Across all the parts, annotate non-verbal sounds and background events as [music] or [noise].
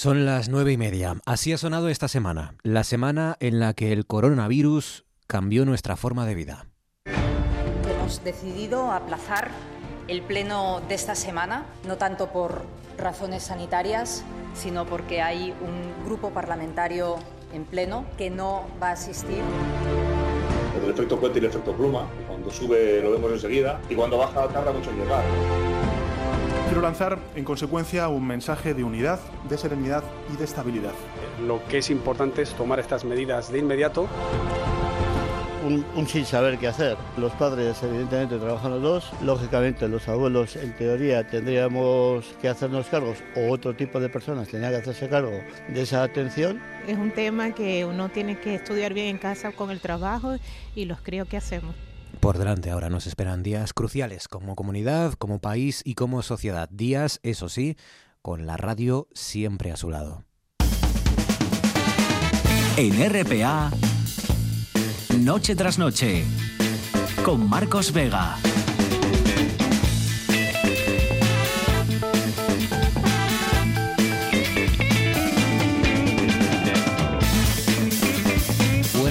Son las nueve y media. Así ha sonado esta semana, la semana en la que el coronavirus cambió nuestra forma de vida. Hemos decidido aplazar el pleno de esta semana, no tanto por razones sanitarias, sino porque hay un grupo parlamentario en pleno que no va a asistir. El efecto puente y el efecto pluma, cuando sube lo vemos enseguida y cuando baja tarda mucho en llegar. Quiero lanzar, en consecuencia, un mensaje de unidad, de serenidad y de estabilidad. Lo que es importante es tomar estas medidas de inmediato. Un, sin saber qué hacer. Los padres evidentemente trabajan los dos, lógicamente los abuelos en teoría tendríamos que hacernos cargos o otro tipo de personas tendrían que hacerse cargo de esa atención. Es un tema que uno tiene que estudiar bien en casa con el trabajo y los creo que hacemos. Por delante ahora nos esperan días cruciales como comunidad, como país y como sociedad. Días, eso sí, con la radio siempre a su lado. En RPA, Noche tras Noche, con Marcos Vega.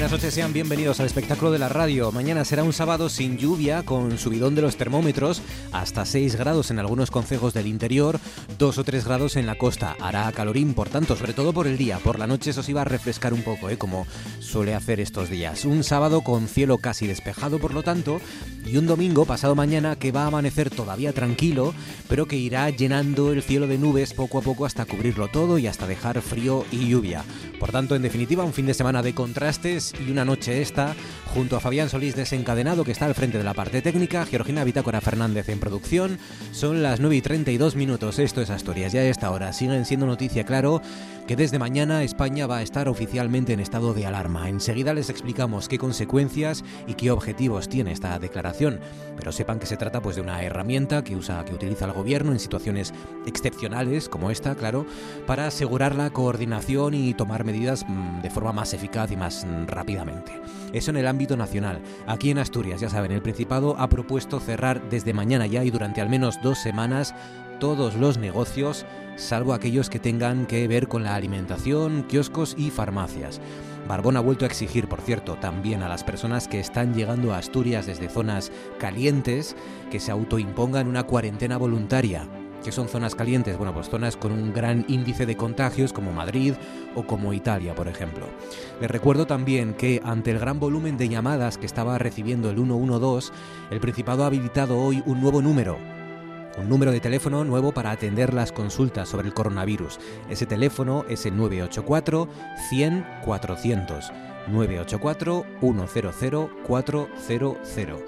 Buenas noches, sean bienvenidos al espectáculo de la radio. Mañana será un sábado sin lluvia, con subidón de los termómetros, hasta 6 grados en algunos concejos del interior, 2 o 3 grados en la costa. Hará calorín, por tanto, sobre todo por el día. Por la noche eso sí va a refrescar un poco, ¿eh? como suele hacer estos días. Un sábado con cielo casi despejado, por lo tanto, y un domingo pasado mañana que va a amanecer todavía tranquilo, pero que irá llenando el cielo de nubes poco a poco hasta cubrirlo todo y hasta dejar frío y lluvia. Por tanto, en definitiva, un fin de semana de contrastes y una noche esta, junto a Fabián Solís desencadenado que está al frente de la parte técnica, Georgina Bitácora Fernández en producción. Son las 9 y 32 minutos, esto es Asturias, ya a esta hora siguen siendo noticia, claro, que desde mañana España va a estar oficialmente en estado de alarma. Enseguida les explicamos qué consecuencias y qué objetivos tiene esta declaración, pero sepan que se trata pues de una herramienta que usa que utiliza el gobierno en situaciones excepcionales como esta, claro, para asegurar la coordinación y tomar medidas mm, de forma más eficaz y más rápidamente. Eso en el ámbito nacional. Aquí en Asturias, ya saben, el Principado ha propuesto cerrar desde mañana ya y durante al menos dos semanas todos los negocios, salvo aquellos que tengan que ver con la alimentación, kioscos y farmacias. Barbón ha vuelto a exigir, por cierto, también a las personas que están llegando a Asturias desde zonas calientes que se autoimpongan una cuarentena voluntaria. ¿Qué son zonas calientes? Bueno, pues zonas con un gran índice de contagios como Madrid o como Italia, por ejemplo. Les recuerdo también que ante el gran volumen de llamadas que estaba recibiendo el 112, el Principado ha habilitado hoy un nuevo número, un número de teléfono nuevo para atender las consultas sobre el coronavirus. Ese teléfono es el 984 100 400. 984 100 400.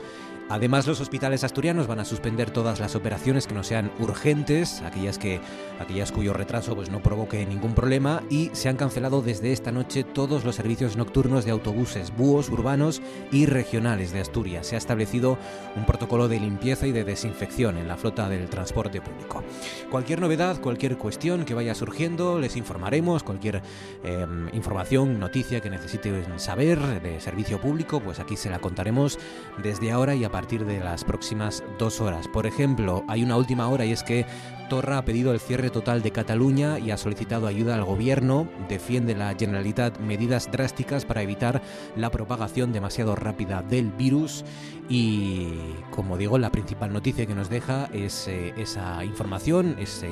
Además, los hospitales asturianos van a suspender todas las operaciones que no sean urgentes, aquellas que aquellas cuyo retraso pues no provoque ningún problema y se han cancelado desde esta noche todos los servicios nocturnos de autobuses, búhos urbanos y regionales de Asturias. Se ha establecido un protocolo de limpieza y de desinfección en la flota del transporte público. Cualquier novedad, cualquier cuestión que vaya surgiendo, les informaremos, cualquier em, información, noticia que necesiten saber de servicio público, pues aquí se la contaremos desde ahora y a a partir de las próximas dos horas. Por ejemplo, hay una última hora y es que Torra ha pedido el cierre total de Cataluña y ha solicitado ayuda al gobierno. Defiende la Generalitat medidas drásticas para evitar la propagación demasiado rápida del virus. Y como digo, la principal noticia que nos deja es eh, esa información, ese,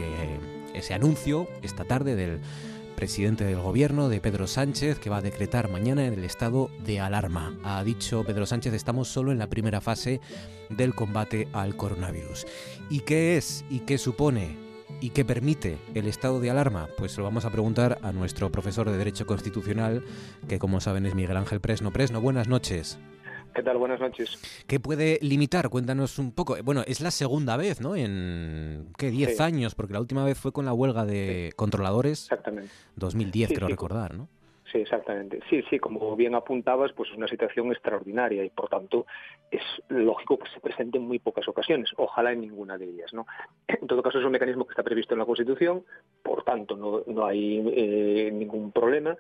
ese anuncio esta tarde del presidente del gobierno, de Pedro Sánchez, que va a decretar mañana el estado de alarma. Ha dicho Pedro Sánchez, estamos solo en la primera fase del combate al coronavirus. ¿Y qué es y qué supone y qué permite el estado de alarma? Pues lo vamos a preguntar a nuestro profesor de Derecho Constitucional, que como saben es Miguel Ángel Presno. Presno, buenas noches. ¿Qué tal? Buenas noches. ¿Qué puede limitar? Cuéntanos un poco. Bueno, es la segunda vez, ¿no? En, ¿qué? 10 años, porque la última vez fue con la huelga de controladores. Exactamente. 2010, creo recordar, ¿no? Sí, exactamente. Sí, sí, como bien apuntabas, pues es una situación extraordinaria y por tanto es lógico que se presente en muy pocas ocasiones, ojalá en ninguna de ellas. ¿no? En todo caso es un mecanismo que está previsto en la Constitución, por tanto no, no hay eh, ningún problema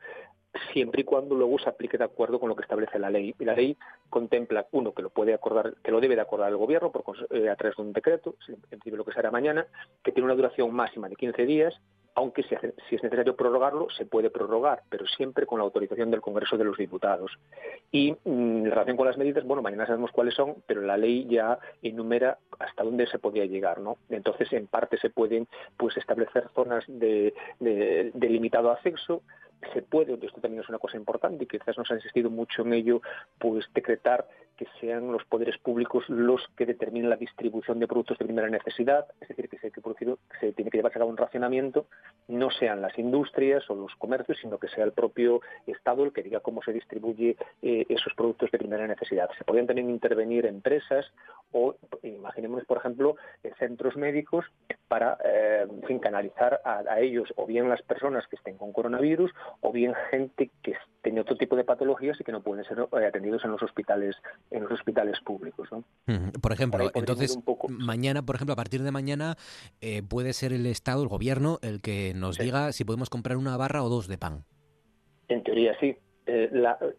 siempre y cuando luego se aplique de acuerdo con lo que establece la ley. Y la ley contempla, uno, que lo puede acordar, que lo debe de acordar el gobierno por, eh, a través de un decreto, en principio lo que será mañana, que tiene una duración máxima de 15 días, aunque si, es necesario prorrogarlo, se puede prorrogar, pero siempre con la autorización del Congreso de los Diputados. Y mm, en relación con las medidas, bueno, mañana sabemos cuáles son, pero la ley ya enumera hasta dónde se podía llegar, ¿no? Entonces, en parte se pueden pues establecer zonas de, de limitado acceso, se puede, esto también es una cosa importante y quizás nos ha insistido mucho en ello, pues decretar que sean los poderes públicos los que determinen la distribución de productos de primera necesidad, es decir, que se, que se tiene que llevar a cabo un racionamiento, no sean las industrias o los comercios, sino que sea el propio Estado el que diga cómo se distribuye eh, esos productos de primera necesidad. Se podrían también intervenir empresas o, imaginemos, por ejemplo, centros médicos para eh, canalizar a, ellos o bien las personas que estén con coronavirus o bien gente que tiene otro tipo de patologías y que no pueden ser eh, atendidos en los hospitales en los hospitales públicos. Por ejemplo, entonces mañana, por ejemplo, a partir de mañana eh, puede ser el Estado, el Gobierno, el que nos diga si podemos comprar una barra o dos de pan. En teoría sí, eh,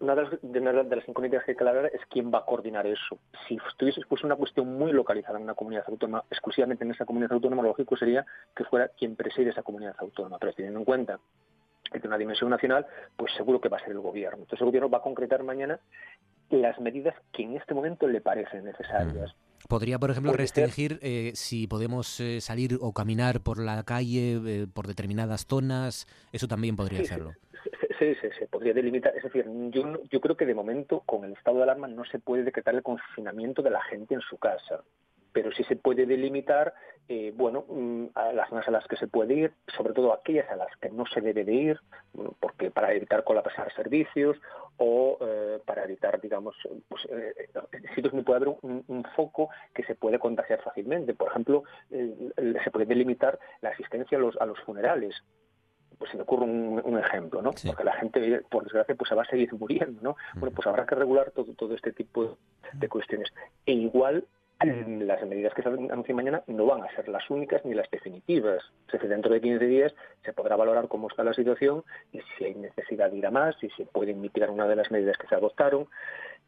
una, de las, de las, incógnitas que hay que aclarar es quién va a coordinar eso. Si estuviese pues, una cuestión muy localizada en una comunidad autónoma, exclusivamente en esa comunidad autónoma, lo lógico sería que fuera quien preside esa comunidad autónoma. Pero teniendo en cuenta que tiene una dimensión nacional, pues seguro que va a ser el gobierno. Entonces el gobierno va a concretar mañana las medidas que en este momento le parecen necesarias. Mm. Podría, por ejemplo, restringir eh, si podemos eh, salir o caminar por la calle, por determinadas zonas. Eso también podría hacerlo se, se, podría delimitar. Es decir, yo, yo creo que de momento con el estado de alarma no se puede decretar el confinamiento de la gente en su casa pero sí se puede delimitar, eh, bueno, mm, a las zonas a las que se puede ir, sobre todo aquellas a las que no se debe de ir, mm, porque para evitar colapsar servicios o eh, para evitar, digamos, pues, eh, sitios donde puede haber un, foco que se puede contagiar fácilmente. Por ejemplo, se puede delimitar la asistencia a los, a los funerales pues se me ocurre un, ejemplo, ¿no? Porque la gente, por desgracia, pues se va a seguir muriendo, ¿no? Bueno, pues habrá que regular todo, todo este tipo de cuestiones. E igual las medidas que se anuncien mañana no van a ser las únicas ni las definitivas. Es dentro de 15 días se podrá valorar cómo está la situación y si hay necesidad de ir a más, si se pueden mitigar una de las medidas que se adoptaron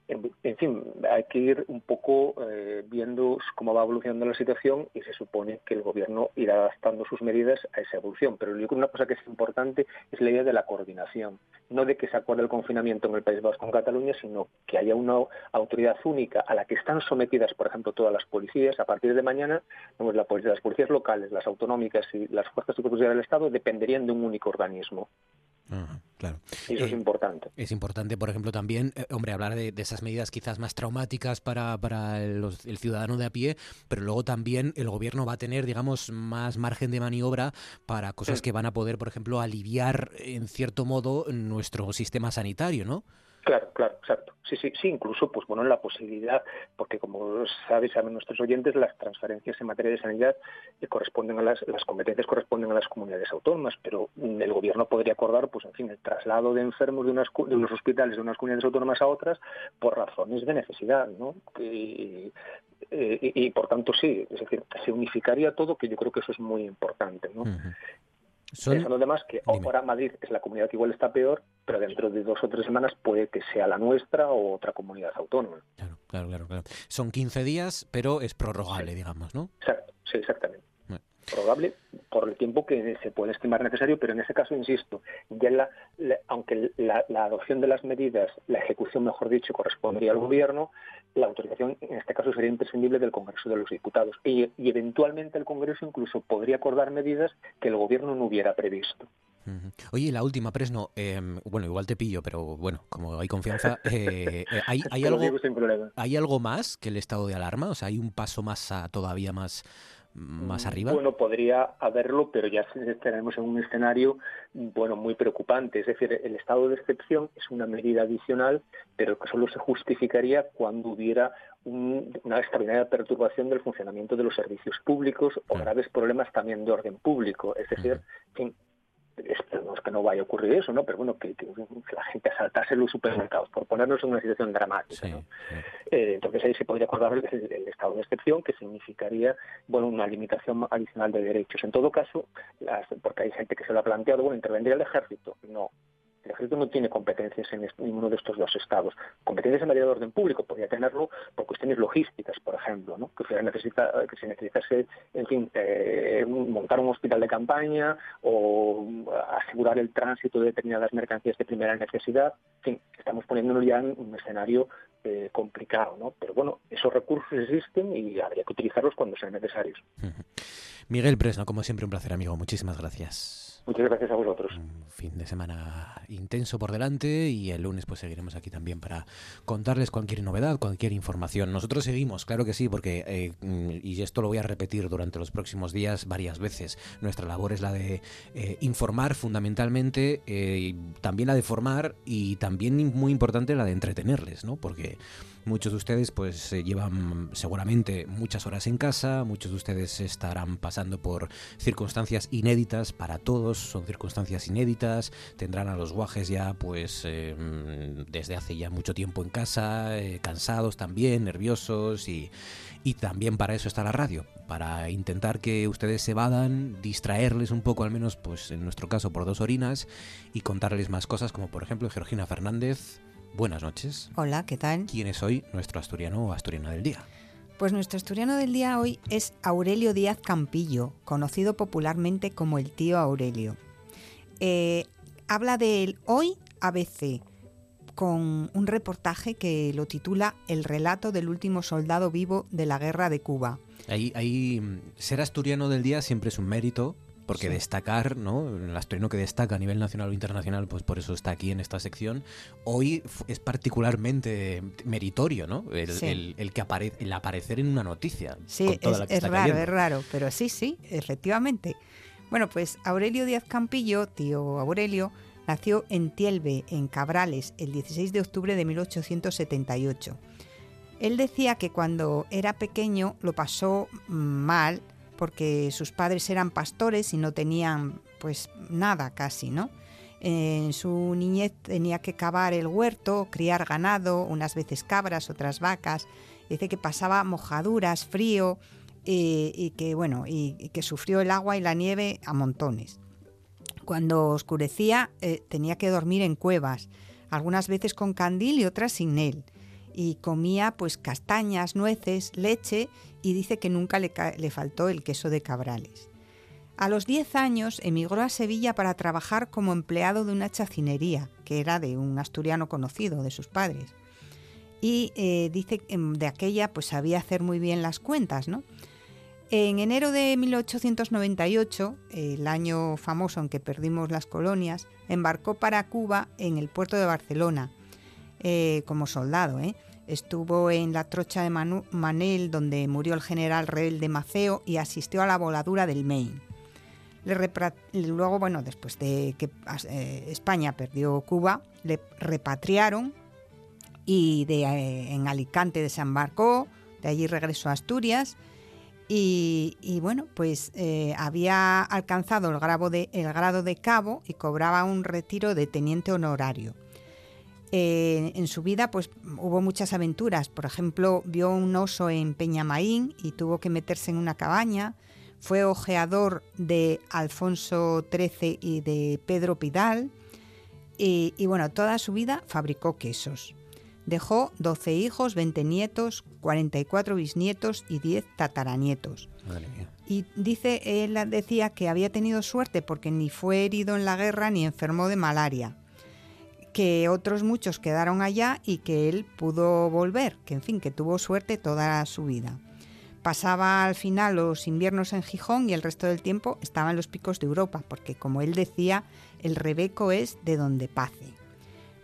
en, fin, hay que ir un poco eh, viendo cómo va evolucionando la situación y se supone que el gobierno irá adaptando sus medidas a esa evolución. Pero yo creo que una cosa que es importante es la idea de la coordinación, no de que se acuerde el confinamiento en el País Vasco con Cataluña, sino que haya una autoridad única a la que están sometidas, por ejemplo, todas las policías. A partir de mañana, la policía, las policías locales, las autonómicas y las fuerzas de seguridad del Estado dependerían de un único organismo claro. Y eso es eh, importante. Es importante, por ejemplo, también, eh, hombre, hablar de, esas medidas quizás más traumáticas para, para el, ciudadano de a pie, pero luego también el gobierno va a tener, digamos, más margen de maniobra para cosas que van a poder, por ejemplo, aliviar en cierto modo nuestro sistema sanitario, ¿no? Claro, claro, exacto. Sí, sí, sí, incluso, pues bueno, la posibilidad, porque como sabéis, saben nuestros oyentes, las transferencias en materia de sanidad eh, corresponden a las, las competencias corresponden a las comunidades autónomas, pero mm, el gobierno podría acordar, pues en fin, el traslado de enfermos de, unas, de unos hospitales de unas comunidades autónomas a otras por razones de necesidad, ¿no? Y, y, por tanto sí, es decir, se unificaría todo, que yo creo que eso es muy importante, ¿no? Son... los demás que ahora Madrid es la comunidad que igual está peor, pero dentro de dos o tres semanas puede que sea la nuestra o otra comunidad autónoma. Claro, claro, claro. Son 15 días, pero es prorrogable, digamos, ¿no? Exacto, sí, exactamente. Prorrogable por el tiempo que se puede estimar necesario, pero en ese caso, insisto, ya la, aunque la, adopción de las medidas, la ejecución, mejor dicho, correspondería al Gobierno, la autorización en este caso sería imprescindible del Congreso de los Diputados y, eventualmente el Congreso incluso podría acordar medidas que el Gobierno no hubiera previsto. Oye, la última, Presno, em, bueno, igual te pillo, pero bueno, como hay confianza, [laughs] eh, eh, ¿hay, hay algo, ¿hay algo más que el estado de alarma? O sea, ¿hay un paso más todavía más, más arriba? Bueno, podría haberlo, pero ya estaremos en un escenario bueno muy preocupante. Es decir, el estado de excepción es una medida adicional, pero que solo se justificaría cuando hubiera una extraordinaria perturbación del funcionamiento de los servicios públicos o graves problemas también de orden público. Es decir, esperemos que no vaya a ocurrir eso, ¿no? Pero bueno, que, la gente asaltase los supermercados, por ponernos en una situación dramática, ¿no? Eh, entonces ahí se podría acordar el, estado de excepción, que significaría, bueno, una limitación adicional de derechos. En todo caso, las, porque hay gente que se lo ha planteado, bueno, intervendría el ejército. No, El ejército no tiene competencias en ninguno de estos dos estados. Competencias en materia de orden público podría tenerlo por cuestiones logísticas, por ejemplo, ¿no? que, se necesitase, en fin, eh, montar un hospital de campaña o asegurar el tránsito de determinadas mercancías de primera necesidad. Estamos poniéndonos ya en un escenario eh, complicado, ¿no? Pero bueno, esos recursos existen y habría que utilizarlos cuando sean necesarios. Miguel Presno, como siempre, un placer, amigo. Muchísimas gracias. Muchas gracias a vosotros. Fin de semana intenso por delante y el lunes pues seguiremos aquí también para contarles cualquier novedad, cualquier información. Nosotros seguimos, claro que sí, porque, eh, y esto lo voy a repetir durante los próximos días varias veces, nuestra labor es la de eh, informar fundamentalmente, eh, también la de formar y también muy importante la de entretenerles, ¿no? Porque Muchos de ustedes pues llevan seguramente muchas horas en casa, muchos de ustedes estarán pasando por circunstancias inéditas para todos, son circunstancias inéditas, tendrán a los guajes ya pues eh, desde hace ya mucho tiempo en casa, eh, cansados también, nerviosos y, y también para eso está la radio, para intentar que ustedes se vadan, distraerles un poco al menos pues en nuestro caso por dos orinas y contarles más cosas como por ejemplo Georgina Fernández, Buenas noches. Hola, ¿qué tal? ¿Quién es hoy nuestro asturiano o asturiana del día? Pues nuestro asturiano del día hoy es Aurelio Díaz Campillo, conocido popularmente como el tío Aurelio. Eh, habla de hoy ABC, con un reportaje que lo titula El relato del último soldado vivo de la guerra de Cuba. Ahí, ahí ser asturiano del día siempre es un mérito, porque destacar, ¿no? El asturiano que destaca a nivel nacional o internacional, pues por eso está aquí en esta sección. Hoy es particularmente meritorio, ¿no? El, que aparece, el aparecer en una noticia. Sí, es, raro, es raro, pero sí, sí, efectivamente. Bueno, pues Aurelio Díaz Campillo, tío Aurelio, nació en Tielbe, en Cabrales, el 16 de octubre de 1878. Él decía que cuando era pequeño lo pasó mal porque sus padres eran pastores y no tenían pues nada casi, ¿no? En su niñez tenía que cavar el huerto, criar ganado, unas veces cabras, otras vacas. Dice que pasaba mojaduras, frío y, que bueno y, que sufrió el agua y la nieve a montones. Cuando oscurecía eh, tenía que dormir en cuevas, algunas veces con candil y otras sin él y comía pues castañas, nueces, leche y dice que nunca le, le faltó el queso de cabrales. A los 10 años emigró a Sevilla para trabajar como empleado de una chacinería, que era de un asturiano conocido de sus padres. Y eh, dice que em, de aquella pues sabía hacer muy bien las cuentas, ¿no? En enero de 1898, el año famoso en que perdimos las colonias, embarcó para Cuba en el puerto de Barcelona eh, como soldado. ¿eh? Estuvo en la trocha de Manel, donde murió el general rebelde Maceo, y asistió a la voladura del Maine. luego, bueno, después de que eh, España perdió Cuba, le repatriaron y de, en Alicante desembarcó, de allí regresó a Asturias. Y, bueno, pues había alcanzado el de, el grado de cabo y cobraba un retiro de teniente honorario. Eh, en su vida pues hubo muchas aventuras. Por ejemplo, vio un oso en Peñamaín y tuvo que meterse en una cabaña. Fue ojeador de Alfonso XIII y de Pedro Pidal. Y, bueno, toda su vida fabricó quesos. Dejó 12 hijos, 20 nietos, 44 bisnietos y 10 tataranietos. Y dice, él decía que había tenido suerte porque ni fue herido en la guerra ni enfermó de malaria que otros muchos quedaron allá y que él pudo volver, que en fin, que tuvo suerte toda su vida. Pasaba al final los inviernos en Gijón y el resto del tiempo estaba en los picos de Europa, porque como él decía, el Rebeco es de donde pase.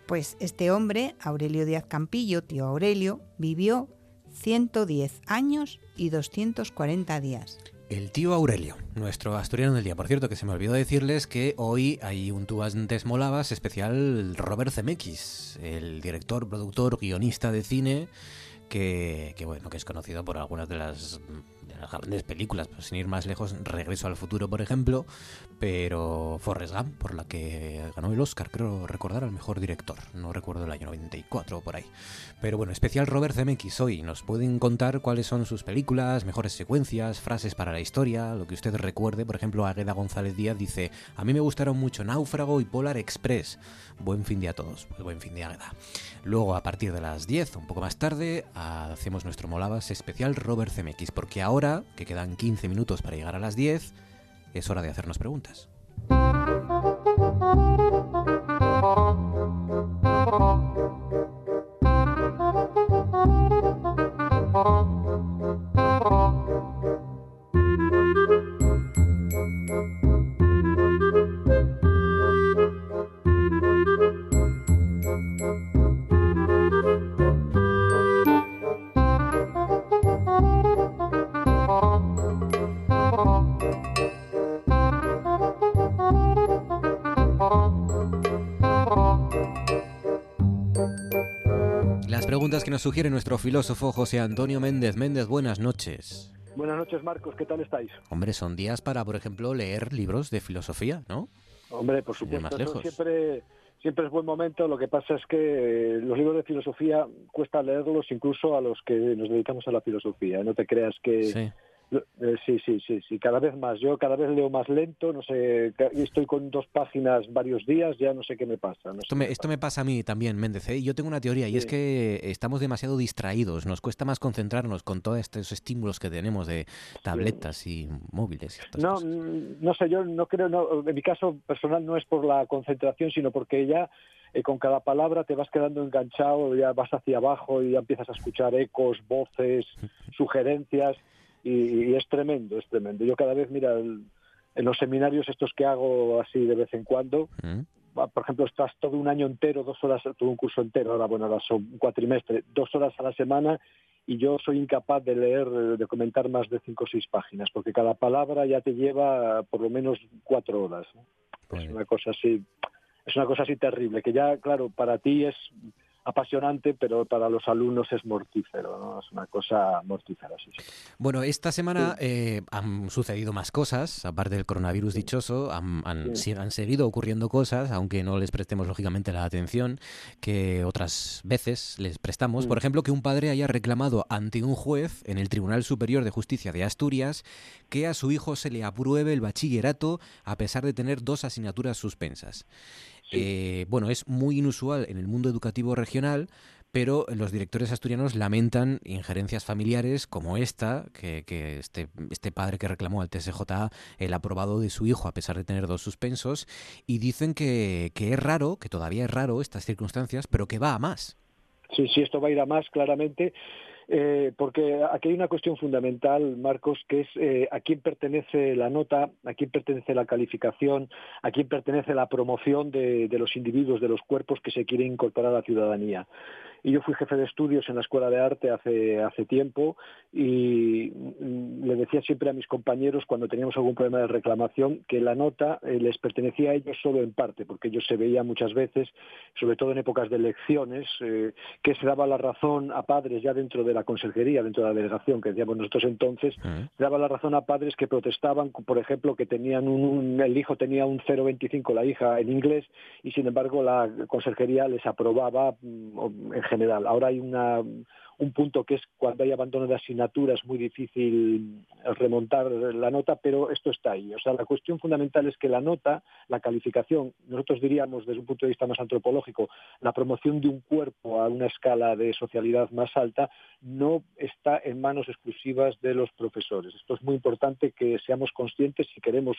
Pues este hombre, Aurelio Díaz Campillo, tío Aurelio, vivió 110 años y 240 días. El tío Aurelio, nuestro asturiano del día. Por cierto, que se me olvidó decirles que hoy hay un Tú antes molabas especial Robert Zemeckis, el director, productor, guionista de cine, que, bueno, que es conocido por algunas de las las grandes películas, sin ir más lejos, Regreso al futuro, por ejemplo, pero Forrest Gump, por la que ganó el Oscar, creo recordar al mejor director, no recuerdo el año 94 o por ahí. Pero bueno, especial Robert Zemeckis hoy, nos pueden contar cuáles son sus películas, mejores secuencias, frases para la historia, lo que usted recuerde, por ejemplo, Agueda González Díaz dice, a mí me gustaron mucho Náufrago y Polar Express. Buen fin de a todos, pues buen fin de Agueda. Luego, a partir de las 10, un poco más tarde, hacemos nuestro Molabas especial Robert Zemeckis, porque ahora, que quedan 15 minutos para llegar a las 10, es hora de hacernos preguntas. Nos sugiere nuestro filósofo José Antonio Méndez. Méndez, buenas noches. Buenas noches, Marcos. ¿Qué tal estáis? Hombre, son días para, por ejemplo, leer libros de filosofía, ¿no? Hombre, por supuesto. siempre, siempre es buen momento. Lo que pasa es que los libros de filosofía cuesta leerlos incluso a los que nos dedicamos a la filosofía. No te creas que... Eh, sí, sí, sí, sí, cada vez más. Yo cada vez leo más lento, no sé, estoy con dos páginas varios días, ya no sé qué me pasa. esto, me, esto me pasa a mí también, Méndez. ¿eh? Yo tengo una teoría y es que estamos demasiado distraídos, nos cuesta más concentrarnos con todos estos estímulos que tenemos de tabletas y móviles. no, mm, no sé, yo no creo, no, en mi caso personal no es por la concentración, sino porque ya eh, con cada palabra te vas quedando enganchado, ya vas hacia abajo y ya empiezas a escuchar ecos, voces, [laughs] sugerencias y, es tremendo, es tremendo. Yo cada vez, mira, en los seminarios estos que hago así de vez en cuando, por ejemplo, estás todo un año entero, dos horas, todo un curso entero, ahora bueno, ahora son un cuatrimestre, dos horas a la semana y yo soy incapaz de leer, de comentar más de cinco o seis páginas, porque cada palabra ya te lleva por lo menos cuatro horas. Es una cosa así, es una cosa así terrible, que ya, claro, para ti es apasionante, pero para los alumnos es mortífero, ¿no? Es una cosa mortífera, sí. Bueno, esta semana eh, han sucedido más cosas, aparte del coronavirus dichoso, han, han, han, seguido ocurriendo cosas, aunque no les prestemos lógicamente la atención que otras veces les prestamos. Por ejemplo, que un padre haya reclamado ante un juez en el Tribunal Superior de Justicia de Asturias que a su hijo se le apruebe el bachillerato a pesar de tener dos asignaturas suspensas. Eh, bueno, es muy inusual en el mundo educativo regional, pero los directores asturianos lamentan injerencias familiares como esta, que, este, este, padre que reclamó al TSJ el aprobado de su hijo a pesar de tener dos suspensos, y dicen que, que es raro, que todavía es raro estas circunstancias, pero que va a más. Sí, sí, esto va a ir a más claramente. Eh, porque aquí hay una cuestión fundamental, Marcos, que es eh, a quién pertenece la nota, a quién pertenece la calificación, a quién pertenece la promoción de, de los individuos, de los cuerpos que se quieren incorporar a la ciudadanía. Y yo fui jefe de estudios en la Escuela de Arte hace, hace tiempo y le decía siempre a mis compañeros cuando teníamos algún problema de reclamación que la nota eh, les pertenecía a ellos solo en parte, porque ellos se veían muchas veces, sobre todo en épocas de elecciones, eh, que se daba la razón a padres ya dentro de la consejería, dentro de la delegación que decíamos nosotros entonces, se daba la razón a padres que protestaban, por ejemplo, que tenían un, el hijo tenía un 0,25, la hija en inglés, y sin embargo la consejería les aprobaba mm, en general. Ahora hay una, un punto que es cuando hay abandono de asignatura es muy difícil remontar la nota, pero esto está ahí. O sea, la cuestión fundamental es que la nota, la calificación, nosotros diríamos desde un punto de vista más antropológico, la promoción de un cuerpo a una escala de socialidad más alta, no está en manos exclusivas de los profesores. Esto es muy importante que seamos conscientes si queremos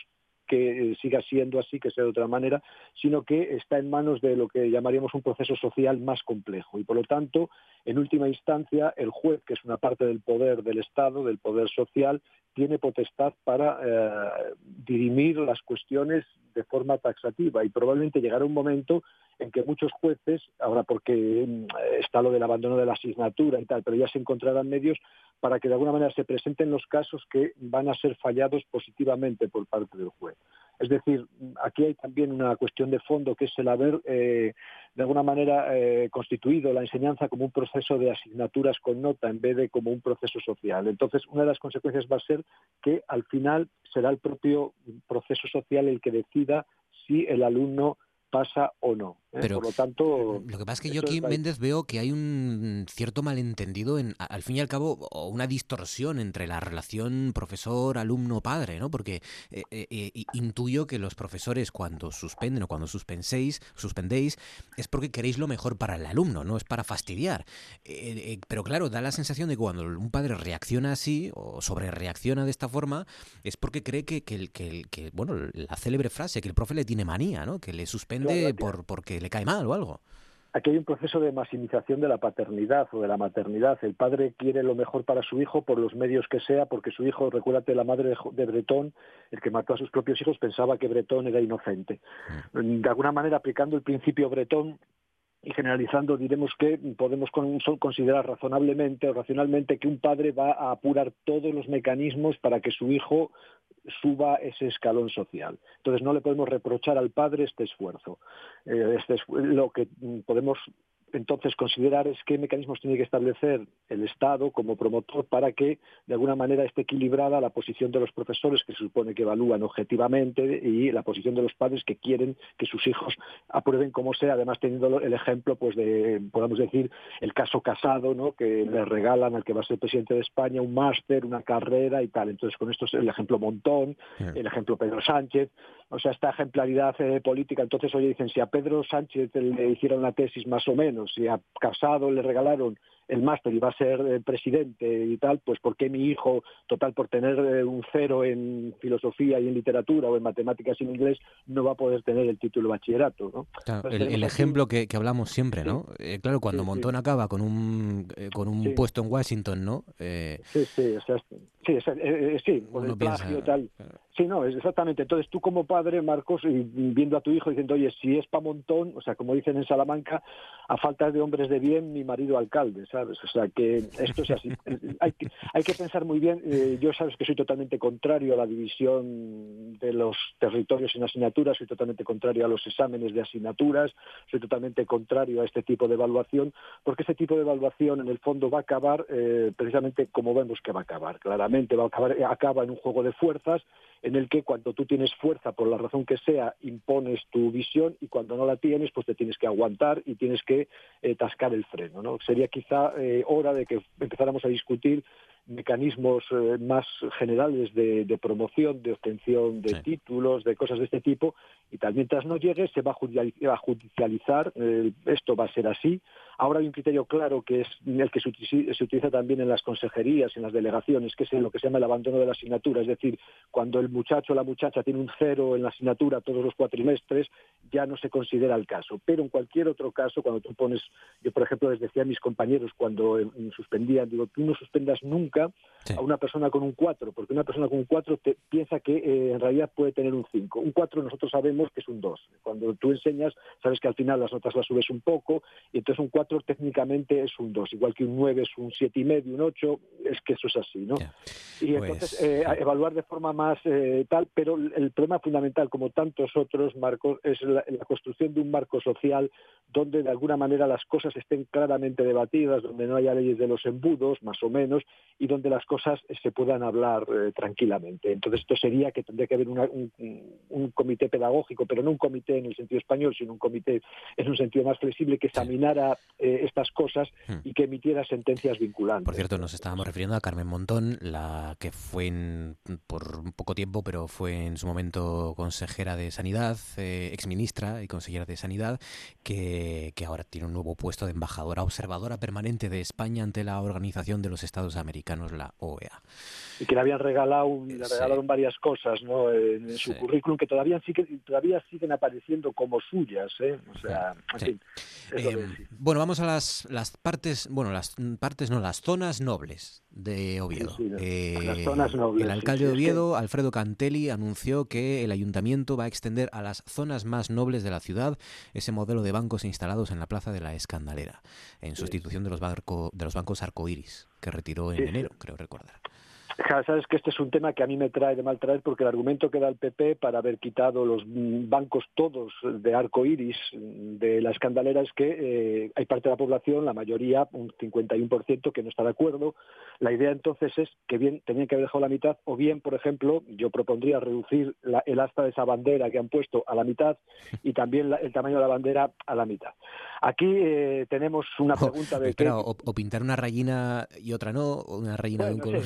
que siga siendo así, que sea de otra manera, sino que está en manos de lo que llamaríamos un proceso social más complejo. Y por lo tanto, en última instancia, el juez, que es una parte del poder del Estado, del poder social, tiene potestad para eh, dirimir las cuestiones de forma taxativa y probablemente llegará un momento en que muchos jueces, ahora porque mm, está lo del abandono de la asignatura y tal, pero ya se encontrarán medios para que de alguna manera se presenten los casos que van a ser fallados positivamente por parte del juez. Es decir, aquí hay también una cuestión de fondo que es el haber, eh, de alguna manera, eh, constituido la enseñanza como un proceso de asignaturas con nota en vez de como un proceso social. Entonces, una de las consecuencias va a ser que al final será el propio proceso social el que decida si el alumno pasa o no. ¿Eh? Pero Por lo tanto, lo que pasa es que yo aquí, Méndez, veo que hay un cierto malentendido, en, al fin y al cabo, o una distorsión entre la relación profesor-alumno-padre, ¿no? Porque eh, eh, intuyo que los profesores cuando suspenden o cuando suspenséis, suspendéis es porque queréis lo mejor para el alumno, no es para fastidiar. pero claro, da la sensación de que cuando un padre reacciona así o sobre reacciona de esta forma es porque cree que, que, que, que bueno, la célebre frase, que el profe le tiene manía, ¿no? Que le suspende por porque le cae mal o algo. Aquí hay un proceso de maximización de la paternidad o de la maternidad. El padre quiere lo mejor para su hijo por los medios que sea, porque su hijo, recuérdate, la madre de Bretón, el que mató a sus propios hijos, pensaba que Bretón era inocente. De alguna manera, aplicando el principio Bretón, y generalizando diremos que podemos considerar razonablemente o racionalmente que un padre va a apurar todos los mecanismos para que su hijo suba ese escalón social. Entonces no le podemos reprochar al padre este esfuerzo. Eh, este es lo que podemos entonces considerar es qué mecanismos tiene que establecer el Estado como promotor para que de alguna manera esté equilibrada la posición de los profesores que se supone que evalúan objetivamente y la posición de los padres que quieren que sus hijos aprueben como sea, además teniendo el ejemplo pues de podemos decir el caso Casado, ¿no? que le regalan al que va a ser presidente de España un máster, una carrera y tal. Entonces con esto es el ejemplo Montón, el ejemplo Pedro Sánchez, o sea, esta ejemplaridad eh, política. Entonces, oye, dicen, si a Pedro Sánchez le hicieron una tesis más o menos, si a Casado le regalaron el máster y va a ser eh, presidente y tal, pues ¿por qué mi hijo, total, por tener eh, un cero en filosofía y en literatura o en matemáticas y en inglés, no va a poder tener el título de bachillerato? ¿no? Claro, el, ejemplo que, hablamos siempre, ¿no? Eh, claro, cuando Montón acaba con un, con un puesto en Washington, ¿no? Sí, sí, o sea, sí, sí, con el plagio tal. Sí, no, exactamente. Entonces tú como padre, Marcos, y viendo a tu hijo diciendo, oye, si es pa' montón, o sea, como dicen en Salamanca, a falta de hombres de bien, mi marido alcalde, ¿sabes? O sea, que esto es así. hay, que, pensar muy bien. Eh, yo sabes que soy totalmente contrario a la división de los territorios en asignaturas, soy totalmente contrario a los exámenes de asignaturas, soy totalmente contrario a este tipo de evaluación, porque este tipo de evaluación en el fondo va a acabar eh, precisamente como vemos que va a acabar. Claramente va a acabar, acaba en un juego de fuerzas en el que cuando tú tienes fuerza, por la razón que sea, impones tu visión y cuando no la tienes, pues te tienes que aguantar y tienes que eh, tascar el freno. ¿no? Sería quizá eh, hora de que empezáramos a discutir mecanismos eh, más generales de, promoción, de obtención de títulos, de cosas de este tipo, y tal. Mientras no llegue, se va a judicializar, esto va a ser así, Ahora hay un criterio claro que es el que se utiliza también en las consejerías, en las delegaciones, que es lo que se llama el abandono de la asignatura. Es decir, cuando el muchacho o la muchacha tiene un cero en la asignatura todos los cuatrimestres, ya no se considera el caso. Pero en cualquier otro caso, cuando tú pones, yo por ejemplo les decía a mis compañeros cuando suspendían, digo, tú no suspendas nunca a una persona con un cuatro, porque una persona con un cuatro te, piensa que eh, en realidad puede tener un cinco. Un cuatro nosotros sabemos que es un dos. Cuando tú enseñas, sabes que al final las notas las subes un poco, y entonces un cuatro técnicamente es un 2, igual que un 9 es un siete y medio, un 8, es que eso es así, ¿no? Y pues entonces eh, evaluar de forma más eh, tal, pero el problema fundamental, como tantos otros marcos, es la, construcción de un marco social donde de alguna manera las cosas estén claramente debatidas, donde no haya leyes de los embudos, más o menos, y donde las cosas se puedan hablar eh, tranquilamente. Entonces esto sería que tendría que haber un, un, comité pedagógico, pero no un comité en el sentido español, sino un comité en un sentido más flexible que examinara eh, estas cosas hmm. y que emitiera sentencias vinculantes. Por cierto, nos estábamos refiriendo a Carmen Montón, la que fue por un poco tiempo, pero fue en su momento consejera de Sanidad, eh, exministra y consejera de Sanidad, que, ahora tiene un nuevo puesto de embajadora observadora permanente de España ante la Organización de los Estados Americanos, la OEA. Y que le habían regalado, le regalaron varias cosas ¿no? en, su currículum que todavía siguen, todavía siguen apareciendo como suyas. ¿eh? O sea, em, bueno, vamos a las, las partes, bueno, las partes no, las zonas nobles de Oviedo. las zonas nobles, el alcalde de Oviedo, Alfredo Cantelli, anunció que el ayuntamiento va a extender a las zonas más nobles de la ciudad ese modelo de bancos instalados en la plaza de la Escandalera, en sustitución de los, barco, de los bancos arcoíris que retiró en enero, creo recordar. Sabes que este es un tema que a mí me trae de mal traer porque el argumento que da el PP para haber quitado los bancos todos de arco iris de la escandalera es que eh, hay parte de la población, la mayoría, un 51%, que no está de acuerdo. La idea entonces es que bien tenían que haber dejado la mitad o bien, por ejemplo, yo propondría reducir el asta de esa bandera que han puesto a la mitad y también el tamaño de la bandera a la mitad. Aquí eh, tenemos una pregunta de... o, pintar una rayina y otra no, o una rayina de un color.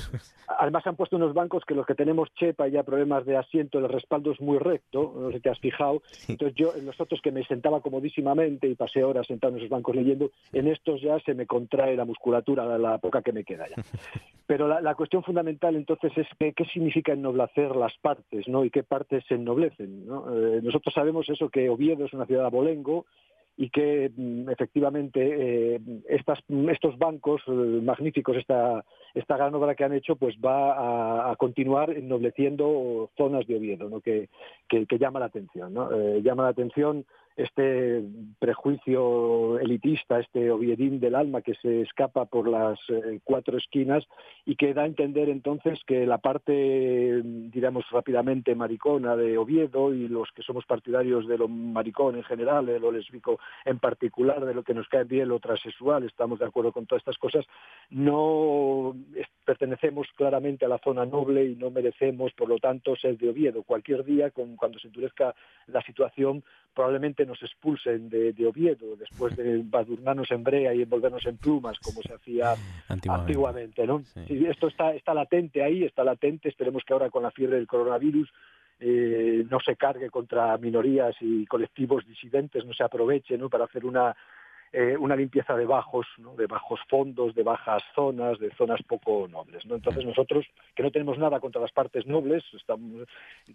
Además han puesto unos bancos que los que tenemos chepa y ya problemas de asiento, el respaldo es muy recto, no sé si te has fijado. Entonces yo, en los otros que me sentaba comodísimamente y pasé horas sentado en esos bancos leyendo, en estos ya se me contrae la musculatura, la, la poca que me queda ya. [laughs] Pero la, cuestión fundamental entonces es que, qué significa ennoblecer las partes, ¿no? Y qué partes se ennoblecen, ¿no? Eh, nosotros sabemos eso que Oviedo es una ciudad abolengo, y que mm, efectivamente eh, estos bancos eh, magníficos, esta, esta gran obra que han hecho, pues va a, continuar ennobleciendo zonas de Oviedo, ¿no? que, que, llama la atención. ¿no? Eh, llama la atención este prejuicio elitista, este oviedín del alma que se escapa por las eh, cuatro esquinas y que da a entender entonces que la parte, digamos rápidamente, maricona de Oviedo y los que somos partidarios de lo maricón en general, de lo lésbico en particular, de lo que nos cae bien lo transexual, estamos de acuerdo con todas estas cosas, no pertenecemos claramente a la zona noble y no merecemos, por lo tanto, ser de Oviedo. Cualquier día, cuando se endurezca la situación, probablemente nos expulsen de, Oviedo después de badurnarnos en brea y envolvernos en plumas como se hacía antiguamente. ¿no? esto está, está latente ahí, está latente, esperemos que ahora con la fiebre del coronavirus eh, no se cargue contra minorías y colectivos disidentes, no se aproveche ¿no? para hacer una eh, una limpieza de bajos, de bajos fondos, de bajas zonas, de zonas poco nobles. ¿no? Entonces nosotros, que no tenemos nada contra las partes nobles,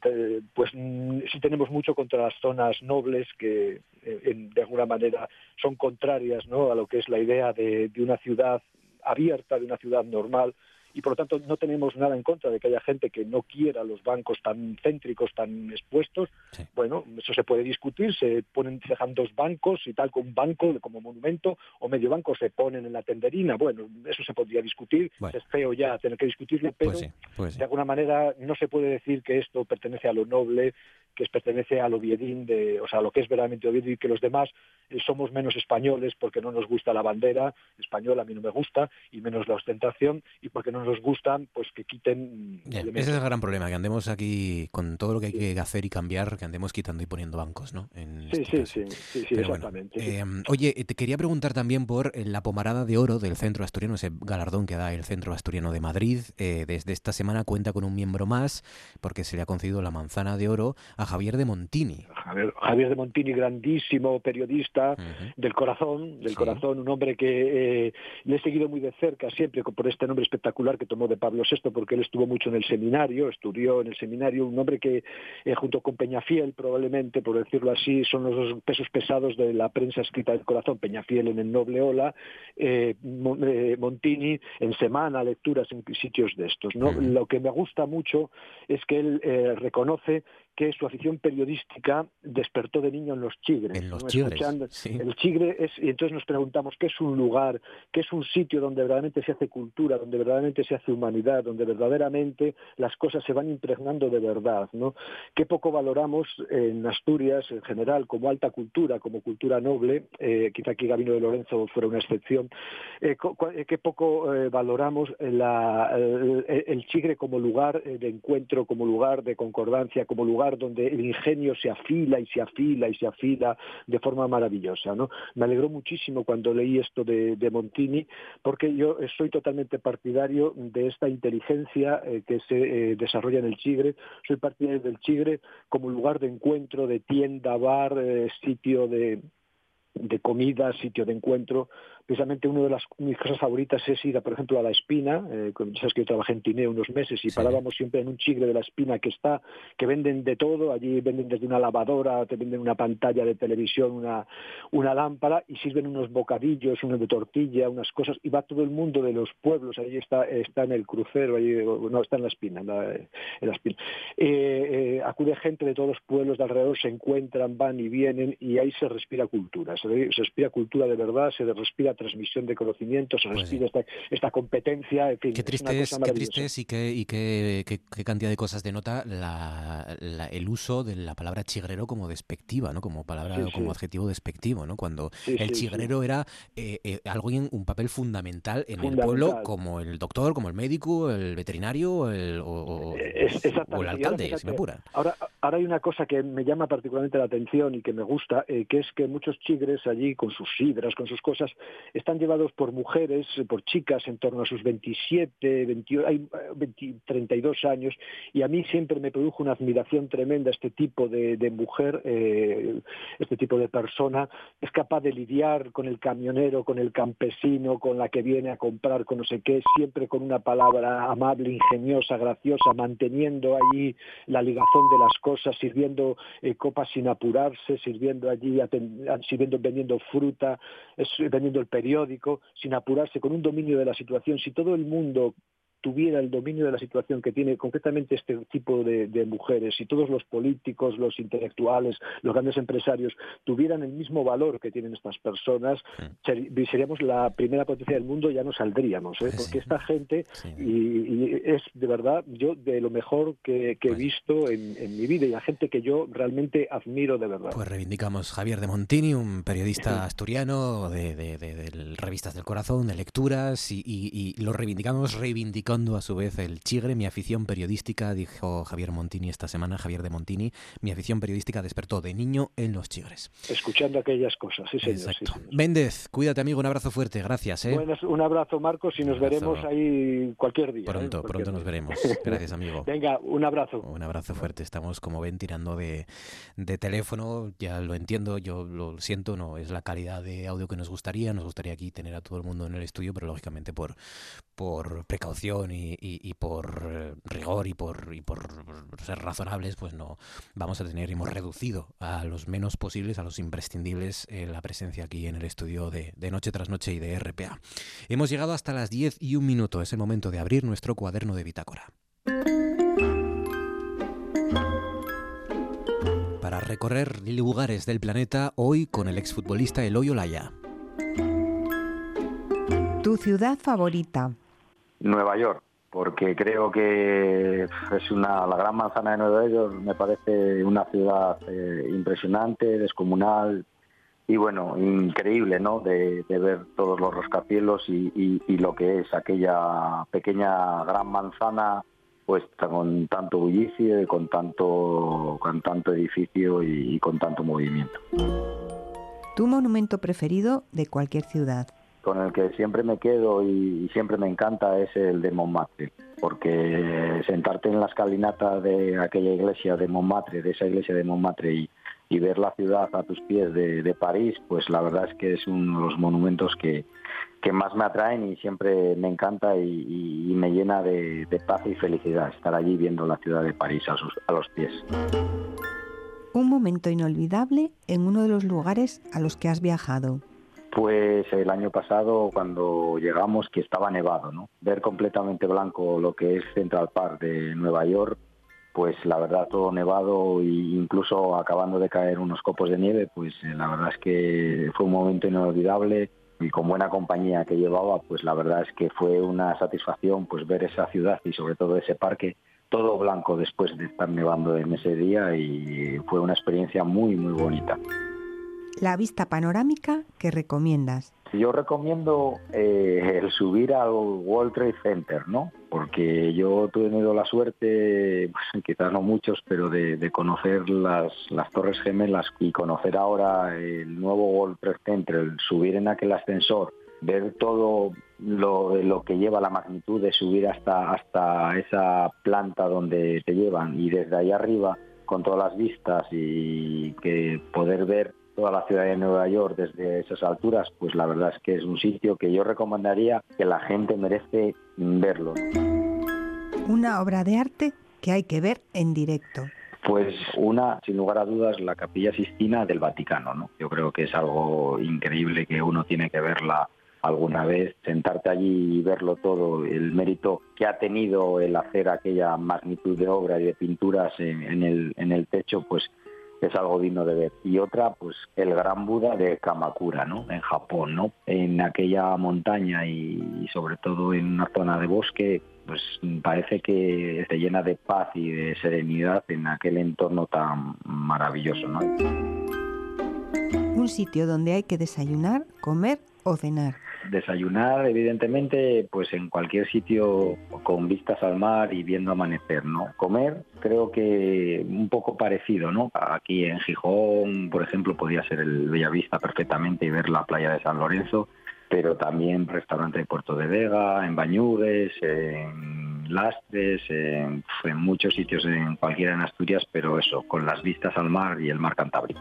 eh, pues mm, sí tenemos mucho contra las zonas nobles que eh, de alguna manera son contrarias ¿no? a lo que es la idea de una ciudad abierta, de una ciudad normal, y por lo tanto no tenemos nada en contra de que haya gente que no quiera los bancos tan céntricos, tan expuestos. Bueno, eso se puede discutir, se ponen, se dejan dos bancos y tal, con un banco como monumento o medio banco se ponen en la tenderina. Bueno, eso se podría discutir, es feo ya tener que discutirlo, pues pero pues de alguna manera no se puede decir que esto pertenece a lo noble, que pertenece al Oviedín, de, o sea, lo que es verdaderamente Oviedo y que los demás eh, somos menos españoles porque no nos gusta la bandera española, a mí no me gusta, y menos la ostentación, y porque no nos gustan, pues que quiten. ese es el gran problema, que andemos aquí con todo lo que hay que hacer y cambiar, que andemos quitando y poniendo bancos, ¿no? sí, este sí, sí, sí, exactamente. Em, oye, te quería preguntar también por eh, la pomarada de oro del Centro Asturiano, ese galardón que da el Centro Asturiano de Madrid. Eh, desde esta semana cuenta con un miembro más, porque se le ha concedido la manzana de oro a Javier de Montini. Javier, de Montini, grandísimo periodista del corazón, del corazón, un hombre que eh, le he seguido muy de cerca siempre por este nombre espectacular que tomó de Pablo VI, porque él estuvo mucho en el seminario, estudió en el seminario, un hombre que eh, junto con Peñafiel, probablemente, por decirlo así, son los dos pesos pesados de la prensa escrita del corazón, Peñafiel en el Noble Ola, eh, Montini en Semana, lecturas en sitios de estos. ¿no? Lo que me gusta mucho es que él reconoce que su afición periodística despertó de niño en los chigres. En los chigres, El chigre es, y entonces nos preguntamos qué es un lugar, qué es un sitio donde verdaderamente se hace cultura, donde verdaderamente se hace humanidad, donde verdaderamente las cosas se van impregnando de verdad, ¿no? Qué poco valoramos en Asturias en general como alta cultura, como cultura noble, eh, quizá aquí Gabino de Lorenzo fuera una excepción, eh, eh, qué poco valoramos el, el chigre como lugar de encuentro, como lugar de concordancia, como lugar donde el ingenio se afila y se afila y se afila de forma maravillosa. ¿no? Me alegró muchísimo cuando leí esto de, Montini, porque yo soy totalmente partidario de esta inteligencia eh, que se eh, desarrolla en el Chigre. Soy partidario del Chigre como lugar de encuentro, de tienda, bar, eh, sitio de, de comida, sitio de encuentro, precisamente una de las mis cosas favoritas es ir, por ejemplo, a La Espina, eh, sabes que yo trabajé en Tineo unos meses y parábamos siempre en un chigre de La Espina que está, que venden de todo, allí venden desde una lavadora, te venden una pantalla de televisión, una, una lámpara y sirven unos bocadillos, unos de tortilla, unas cosas, y va todo el mundo de los pueblos, allí está, está en el crucero, allí, no, está en La Espina, en la, Espina. Eh, eh, acude gente de todos los pueblos de alrededor, se encuentran, van y vienen y ahí se respira cultura, se, se respira cultura de verdad, se respira transmisión de conocimientos, se Pues respira esta, esta competencia, en fin, Qué es una triste es, qué triste es y, qué, y qué, qué- qué cantidad de cosas denota la, la- el uso de la palabra chigrero como despectiva, ¿no? Como palabra Sí, como sí. adjetivo despectivo, ¿no? Cuando Sí, el sí, sí. chigrero era eh, eh, alguien, un papel fundamental en el Fundamental. pueblo, como el doctor, como el médico, el veterinario el, o, o- Es- o el alcalde, si me apuran. Ahora, ahora hay una cosa que me llama particularmente la atención y que me gusta, eh, que es que muchos chigres allí, con sus sidras, con sus cosas, están llevados por mujeres, eh, por chicas en torno a sus 27, 28, hay, eh, 20, 32 años, y a mí siempre me produjo una admiración tremenda este tipo de, mujer, eh, este tipo de persona, es capaz de lidiar con el camionero, con el campesino, con la que viene a comprar, con no sé qué, siempre con una palabra amable, ingeniosa, graciosa, manteniendo allí la ligazón de las cosas, sirviendo eh, copas sin apurarse, sirviendo allí, sirviendo, vendiendo fruta, vendiendo el periódico, sin apurarse, con un dominio de la situación. Si todo el mundo tuviera el dominio de la situación que tiene concretamente este tipo de, de mujeres, si todos los políticos, los intelectuales, los grandes empresarios tuvieran el mismo valor que tienen estas personas, ser- seríamos la primera potencia del mundo, ya no saldríamos, ¿eh? porque esta gente, y, y es de verdad yo de lo mejor que, que he visto en, en mi vida y la gente que yo realmente admiro de verdad. Pues reivindicamos Javier de Montini, un periodista asturiano de, de- de- de revistas del corazón, de lecturas, y, y- y lo reivindicamos a su vez el chigre, mi afición periodística, dijo Javier Montini esta semana, Javier de Montini, mi afición periodística despertó de niño en los chigres. Escuchando aquellas cosas, sí señor. sí, Exacto. señor. Méndez, cuídate amigo, un abrazo fuerte, gracias. ¿eh? Buenas, un abrazo Marcos y nos veremos ahí cualquier día. ¿eh? Pronto, Cualquier pronto nos veremos. [laughs] Gracias amigo. Venga, un abrazo. Un abrazo fuerte. Estamos, como ven, tirando de, de teléfono. Ya lo entiendo, yo lo siento, no es la calidad de audio que nos gustaría. Nos gustaría aquí tener a todo el mundo en el estudio, pero lógicamente por, por precaución y, por eh, rigor y por, y por ser razonables, pues no vamos a tener, hemos reducido a los menos posibles, a los imprescindibles, eh, la presencia aquí en el estudio de, de Noche tras Noche y de RPA. Hemos llegado hasta las 10 y un minuto. Es el momento de abrir nuestro cuaderno de bitácora. Para recorrer lugares del planeta, hoy con el exfutbolista Eloy Olaya. ¿Tu ciudad favorita? Nueva York, porque creo que es una la gran manzana de Nueva York me parece una ciudad eh, impresionante, descomunal y bueno, increíble, ¿no? De, ver todos los rascacielos y, y- lo que es aquella pequeña gran manzana puesta con tanto bullicio y con tanto con tanto edificio y con tanto movimiento. ¿Tu monumento preferido de cualquier ciudad? Con el que siempre me quedo y, siempre me encanta es el de Montmartre, porque sentarte en la escalinata de aquella iglesia de Montmartre, de esa iglesia de Montmartre y, ver la ciudad a tus pies de, París, pues la verdad es que es uno de los monumentos que, más me atraen y siempre me encanta y, me llena de, paz y felicidad estar allí viendo la ciudad de París a, a los pies. Un momento inolvidable en uno de los lugares a los que has viajado. Pues el año pasado cuando llegamos que estaba nevado, ¿no? Ver completamente blanco lo que es Central Park de Nueva York, pues la verdad todo nevado e incluso acabando de caer unos copos de nieve, pues eh, la verdad es que fue un momento inolvidable y con buena compañía que llevaba, pues la verdad es que fue una satisfacción pues ver esa ciudad y sobre todo ese parque todo blanco después de estar nevando en ese día y fue una experiencia muy muy bonita. La vista panorámica que recomiendas. Yo recomiendo eh, el subir al World Trade Center, ¿no? Porque yo he tenido la suerte, pues, quizás no muchos, pero de, conocer las, las Torres Gemelas y conocer ahora el nuevo World Trade Center, el subir en aquel ascensor, ver todo lo, lo que lleva la magnitud de subir hasta, hasta esa planta donde te llevan y desde ahí arriba con todas las vistas y que poder ver toda la ciudad de Nueva York desde esas alturas, pues la verdad es que es un sitio que yo recomendaría que la gente merece verlo. Una obra de arte que hay que ver en directo. Pues una, sin lugar a dudas, la Capilla Sistina del Vaticano, ¿no? Yo creo que es algo increíble que uno tiene que verla alguna vez, sentarte allí y verlo todo, el mérito que ha tenido el hacer aquella magnitud de obra y de pinturas en, en el, en el techo, pues es algo digno de ver. Y otra, pues el gran Buda de Kamakura, ¿no? En Japón, ¿no? En aquella montaña y, sobre todo en una zona de bosque, pues parece que se llena de paz y de serenidad en aquel entorno tan maravilloso, ¿no? Un sitio donde hay que desayunar, comer o cenar. Desayunar, evidentemente, pues en cualquier sitio con vistas al mar y viendo amanecer, ¿no? Comer, creo que un poco parecido, ¿no? Aquí en Gijón, por ejemplo, podía ser el Bellavista perfectamente y ver la playa de San Lorenzo, pero también restaurante de Puerto de Vega, en Bañudes, en Lastres, en, en muchos sitios, en cualquiera en Asturias, pero eso, con las vistas al mar y el mar Cantábrico.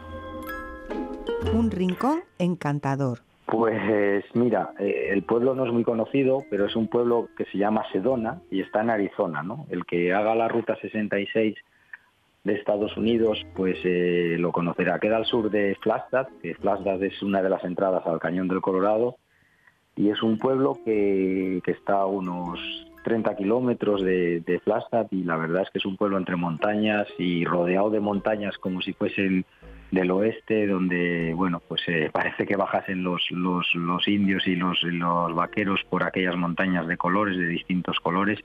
Un rincón encantador. Pues mira, eh, el pueblo no es muy conocido, pero es un pueblo que se llama Sedona y está en Arizona, ¿no? El que haga la ruta 66 de Estados Unidos, pues eh, lo conocerá. Queda al sur de Flagstaff, que Flagstaff es una de las entradas al Cañón del Colorado, y es un pueblo que, que está a unos 30 kilómetros de, de Flagstaff y la verdad es que es un pueblo entre montañas y rodeado de montañas como si fuesen del oeste, donde bueno, pues eh, parece que bajasen los, los, los indios y los, los vaqueros por aquellas montañas de colores, de distintos colores,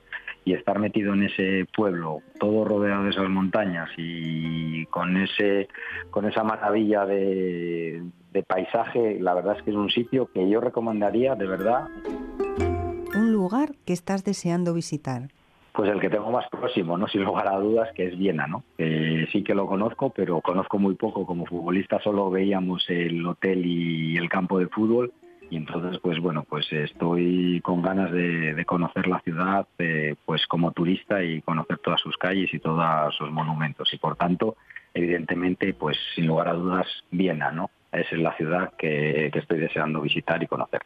y estar metido en ese pueblo, todo rodeado de esas montañas y con ese, con esa maravilla de, de paisaje, la verdad es que es un sitio que yo recomendaría de verdad. Un lugar que estás deseando visitar. Pues el que tengo más próximo, ¿no? Sin lugar a dudas, que es Viena, ¿no? sí que lo conozco, pero conozco muy poco. Como futbolista solo veíamos el hotel y el campo de fútbol. Y entonces, pues bueno, pues estoy con ganas de, conocer la ciudad, eh, pues como turista y conocer todas sus calles y todos sus monumentos. Y por tanto, evidentemente, pues sin lugar a dudas, Viena, ¿no? Es la ciudad que estoy deseando visitar y conocer.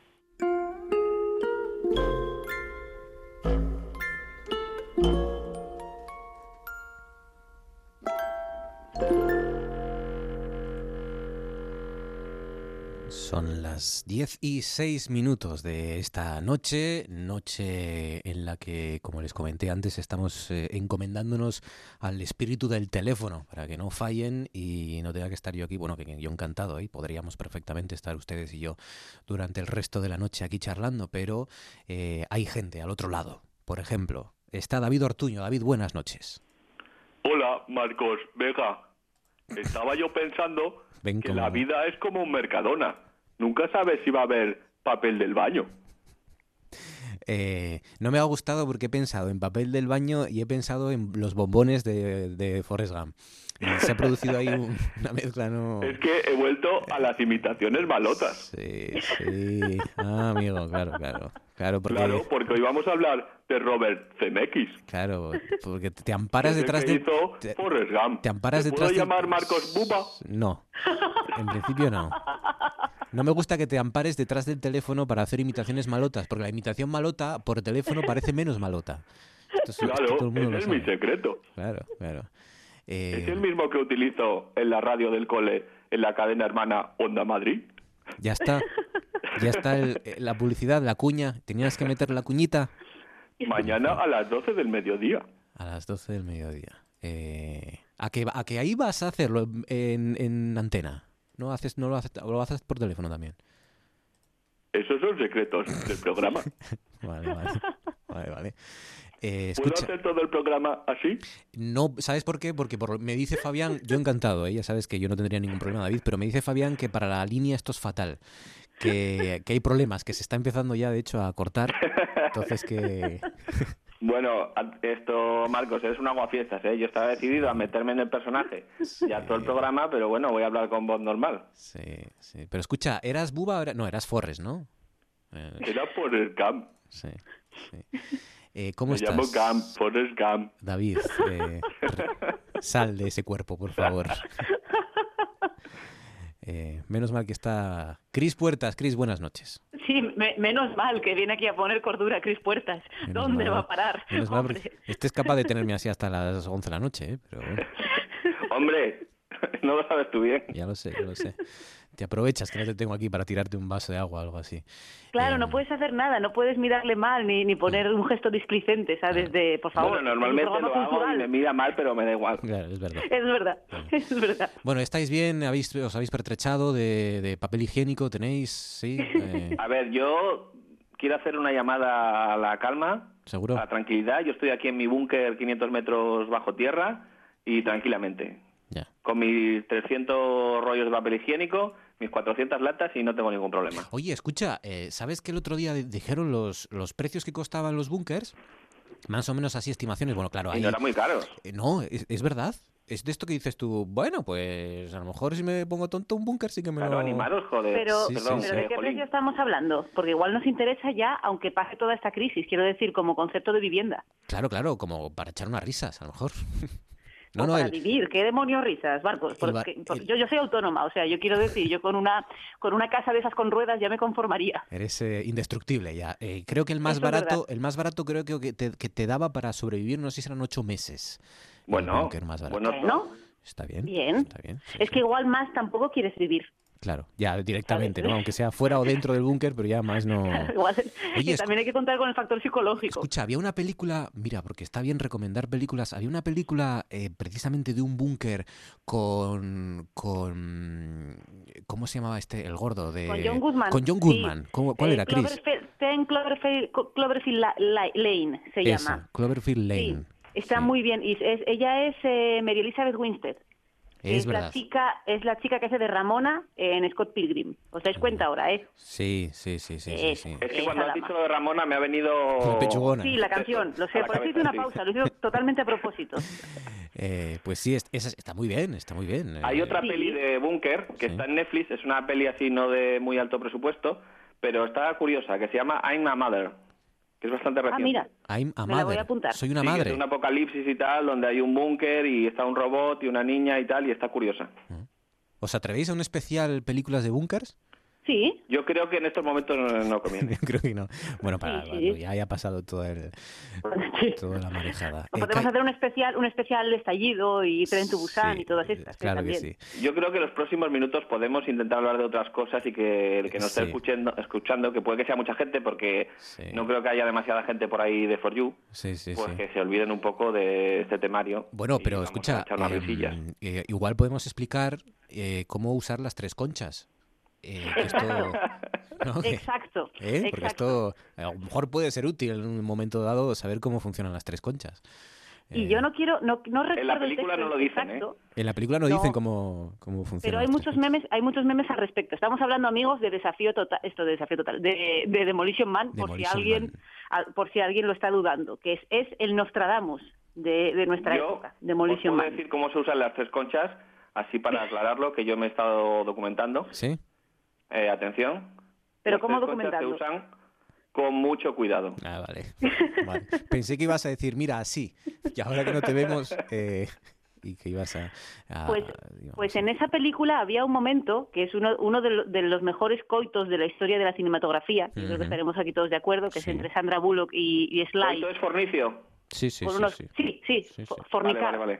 Son las 10 y 6 minutos de esta noche, noche en la que, como les comenté antes, estamos eh, encomendándonos al espíritu del teléfono para que no fallen y no tenga que estar yo aquí. Bueno, que yo encantado, ¿eh? podríamos perfectamente estar ustedes y yo durante el resto de la noche aquí charlando, pero eh, hay gente al otro lado. Por ejemplo, está David Ortuño. David, buenas noches. Hola, Marcos Vega. Estaba yo pensando que la vida es como un Mercadona nunca sabes si va a haber papel del baño. Eh, no me ha gustado porque he pensado en papel del baño y he pensado en los bombones de, de Forrest Gump. Se ha producido ahí [laughs] una mezcla, ¿no? Es que he vuelto a las imitaciones malotas. Sí, sí. Ah, amigo, claro, claro. Claro, porque... claro, porque hoy vamos a hablar de Robert Zemeckis. Claro, porque te [laughs] amparas detrás de... Te, Forrest Gump. Te amparas ¿Te detrás ¿Puedo llamar Marcos Buba? No, en principio no. No me gusta que te ampares detrás del teléfono para hacer imitaciones malotas, porque la imitación malota por teléfono parece menos malota. claro, ese es mi secreto. Claro, claro. Es el mismo que utilizo en la radio del cole, en la cadena hermana Onda Madrid. Ya está. Ya está eh, la publicidad, la cuña. Tenías que meter la cuñita. Mañana a las 12 del mediodía. A las 12 del mediodía. Eh, ¿a, que, ¿A que ahí vas a hacerlo en, en antena? ¿No, haces, no lo, haces, lo haces por teléfono también? Esos son secretos del programa. [laughs] vale, vale. vale, vale. Eh, ¿Puedo hacer todo el programa así? No, ¿sabes por qué? Porque por, me dice Fabián, yo encantado, ¿eh? ya sabes que yo no tendría ningún problema, David, pero me dice Fabián que para la línea esto es fatal, que, que hay problemas, que se está empezando ya de hecho a cortar, entonces que... [laughs] Bueno, esto, Marcos, es un aguafiestas, ¿eh? Yo estaba decidido a meterme en el personaje ya todo el programa, pero bueno, voy a hablar con voz normal. Sí, sí. Pero escucha, ¿eras Buba o No, eras Forres, ¿no? Eh... Era Forrest Camp. Sí, sí. Eh, ¿Cómo Me estás? llamo Gump, Forrest Gump. David, eh, [laughs] sal de ese cuerpo, por favor. Eh, menos mal que está Cris Puertas. Cris, buenas noches. Sí, me, menos mal que viene aquí a poner cordura Cris Puertas. Menos ¿Dónde mal. va a parar? Menos mal, porque este es capaz de tenerme así hasta las 11 de la noche, ¿eh? Pero bueno, [laughs] Hombre, [laughs] no lo sabes tú bien. ya lo sé, ya lo sé. Te aprovechas que no te tengo aquí para tirarte un vaso de agua o algo así. Claro, no puedes hacer nada, no puedes mirarle mal ni, ni poner un gesto displicente, ¿sabes? De, por favor. Bueno, normalmente lo hago y me mira mal, pero me da igual. Claro, es verdad. Es verdad, [laughs] es verdad. Bueno, ¿estáis bien? ¿Habéis, ¿Os habéis pertrechado de, de papel higiénico? ¿Tenéis? Sí. Eh, [laughs] A ver, yo quiero hacer una llamada a la calma, ¿Seguro? a la tranquilidad. Yo estoy aquí en mi búnker 500 metros bajo tierra y tranquilamente. Ya. Con mis 300 rollos de papel higiénico, mis 400 latas y no tengo ningún problema. Oye, escucha, eh, ¿sabes que el otro día di- dijeron los, los precios que costaban los búnkers? Más o menos así estimaciones. Bueno, claro, Y ahí... no eran muy caros. Eh, No, es, es verdad. Es de esto que dices tú, bueno, pues a lo mejor si me pongo tonto un búnker sí que me Claro, lo... animaros, joder. Pero, Sí, Perdón, sí, pero sí. ¿de qué precio estamos hablando? Porque igual nos interesa ya, aunque pase toda esta crisis, quiero decir, como concepto de vivienda. Claro, claro, como para echar unas risas, a lo mejor. [laughs] No, o no, para el- vivir, ¿qué demonios risas, Marcos? ba- Porque- yo, yo soy autónoma, o sea, yo quiero decir, yo con una con una casa de esas con ruedas ya me conformaría. eres eh, indestructible ya. Eh, creo que el más Eso barato, el más barato creo que que te, que te daba para sobrevivir, no sé si eran ocho meses. Bueno, búnker más barato. bueno, Bueno, Está bien. bien. Está bien. sí, Es sí. que igual más tampoco quieres vivir. Claro, ya directamente, ¿no? Aunque sea fuera o dentro del búnker, pero ya más no. [laughs] Igual, Oye, y también hay que contar con el factor psicológico. Escucha, había una película, mira, porque está bien recomendar películas, había una película eh, precisamente de un búnker con, con... ¿Cómo se llamaba este? El gordo de... Con John Goodman. Con John. Goodman. ¿Cómo- ¿Cuál Eh, era, Chris? Cloverfield, Ten Cloverfield, Cloverfield La- La- Lane se Esa, llama. Cloverfield Sí, Lane. está muy bien. Y es, ella es eh, Mary Elizabeth Winstead. Es la chica, es la chica que hace de Ramona en Scott Pilgrim. ¿Os dais cuenta ahora, eh? Sí, sí, sí, sí, sí, Es- sí. Es que cuando has dicho lo de Ramona me ha venido... Pechugona. Sí, la canción, lo sé, por eso hice una sí. pausa, lo hice [laughs] totalmente a propósito. Eh, pues sí, es- esa- está muy bien, está muy bien. eh. Hay otra Sí. peli de Bunker que Sí. está en Netflix, es una peli así no de muy alto presupuesto, pero está curiosa, que se llama I'm a Mother, que es bastante Ah, reciente. mira, I'm a me la voy a apuntar. Soy una Sí, madre. es un apocalipsis y tal, donde hay un búnker y está un robot y una niña y tal, y está curiosa. ¿Os atrevéis a un especial películas de búnkers? Sí, Yo creo que en estos momentos no, no conviene. Yo [laughs] creo que no. Bueno, para, Sí, ya haya pasado toda, el- [laughs] sí. toda la marejada. O Eh, podemos hacer un especial, un especial estallido y tren tu Busan Sí, y todas estas. ¿eh? Claro que sí. Yo creo que en los próximos minutos podemos intentar hablar de otras cosas y que el que nos esté escuchando, escuchando, que puede que sea mucha gente, porque Sí. no creo que haya demasiada gente por ahí de For You, Sí, sí, pues sí. que se olviden un poco de este temario. Bueno, pero escucha, em, eh, igual podemos explicar eh, cómo usar las tres conchas. Eh, que esto, [laughs] ¿no? Que- Exacto, ¿eh? Porque exacto. esto a lo mejor puede ser útil en un momento dado saber cómo funcionan las tres conchas. Y Eh, yo no quiero, no, no recuerdo la el película texto no lo dicen, ¿eh? En la película no, No. dicen cómo, cómo funcionan. pero hay muchos conchas. memes, hay muchos memes al respecto. Estamos hablando, amigos, de desafío total, esto de desafío total, de, de Demolition Man, por si alguien, Man. a- por si alguien lo está dudando, que es, es el Nostradamus de, de nuestra Yo época, os Demolition puedo Man. decir cómo se usan las tres conchas, así para [laughs] aclararlo, que yo me he estado documentando. ¿Sí? Eh, atención. Pero ¿cómo documentando? se usan con mucho cuidado. Ah, vale. [laughs] Vale. Pensé que ibas a decir, mira, así. Y ahora que no te vemos, eh, y que ibas a... a- Pues, digamos, pues en esa película había un momento que es uno, uno de, lo- de los mejores coitos de la historia de la cinematografía, y creo Ujú. que estaremos aquí todos de acuerdo, que Sí. es entre Sandra Bullock y, y Sly. Esto es fornicio. Sí, sí, por sí, unos- sí. sí, sí, Sí, fo- sí. Vale, fornicar. vale, vale.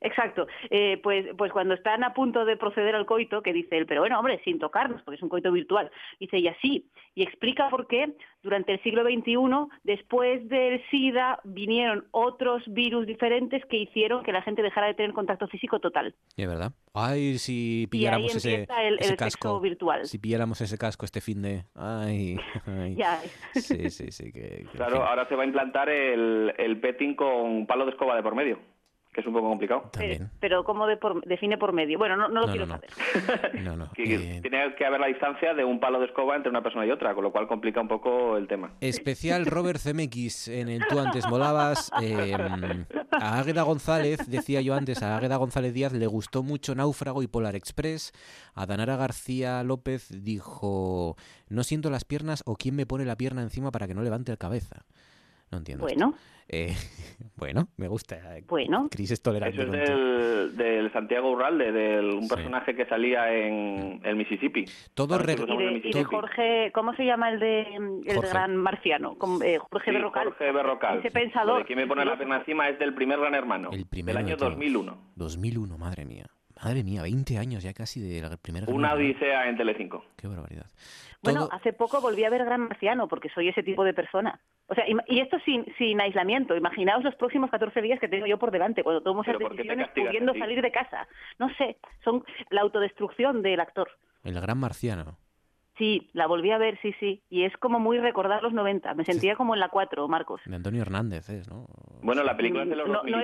Exacto. Eh, pues, pues cuando están a punto de proceder al coito, que dice él, pero bueno, hombre, sin tocarnos, porque es un coito virtual. Dice ella, sí. Y explica por qué durante el siglo XXI, después del SIDA, vinieron otros virus diferentes que hicieron que la gente dejara de tener contacto físico total. Es verdad. Ay, si Y ahí pilláramos ese, el, casco. virtual. Si pilláramos ese casco este fin de... Ay, ay. Ya. Sí, sí, sí. Que, que, en Claro, fin, ahora se va a implantar el, el petting con palo de escoba de por medio, que es un poco complicado. También. Pero ¿cómo de por- define por medio? Bueno, no, no lo No, quiero no, no. saber. No, no. [laughs] Que eh, Tiene que haber la distancia de un palo de escoba entre una persona y otra, con lo cual complica un poco el tema. Especial Robert Zemeckis en el Tú antes molabas. eh, a Águeda González, decía yo antes, a Águeda González Díaz le gustó mucho Náufrago y Polar Express. A Danara García López dijo, no siento las piernas o quién me pone la pierna encima para que no levante la cabeza. No entiendo. Bueno, Eh, [laughs] bueno, me gusta. bueno. Cris es tolerante. Eso es del, del Santiago Urralde, del un Sí. personaje que salía en el Mississippi. Todo re- Y de, el y de Mississippi. Jorge, ¿cómo se llama el de el Jorge. gran marciano? Con- eh, Jorge Sí, Berrocal. Jorge Berrocal. Ese pensador. de quién me pone la pierna encima es del primer gran hermano, El primero del de año todos. 2001. 2001, madre mía. Madre mía, 20 años ya casi de la primera. Una odisea en Telecinco. Qué barbaridad. Bueno, hace poco volví a ver Gran Marciano porque soy ese tipo de persona. O sea, y esto sin, sin aislamiento. Imaginaos los próximos 14 días que tengo yo por delante cuando tomo esas decisiones pudiendo salir de casa. No sé, son la autodestrucción del actor. El Gran Marciano. Sí, la volví a ver, sí, sí. Y es como muy recordar los 90. Me sentía como en la 4, Marcos. De Antonio Hernández, ¿es, no? Bueno, la película es de los no, no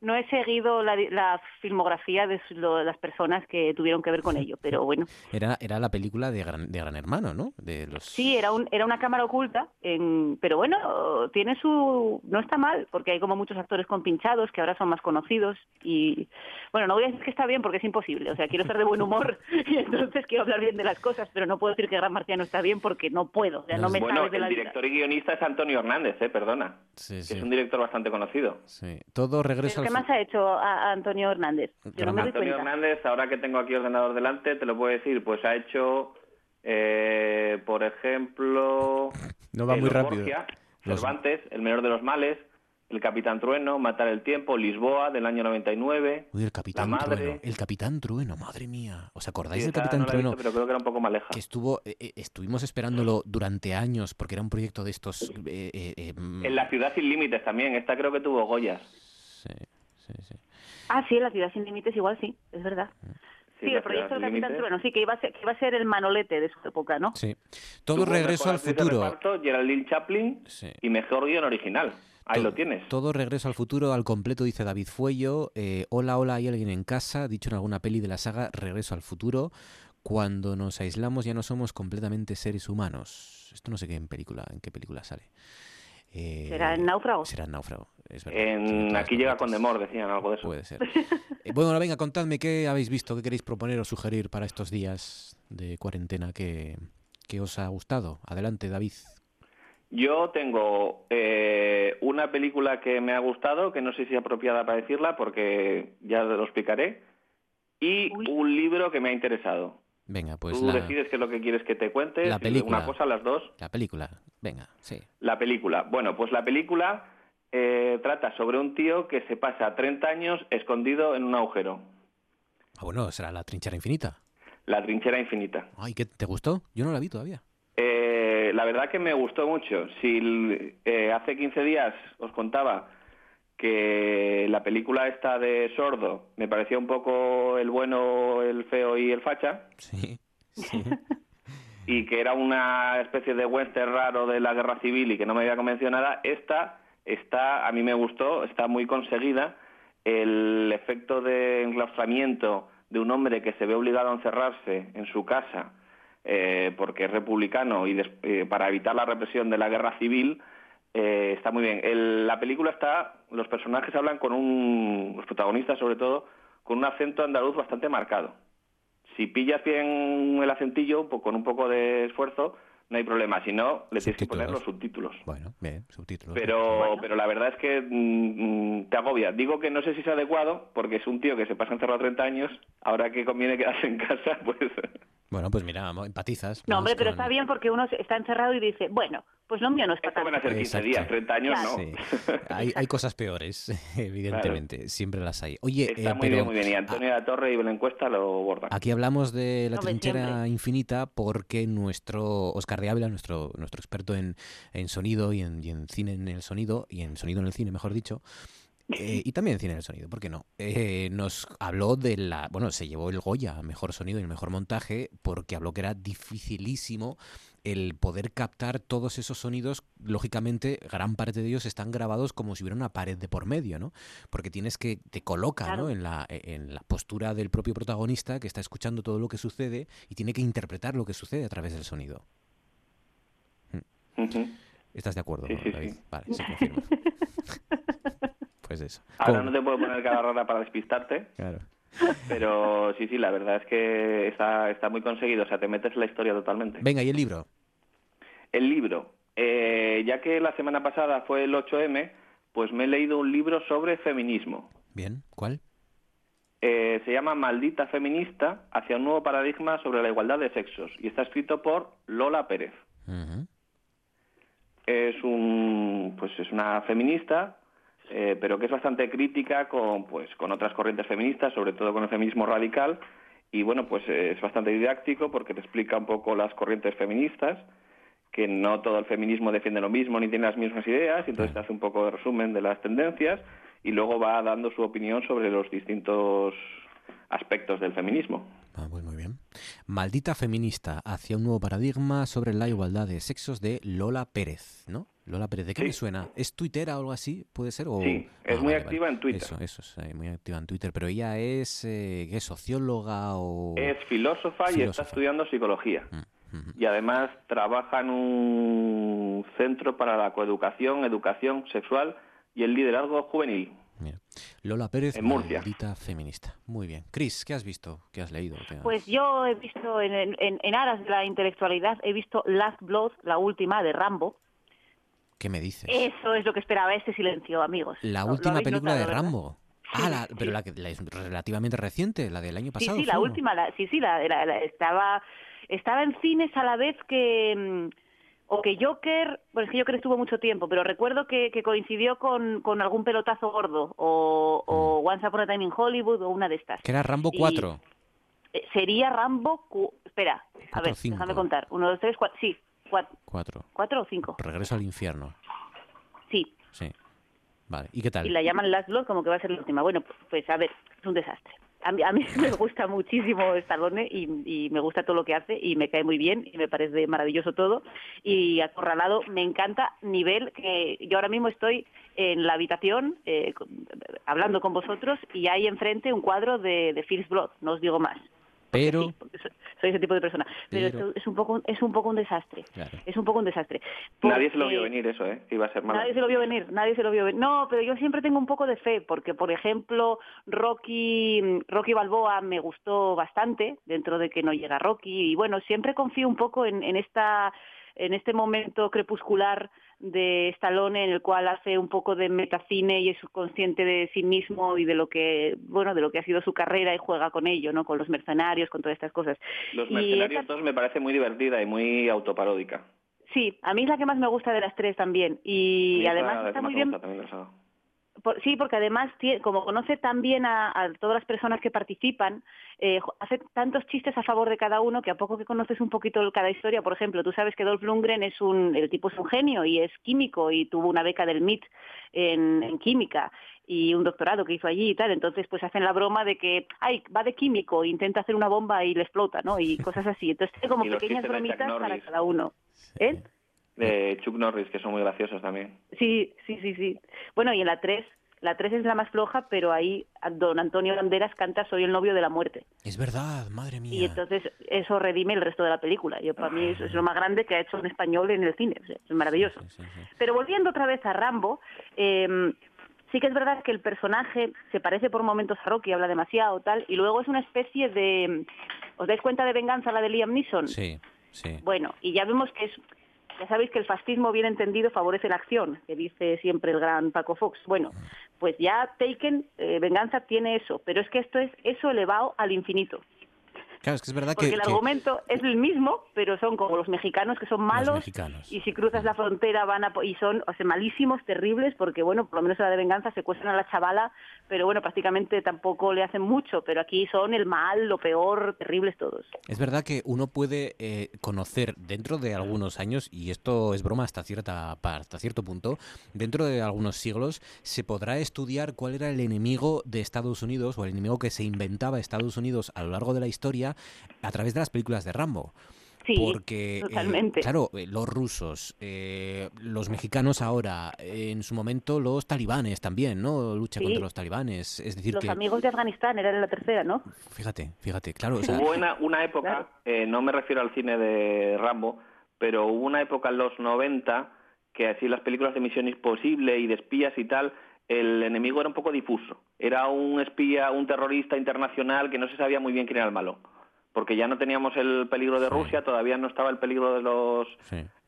no he seguido la, filmografía de las personas que tuvieron que ver con [laughs] ello, pero bueno. Era, era la película de Gran, de Gran Hermano, ¿no? De los... Sí, era, un, era una cámara oculta, en, pero bueno, tiene su... no está mal, porque hay como muchos actores compinchados que ahora son más conocidos y, bueno, no voy a decir que está bien porque es imposible, o sea, quiero ser de buen humor [laughs] y entonces quiero hablar bien de las cosas, pero no puedo decir que Gran Marciano está bien porque no puedo, o sea, no, me Bueno, de el director y guionista es Antonio Hernández, ¿eh? Perdona. Sí, sí. Es un director bastante conocido. Sí. Todo regresa ¿Qué más ha hecho a, Antonio Hernández? Antonio Hernández, ahora que tengo aquí ordenador delante, te lo puedo decir, pues ha hecho, eh, por ejemplo... No va muy rápido. Cervantes, El menor de los males, El Capitán Trueno, Matar el Tiempo, Lisboa, del año 99. Uy, el Capitán Trueno. El Capitán Trueno, madre mía. ¿Os acordáis del Capitán Trueno? pero creo que era un poco más lejos. Que estuvo, eh, eh, estuvimos esperándolo durante años porque era un proyecto de estos... Mm. en La Ciudad Sin Límites también. Esta creo que tuvo Goyas. Sí, sí, sí. Ah, sí, La Ciudad Sin Límites igual sí, es verdad. Sí, el proyecto del Capitán Trueno, sí, que iba, a ser, que iba a ser el manolete de su época, ¿no? Sí. Todo regreso al futuro. Reparto, Geraldine Chaplin y mejor guion original. Ahí lo tienes. Todo regreso al futuro al completo, dice David Fuello. Eh, hola, hola, hay alguien en casa, dicho en alguna peli de la saga Regreso al futuro. Cuando nos aislamos ya no somos completamente seres humanos. Esto no sé qué en película, en qué película sale. Eh, ¿Será en náufrago? Será en náufrago, es verdad. En, aquí llega con Demor, decían algo de eso. Puede ser. [laughs] eh, bueno, venga, contadme qué habéis visto, qué queréis proponer o sugerir para estos días de cuarentena que, os ha gustado. Adelante, David. Yo tengo eh, una película que me ha gustado, que no sé si es apropiada para decirla, porque ya lo explicaré, y un libro que me ha interesado. Venga, pues Tú decides qué es lo que quieres que te cuente. La película. Una cosa, las dos. La película. Venga, sí. La película. Bueno, pues la película eh, trata sobre un tío que se pasa 30 años escondido en un agujero. Ah, bueno, será la trinchera infinita. La trinchera infinita. Ay, ¿qué te gustó? Yo no la vi todavía. Eh, la verdad que me gustó mucho. Si eh, hace 15 días os contaba que la película esta de Sordo me parecía un poco el bueno, el feo y el facha. Sí, [laughs] y que era una especie de western raro de la guerra civil y que no me había convencido nada, esta está, a mí me gustó, está muy conseguida. El efecto de enclaustramiento de un hombre que se ve obligado a encerrarse en su casa eh, porque es republicano y eh, para evitar la represión de la guerra civil, eh, está muy bien. la película está, los personajes hablan con un, los protagonistas sobre todo, con un acento andaluz bastante marcado. Si pillas bien el acentillo, con un poco de esfuerzo, no hay problema. Si no, le tienes que poner los subtítulos. Bueno, bien, subtítulos. Pero, pero la verdad es que mm, mm, te agobia. Digo que no sé si es adecuado, porque es un tío que se pasa encerrado 30 años, ahora que conviene quedarse en casa, [laughs] pues... Bueno, pues mira, empatizas. No, hombre, pero está bien porque uno está encerrado y dice, bueno, pues lo mío no es para Esto van a ser 15 días, 30 años no. Hay, hay, cosas peores, [laughs] evidentemente, siempre las hay. Oye, está eh, muy bien, muy bien. Y Antonio de la Torre y la encuesta lo bordan. Aquí hablamos de la trinchera infinita porque nuestro Oscar de Ávila, nuestro, nuestro experto en, en sonido y en, y en cine en el sonido, y en sonido en el cine, mejor dicho, eh, y también cine el sonido, ¿por qué no? Eh, nos habló de la. Bueno, se llevó el Goya, mejor sonido y el mejor montaje, porque habló que era dificilísimo el poder captar todos esos sonidos. Lógicamente, gran parte de ellos están grabados como si hubiera una pared de por medio, ¿no? Porque tienes que. te coloca, ¿no? En la, en la postura del propio protagonista que está escuchando todo lo que sucede y tiene que interpretar lo que sucede a través del sonido. ¿Estás de acuerdo, David? Vale, se confirma. [laughs] pues eso. Ahora no te puedo poner cara rara para despistarte. [laughs] Claro. Pero sí, sí, la verdad es que está, está muy conseguido. O sea, te metes en la historia totalmente. Venga, ¿y el libro? El libro. Eh, ya que la semana pasada fue el 8M, pues me he leído un libro sobre feminismo. Bien, ¿cuál? Eh, se llama Maldita Feminista, hacia un nuevo paradigma sobre la igualdad de sexos, y está escrito por Lola Pérez. Es un, pues es una feminista eh, pero que es bastante crítica con, pues, con otras corrientes feministas, sobre todo con el feminismo radical, y bueno, pues eh, es bastante didáctico porque te explica un poco las corrientes feministas, que no todo el feminismo defiende lo mismo ni tiene las mismas ideas, y entonces te hace un poco de resumen de las tendencias y luego va dando su opinión sobre los distintos aspectos del feminismo. Ah, muy, muy bien. Maldita feminista hacia un nuevo paradigma sobre la igualdad de sexos de Lola Pérez, ¿no? Lola Pérez, ¿de qué me suena? ¿Es tuitera o algo así? ¿Puede ser? O... Sí, es Ah, muy vale, activa vale. en Twitter. Eso, eso, es muy activa en Twitter. Pero ella es, eh, ¿qué es socióloga o...? Es filósofa, y está estudiando psicología. Mm, Y además trabaja en un centro para la coeducación, educación sexual y el liderazgo juvenil. Lola Pérez, En Murcia. maldita feminista. Muy bien. Cris, ¿qué has visto? ¿Qué has leído? ¿Qué- Pues yo he visto, en, en, en aras de la intelectualidad, he visto Last Blood, la última, de Rambo. ¿Qué me dices? Eso es lo que esperaba este silencio, amigos. La Lo- última película notado, de ¿verdad? Rambo. Ah, la- pero la, que, la es relativamente reciente, la del año Sí, pasado. sí, la fue, ¿no? última, la- sí, sí, la, la- la- estaba, estaba en cines a la vez que, mm, o que Joker, bueno, es que Joker estuvo mucho tiempo, pero recuerdo que, que coincidió con, con algún pelotazo gordo, o, o Once Upon a Time in Hollywood, o una de estas. Mm. Que era Rambo Y- 4. Eh, Sería Rambo, cu- espera, a Cuatro ver, cinco. déjame contar, uno, dos, tres, cuatro, sí, cuatro, 4. cuatro o cinco, Regreso al infierno. sí, Sí. Vale. ¿Y qué tal? y la llaman Last Blood como que va a ser la última. Bueno, pues, a ver, es un desastre. A mí, a [laughs] me gusta muchísimo Stallone y, y me gusta todo lo que hace y me cae muy bien y me parece maravilloso todo. Y acorralado me encanta nivel que yo ahora mismo estoy en la habitación eh, hablando con vosotros y hay enfrente un cuadro de, de First Blood, no os digo más. Pero, Soy, soy ese tipo de persona. Pero, Pero- esto es un poco es un poco un desastre. Claro. Es un poco un desastre. Nadie se lo vio venir eso, ¿eh? Iba a ser malo. Nadie se lo vio venir, nadie se lo vio venir. No, pero yo siempre tengo un poco de fe, porque por ejemplo, Rocky, Rocky Balboa me gustó bastante, dentro de que no llega Rocky, y bueno, siempre confío un poco en, en esta en este momento crepuscular de Stallone en el cual hace un poco de metacine y es consciente de sí mismo y de lo que bueno de lo que ha sido su carrera y juega con ello no con los mercenarios con todas estas cosas Los mercenarios esta- 2 me parece muy divertida y muy autoparódica. sí a mí es la que más me gusta de las tres también y además está muy bien también. Por- sí, porque además, como conoce tan bien a, a todas las personas que participan, eh, hace tantos chistes a favor de cada uno que a poco que conoces un poquito cada historia, por ejemplo, tú sabes que Dolph Lundgren es un, el tipo es un genio y es químico y tuvo una beca del MIT en, en química y un doctorado que hizo allí y tal, entonces pues hacen la broma de que, ay, va de químico, intenta hacer una bomba y le explota, ¿no? Y cosas así. Entonces tiene como pequeñas bromitas para cada uno. ¿Eh? De Chuck Norris, que son muy graciosos también. Sí, sí, sí, sí. Bueno, y en la 3, la 3 es la más floja, pero ahí don Antonio Banderas canta Soy el novio de la muerte. Es verdad, madre mía. Y entonces eso redime el resto de la película. Yo para mí eso es lo más grande que ha hecho un español en el cine. O sea, es maravilloso. Pero volviendo otra vez a Rambo, eh, sí que es verdad que el personaje se parece por momentos a Rocky, habla demasiado tal, y luego es una especie de... ¿Os dais cuenta de venganza la de Liam Neeson? Sí, sí. Bueno, y ya vemos que es, ya sabéis que el fascismo bien entendido favorece la acción, que dice siempre el gran Paco Fox. Bueno, pues ya Taken, eh, Venganza tiene eso, pero es que esto es eso elevado al infinito. Claro, es que es verdad Porque que, el que- argumento es el mismo, pero son como los mexicanos que son malos y si cruzas la frontera van a y son o sea, malísimos, terribles, porque bueno, por lo menos en la de venganza secuestran a la chavala, pero bueno, prácticamente tampoco le hacen mucho, pero aquí son el mal, lo peor, terribles todos. es verdad que uno puede eh, conocer dentro de algunos años, y esto es broma hasta, cierta, hasta cierto punto, dentro de algunos siglos se podrá estudiar cuál era el enemigo de Estados Unidos o el enemigo que se inventaba Estados Unidos a lo largo de la historia a través de las películas de Rambo. Sí, Porque, eh, totalmente. claro, eh, los rusos, eh, los mexicanos ahora, eh, en su momento los talibanes también, ¿no? Lucha Sí. contra los talibanes. Es decir, Los que, amigos de Afganistán eran en la tercera, ¿no? fíjate, fíjate, claro, o sea, Hubo una, una época, eh, no me refiero al cine de Rambo, pero hubo una época en los 90 que así las películas de Misión Imposible y de espías y tal, el enemigo era un poco difuso. Era un espía, un terrorista internacional que no se sabía muy bien quién era el malo. Porque ya no teníamos el peligro de Rusia, todavía no estaba el peligro de los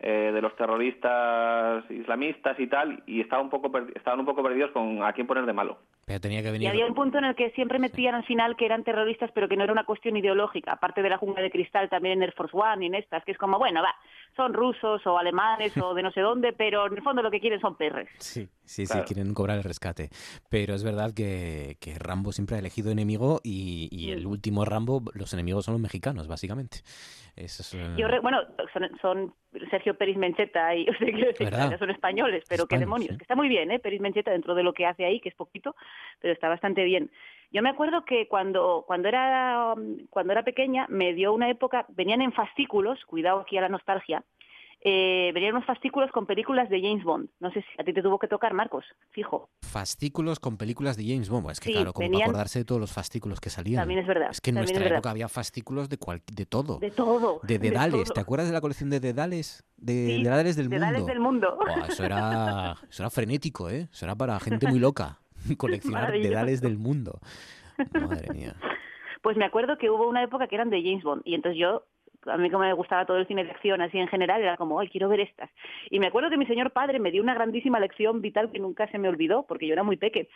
eh, de los terroristas islamistas y tal, y estaban un poco estaban un poco perdidos con a quién poner de malo. Pero tenía que venir... Y había un punto en el que siempre metían al final que eran terroristas, pero que no era una cuestión ideológica, aparte de la jungla de cristal también en Air Force One y en estas, que es como, bueno, va, son rusos o alemanes o de no sé dónde, pero en el fondo lo que quieren son perres. Sí, sí, sí, quieren cobrar el rescate. Pero es verdad que, que Rambo siempre ha elegido enemigo y, y el último Rambo, los enemigos son los mexicanos, básicamente. Eso es, Yo bueno, son, son, Sergio Peris Mencheta y [laughs] o sea, son españoles, pero qué demonios. Que está muy bien, ¿eh? Peris Mencheta dentro de lo que hace ahí, que es poquito, pero está bastante bien. Yo me acuerdo que cuando, cuando, era, cuando era pequeña me dio una época, venían en fascículos, cuidado aquí a la nostalgia, eh, venían unos fascículos con películas de James Bond. No sé si a ti te tuvo que tocar, Marcos, fijo. Fascículos con películas de James Bond. Es que claro, como para acordarse de todos los fascículos que salían. También es verdad. Es que en nuestra época había fascículos de, de todo. De todo. De Dedales. ¿Te acuerdas de la colección de Dedales? De Dedales del Mundo. del Mundo. eso, era, eso era frenético, ¿eh? Eso era para gente muy loca. [laughs] Coleccionar Dedales del Mundo. Madre mía. Pues me acuerdo que hubo una época que eran de James Bond y entonces yo a mí como me gustaba todo el cine de acción así en general, era como, ay, quiero ver estas. Y me acuerdo que mi señor padre me dio una grandísima lección vital que nunca se me olvidó, porque yo era muy peque.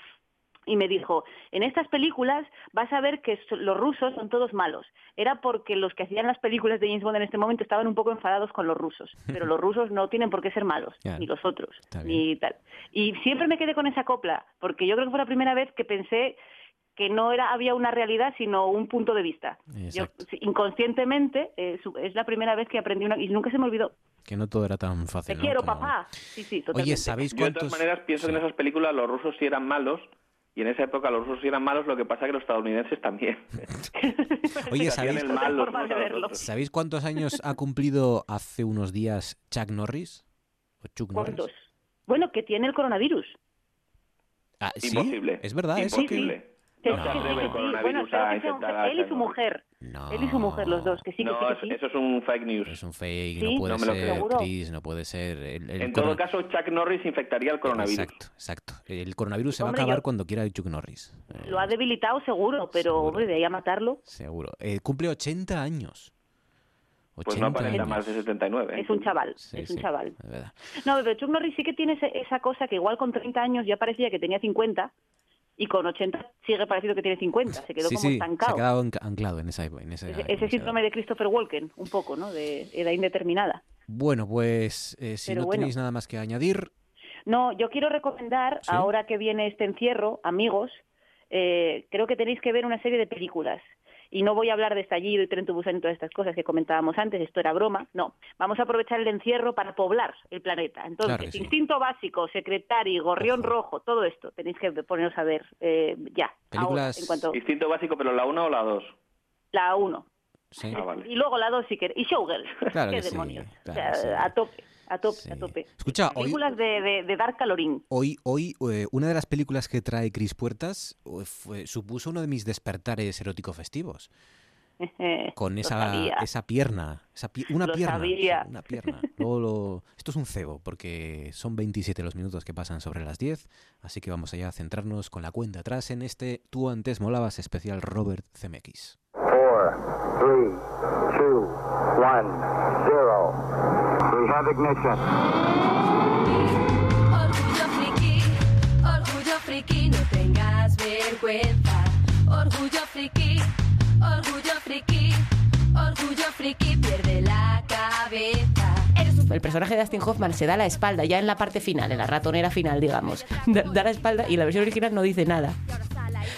Y me dijo, en estas películas vas a ver que los rusos son todos malos. Era porque los que hacían las películas de James Bond en este momento estaban un poco enfadados con los rusos. [laughs] Pero los rusos no tienen por qué ser malos, ni los otros, ni tal. Y siempre me quedé con esa copla, porque yo creo que fue la primera vez que pensé que no era había una realidad sino un punto de vista. Yo, inconscientemente eh, es la primera vez que aprendí una y nunca se me olvidó. Que no todo era tan fácil. Te quiero, papá. Sí, sí, totalmente. Oye, ¿sabéis cuántos? Yo de todas maneras pienso que en esas películas los rusos sí eran malos y en esa época los rusos sí eran malos, lo que pasa que los estadounidenses también. [laughs] Oye, ¿sabéis, ¿sabéis cuántos años ha cumplido hace unos días Chuck Norris? ¿O Chuck ¿Cuántos? Bueno, que tiene el coronavirus. Ah, ¿sí? Imposible. Es verdad, Imposible. Bueno, él y su mujer. Él y su mujer, los dos, que sí, no, eso es un fake news. Es un fake, no puede ser, Chris, no puede ser. en todo caso, Chuck Norris infectaría el coronavirus. Exacto, exacto. El coronavirus se va a acabar cuando quiera Chuck Norris. Lo ha debilitado seguro, pero hombre, de ahí a matarlo. Seguro. Eh, cumple 80 años. Pues no aparenta más de 79. Es un chaval, es un chaval. no, pero Chuck Norris sí que tiene esa cosa que igual con 30 años ya parecía que tenía 50 y con 80 sigue parecido que tiene 50, se quedó como estancado. Se ha quedado anclado en esa, en ese, ese síndrome de Christopher Walken, un poco, ¿no? De edad indeterminada. Bueno, pues eh, si no tenéis nada más que añadir. No, yo quiero recomendar, ahora que viene este encierro, amigos, eh, creo que tenéis que ver una serie de películas y no voy a hablar de estallido y tren Busan y todas estas cosas que comentábamos antes, esto era broma, no, vamos a aprovechar el encierro para poblar el planeta. Entonces, instinto básico, secretario, gorrión rojo, todo esto tenéis que poneros a ver eh, ya. Instinto básico, pero la 1 o la 2? La 1. Ah, y luego la 2 sí que... Y Showgirls, qué demonios. a tope a tope, a tope. Escucha, películas de, de, Dark Calorín. Hoy, hoy eh, una de las películas que trae Cris Puertas supuso uno de mis despertares erótico festivos. [laughs] Con esa, esa pierna, esa una, pierna una pierna. Esto es un cebo, porque son 27 los minutos que pasan sobre las 10, así que vamos allá a centrarnos con la cuenta atrás en este Tú antes molabas especial Robert CMX. 4, 3, 2, 1, 0 have ignition. Orgullo friki, orgullo friki, no tengas vergüenza. Orgullo friki, orgullo friki, orgullo friki, pierde la cabeza. El personaje de Dustin Hoffman se da la espalda ya en la parte final, en la ratonera final, digamos. Da, la espalda y la versión original no dice nada.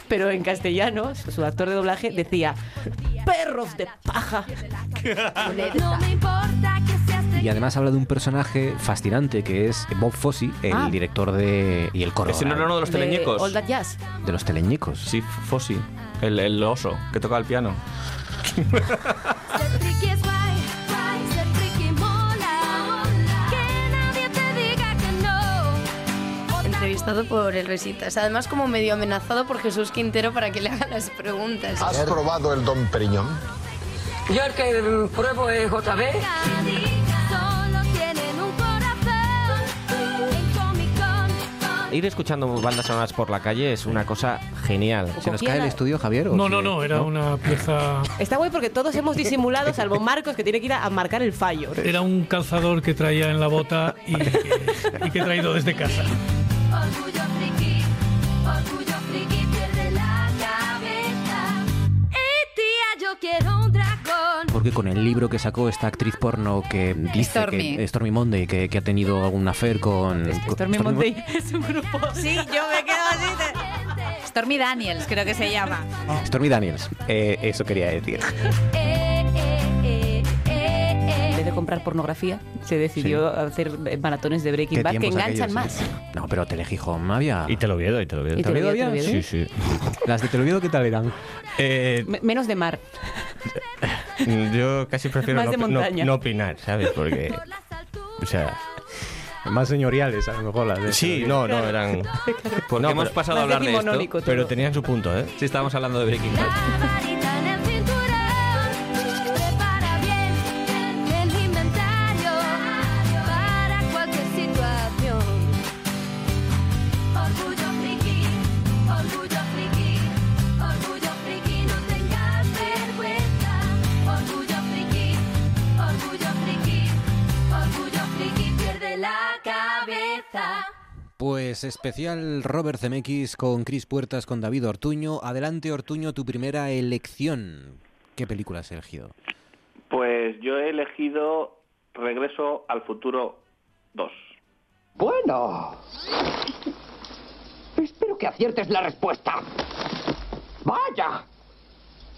Pero en castellano, su actor de doblaje decía: ¡Perros de paja! [laughs] No me importa que y además habla de un personaje fascinante que es Bob Fosse, el ah. director de. y el coro. Ese no era uno de los teleñecos. De Jazz. De los teleñecos. Sí, Fosse. El, el oso que toca el piano. Entrevistado por el Resitas. Además, como medio amenazado por Jesús Quintero para que le haga las preguntas. ¿Has probado el Don Periñón? Yo el que pruebo es JB. ir escuchando bandas sonoras por la calle es una cosa genial. ¿Se nos cae el estudio, Javier? No, no, no, era una pieza... Está guay porque todos hemos disimulado, salvo Marcos, que tiene que ir a marcar el fallo. Era un calzador que traía en la bota y que, y que he traído desde casa. Orgullo friki, orgullo friki pierde la cabeza. Eh, tía, yo quiero un dragón. Porque con el libro que sacó esta actriz porno que dice Stormy. que Stormy Monday, que, que ha tenido algún affair con... Stormy Monday es un grupo. Sí, yo me quedo así de... Stormy Daniels, creo que se llama. Stormy Daniels, eh, eso quería decir. De comprar pornografía, se decidió hacer maratones de Breaking ¿Qué Bad que enganchan aquellos, más. sí. No, pero Telejijón había... Y te lo viedo, y te lo viedo. ¿Y Te lo Viedo, Te lo Viedo? Sí, sí. [laughs] ¿Las de Televiedo qué tal eran? Eh, Me- menos de mar. [laughs] yo casi prefiero Más no, de no- no opinar, ¿sabes? Porque... O sea... Más señoriales, a lo mejor las de Sí, no, no, eran... [laughs] Porque No, hemos pasado a hablar de esto, pero tenían su punto, ¿eh? Sí, estábamos hablando de Breaking Bad. Pues especial Robert Zemeckis con Chris Puertas, con David Ortuño. Adelante, Ortuño, tu primera elección. ¿Qué película has elegido? Pues yo he elegido Regreso al Futuro 2. Bueno. Espero que aciertes la respuesta. Vaya.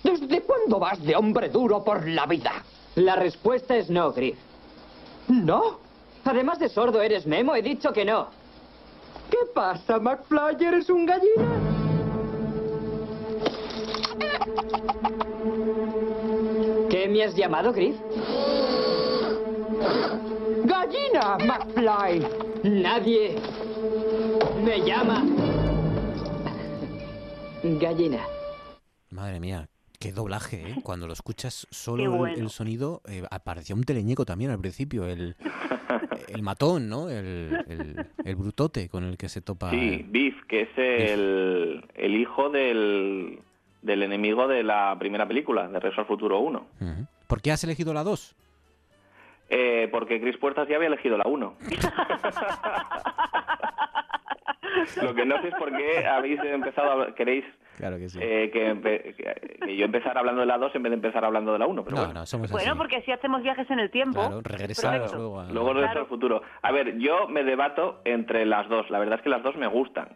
¿Desde cuándo vas de hombre duro por la vida? La respuesta es no, Griff. ¿No? Además de sordo, eres Memo, he dicho que no. ¿Qué pasa, McFly? ¿Eres un gallina? ¿Qué me has llamado, Griff? ¡Gallina, McFly! Nadie me llama gallina. Madre mía, qué doblaje, ¿eh? [laughs] Cuando lo escuchas solo el- sonido, eh, apareció un teleñeco también al principio, el, [laughs] el matón, ¿no? El, el- el brutote con el que se topa. Sí, Biff, que es el, el hijo del, del enemigo de la primera película, de Regreso al Futuro 1. Ujú. ¿Por qué has elegido la 2? Eh, porque Chris Puertas ya había elegido la 1. [laughs] Lo que no sé es por qué habéis empezado a queréis Claro que sí. eh, que, empe- que- que yo empezara hablando de la 2 en vez de empezar hablando de la 1. Pero No, bueno. no, somos Bueno, porque así hacemos viajes en el tiempo. Claro, regresar Perfecto. luego a... Luego Regreso al Futuro. A ver, yo me debato entre las dos. La verdad es que las dos me gustan.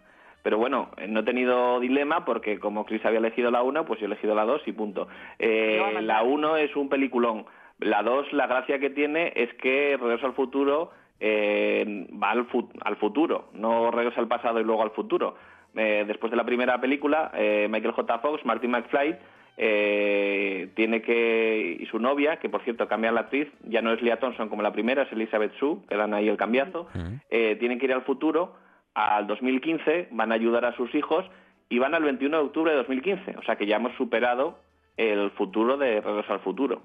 Pero bueno, eh, no he tenido dilema porque como Chris había elegido la 1, pues yo he elegido la 2 y punto. Eh, la 1 es un peliculón. La 2, la gracia que tiene es que Regreso al Futuro eh, va al, fu- al futuro, no regresa al pasado y luego al futuro. Eh, después de la primera película, eh, Michael J. Fox, Martin McFly, eh, tiene que y su novia, que por cierto cambia la actriz, ya no es Leah Thompson como la primera, es Elizabeth Sue, que dan ahí el cambiazo, eh, tienen que ir al futuro, al 2015, van a ayudar a sus hijos y van al 21 de octubre de 2015, o sea que ya hemos superado el futuro de Regreso al Futuro.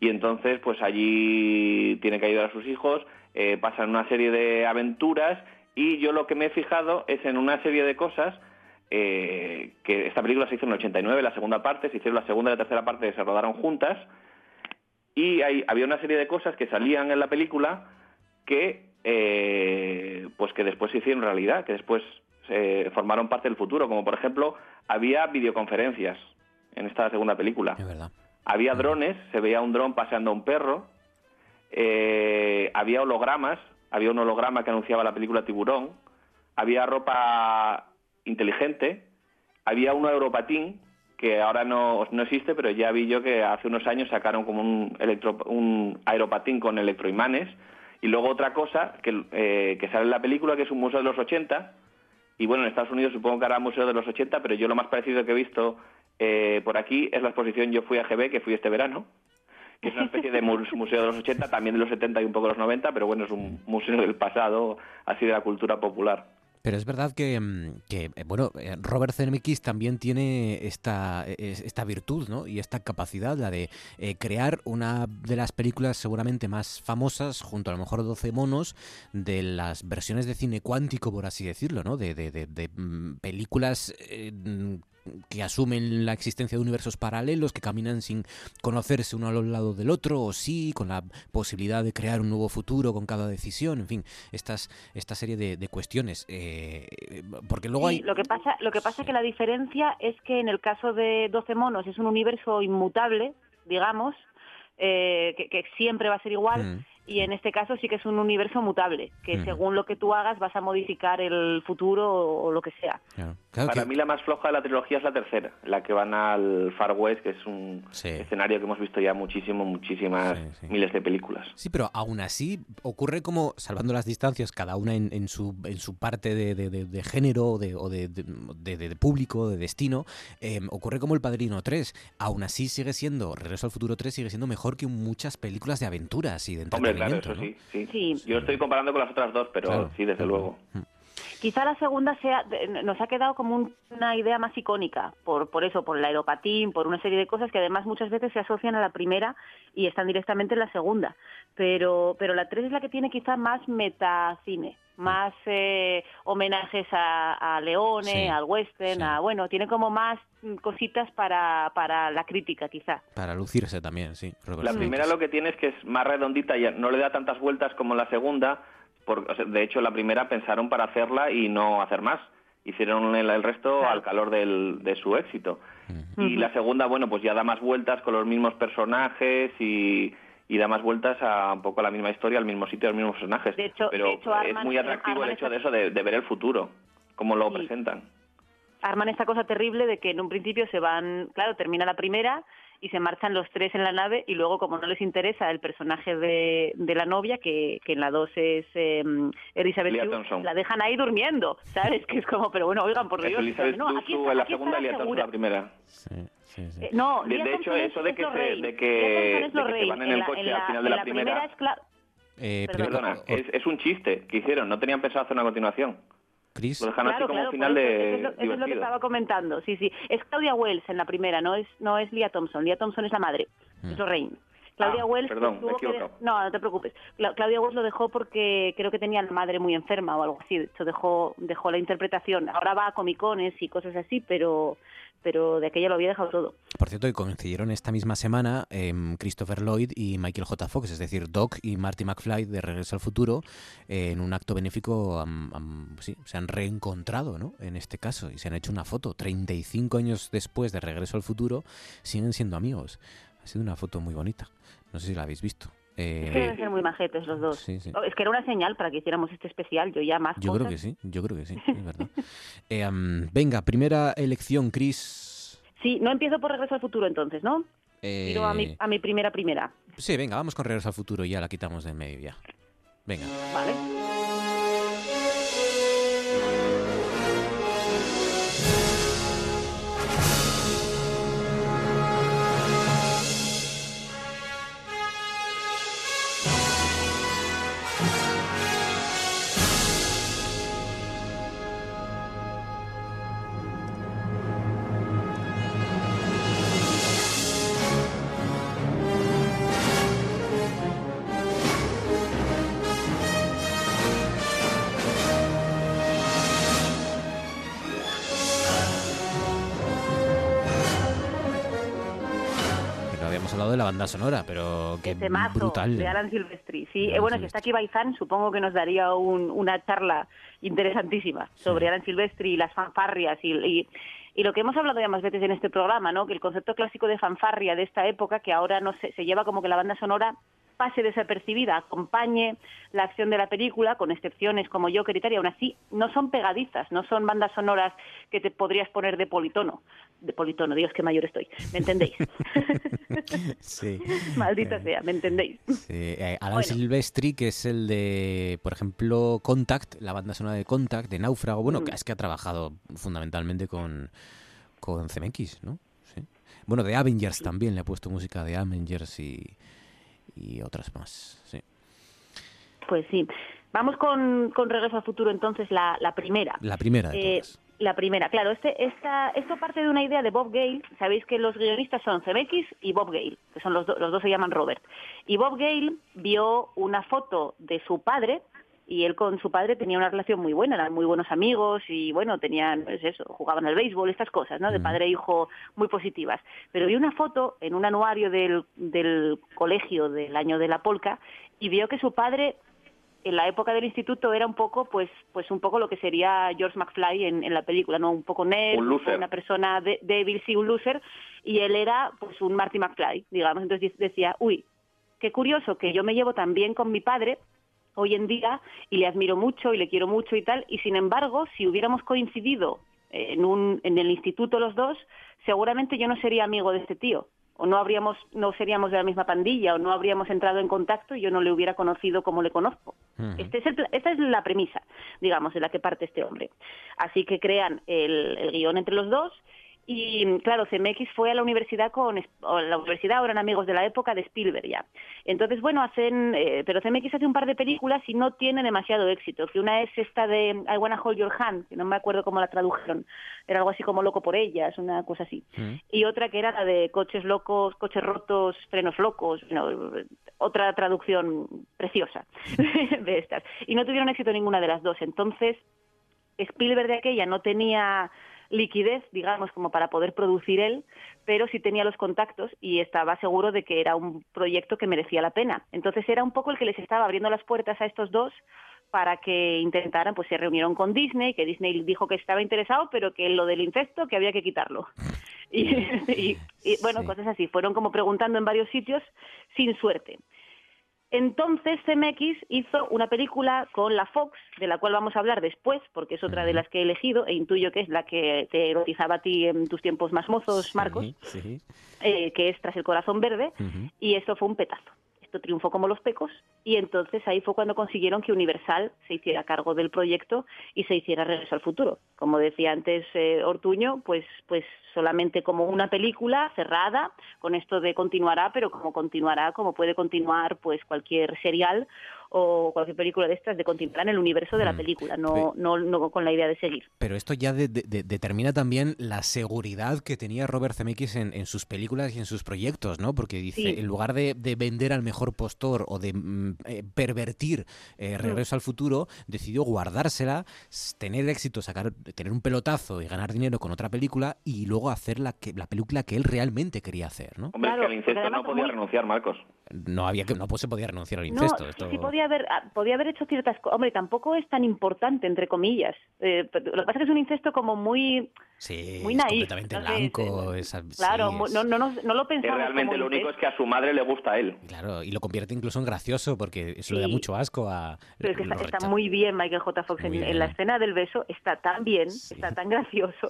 Y entonces, pues allí tiene que ayudar a sus hijos, eh, pasan una serie de aventuras y yo lo que me he fijado es en una serie de cosas eh, que esta película se hizo en el 89, la segunda parte, se hicieron la segunda y la tercera parte, se rodaron juntas y hay- había una serie de cosas que salían en la película que eh, pues que después se hicieron realidad, que después se formaron parte del futuro, como por ejemplo había videoconferencias en esta segunda película. Había drones, se veía un dron paseando a un perro, eh, había hologramas, había un holograma que anunciaba la película Tiburón, había ropa inteligente, había un aeropatín que ahora no, no existe, pero ya vi yo que hace unos años sacaron como un, electro, un aeropatín con electroimanes, y luego otra cosa que, eh, que sale en la película, que es un museo de los 80, y bueno, en Estados Unidos supongo que hará museo de los 80, pero yo lo más parecido que he visto eh, por aquí es la exposición Yo fui a GB, que fui este verano, que es una especie de mus- museo de los 80, también de los 70 y un poco de los 90, pero bueno, es un museo del pasado, así de la cultura popular. Pero es verdad que, mm, eh, bueno, eh, Robert Zemeckis también tiene esta, esta virtud, ¿no? Y esta capacidad, la de eh, crear una de las películas seguramente más famosas, junto a lo mejor 12 monos, de las versiones de cine cuántico, por así decirlo, ¿no? De, de, de, mm, películas que asumen la existencia de universos paralelos, que caminan sin conocerse uno al lado del otro, o sí, con la posibilidad de crear un nuevo futuro con cada decisión, en fin, estas, esta serie de, cuestiones. Eh, porque luego hay... Lo que pasa, lo que pasa es que la diferencia es que en el caso de 12 monos es un universo inmutable, digamos, eh, que, siempre va a ser igual. Mm y en este caso sí que es un universo mutable, que según lo que tú hagas vas a modificar el futuro o, lo que sea. Para mí la más floja de la trilogía es la tercera, la que van al Far West, que es un escenario que hemos visto ya muchísimo, muchísimas miles de películas. Sí, pero aún así ocurre como, salvando las distancias, cada una en, su, en su parte de, género o de, público, de destino, em, ocurre como El Padrino 3. Aún así sigue siendo, Regreso al Futuro 3 sigue siendo mejor que muchas películas de aventuras y de claro, eso sí, sí, Yo estoy comparando con las otras dos, pero sí, desde luego. Mm. Quizá la segunda sea nos ha quedado como una idea más icónica, por, por eso, por el aeropatín, por una serie de cosas que además muchas veces se asocian a la primera y están directamente en la segunda. Pero, pero la tres es la que tiene quizá más metacine más eh, homenajes a, a Leone, al western, a bueno, tiene como más cositas para, para la crítica quizá. Para lucirse también, sí. la primera lo que tiene es que es más redondita y no le da tantas vueltas como la segunda. Por, de hecho, la primera pensaron para hacerla y no hacer más. Hicieron el, resto al calor del, de su éxito. Y la segunda, bueno, pues ya da más vueltas con los mismos personajes y, y da más vueltas a un poco la misma historia, al mismo sitio, a los mismos personajes. Pero es muy atractivo el hecho de eso, de, ver el futuro, cómo lo presentan. Arman esta cosa terrible de que en un principio se van, claro, termina la primera y se marchan los tres en la nave y luego como no les interesa el personaje de, de la novia, que, que en la dos es eh, Elizabeth la dejan ahí durmiendo, ¿sabes? [laughs] Que es como, pero bueno, oigan, por Dios. no, aquí en la segunda, Elizabeth en la primera. Sí. Eh, no, de, hecho, eso de que, se, de que, van en el coche al final de la, primera... Eh, perdona, es, es, un chiste que hicieron, no tenían pensado hacer una continuación. Chris. Lo dejan así como final de. Eso es, lo, que estaba comentando, sí, sí. Es Claudia Wells en la primera, no es, no es Lia Thompson. Lia Thompson es la madre, mm. es Lorraine. Claudia ah, Wells perdón, tuvo que... no, no te preocupes. Claudia Wells lo dejó porque creo que tenía la madre muy enferma o algo así. De hecho, dejó, dejó la interpretación. Ahora va a comicones y cosas así, pero pero de aquella lo había dejado todo. Por cierto, y coincidieron esta misma semana eh, Christopher Lloyd y Michael J. Fox, es decir, Doc y Marty McFly de Regreso al Futuro, en un acto benéfico se han reencontrado ¿no? en este caso y se han hecho una foto. 35 años después de Regreso al Futuro siguen siendo amigos. Ha sido una foto muy bonita. No sé si la habéis visto. Eh, es que deben ser muy majetes los dos. Oh, es que era una señal para que hiciéramos este especial. Yo ya más. Yo creo que sí, yo creo que sí, es verdad. [laughs] Eh, venga, primera elección, Chris. Sí, no empiezo por Regreso al Futuro entonces, ¿no? Eh... a mi, a mi primera primera. Sí, venga, vamos con Regreso al Futuro y ya la quitamos de medio ya. Venga. Vale. Banda sonora, pero qué brutal. de Alan Silvestri. Sí, eh, bueno, si está aquí Baizán, supongo que nos daría una charla interesantísima sobre Alan Silvestri y las fanfarrias y, y, lo que hemos hablado ya más veces en este programa, ¿no? Que el concepto clásico de fanfarria de esta época, que ahora no se, se lleva como que la banda sonora pase desapercibida, acompañe la acción de la película, con excepciones como Joker y tal, y aún así no son pegadizas, no son bandas sonoras que te podrías poner de politono. De politono, Dios, qué mayor estoy. ¿Me entendéis? [laughs] Sí. [laughs] Maldita sea, ¿me entendéis? Sí. Eh, Alan Silvestri, que es el de, por ejemplo, Contact, la banda sonora de Contact, de Náufrago, bueno, mm. es que ha trabajado fundamentalmente con, con CMX, ¿no? Sí. Bueno, de Avengers también, le ha puesto música de Avengers y y otras más, sí. Pues sí. Vamos con, con Regreso al Futuro, entonces, la, la primera. La primera de Eh, la primera, claro. Este, esta, esto parte de una idea de Bob Gale. Sabéis que los guionistas son Zemeckis y Bob Gale, que son los, do- los dos se llaman Robert. Y Bob Gale vio una foto de su padre y él con su padre tenía una relación muy buena, eran muy buenos amigos y bueno, tenían, pues eso, jugaban al béisbol, estas cosas, ¿no? De padre e hijo muy positivas. Pero vi una foto en un anuario del, del colegio del año de la polca y vio que su padre en la época del instituto era un poco, pues, pues un poco lo que sería George McFly en, en la película, ¿no? Un poco nerd, Un una persona de- débil, sí, un loser, y él era, pues, un Marty McFly, digamos. Entonces decía, uy, qué curioso que yo me llevo tan bien con mi padre hoy en día y le admiro mucho y le quiero mucho y tal, y sin embargo, si hubiéramos coincidido en, un, en el instituto los dos, seguramente yo no sería amigo de este tío o no habríamos no seríamos de la misma pandilla o no habríamos entrado en contacto y yo no le hubiera conocido como le conozco. Este es el esta es la premisa, digamos, de la que parte este hombre. Así que crean el, el guion entre los dos y claro, CMX fue a la universidad con o la universidad eran amigos de la época de Spielberg ya. Entonces, bueno, hacen eh, pero CMX hace un par de películas y no tiene demasiado éxito, que una es esta de I Wanna Hold Your Hand, que no me acuerdo cómo la tradujeron. Era algo así como loco por ellas, una cosa así y otra que era la de coches locos, coches rotos, frenos locos, no, otra traducción preciosa [laughs] de estas. Y no tuvieron éxito ninguna de las dos. Entonces, Spielberg de aquella no tenía liquidez, digamos, como para poder producir él, pero sí tenía los contactos y estaba seguro de que era un proyecto que merecía la pena. Entonces era un poco el que les estaba abriendo las puertas a estos dos para que intentaran, pues se reunieron con Disney, que Disney dijo que estaba interesado, pero que lo del incesto que había que quitarlo. [laughs] Y, y- y, bueno, cosas así. Fueron como preguntando en varios sitios sin suerte. Entonces CMX hizo una película con la Fox, de la cual vamos a hablar después, porque es otra de las que he elegido, e intuyo que es la que te erotizaba a ti en tus tiempos más mozos, Marcos, Sí. eh, que es Tras el Corazón Verde, y esto fue un petazo. Triunfó como los pecos, y entonces ahí fue cuando consiguieron que Universal se hiciera cargo del proyecto y se hiciera Regreso al Futuro. Como decía antes eh, Ortuño, pues, pues solamente como una película cerrada, con esto de continuará, pero como continuará, como puede continuar pues cualquier serial o cualquier película de estas, de en el universo de la película, no, no, no con la idea de seguir. Pero esto ya de- de- de- determina también la seguridad que tenía Robert Zemeckis en, en sus películas y en sus proyectos, ¿no? Porque dice, Sí. en lugar de, de vender al mejor postor o de mm, eh, pervertir eh, Regreso al Futuro, decidió guardársela, tener éxito, sacar, tener un pelotazo y ganar dinero con otra película y luego hacer la, que, la película que él realmente quería hacer, ¿no? Hombre, es que al incesto no podía renunciar, Marcos. No había que no pues, se podía renunciar al No, incesto. sí, esto- sí podía haber, ah, podía haber hecho ciertas cosas. Hombre, tampoco es tan importante, entre comillas. Eh, lo que pasa es que es un incesto como muy... Sí, muy es naif, completamente blanco. es- Claro, sí, es- no, no, no, no lo Que pensamos realmente como lo único es que a su madre le gusta a él. Claro, y lo convierte incluso en gracioso porque eso le da mucho asco a... Pero es que está, muy bien Michael J. Fox en, la escena del beso, está tan bien, está tan gracioso.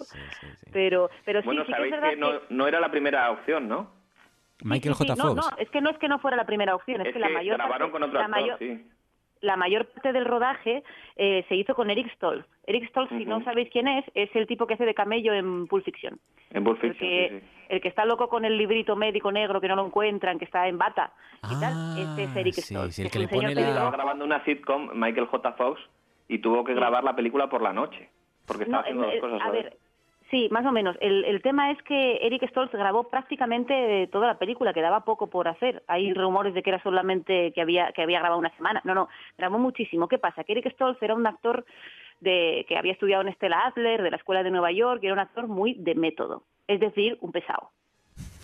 Pero, pero sí, bueno, sí que es sabéis que no, no era la primera opción, ¿no? Michael Sí, J. no, Fox. no, es que no es que no fuera la primera opción, es, Es que, la mayor grabaron parte, con otro la actor, mayor, sí. la mayor parte del rodaje eh, se hizo con Eric Stoltz. Eric Stoltz, si no sabéis quién es, es el tipo que hace de camello en Pulp Fiction. En Pulp El Fiction, que, sí, sí. el que está loco con el librito médico negro que no lo encuentran, que está en bata y tal, este es Eric Ah, sí, Stoltz. sí, el es que un le pone la- Estaba grabando una sitcom, Michael J. Fox, y tuvo que grabar la película por la noche. Porque estaba No, haciendo eh, dos cosas a ver. Sí, más o menos. El, el tema es que Eric Stoltz grabó prácticamente toda la película, quedaba poco por hacer. Hay rumores de que era solamente que había que había grabado una semana. No, no, grabó muchísimo. ¿Qué pasa? Que Eric Stoltz era un actor de que había estudiado en Stella Adler, de la Escuela de Nueva York, y era un actor muy de método, es decir, un pesado.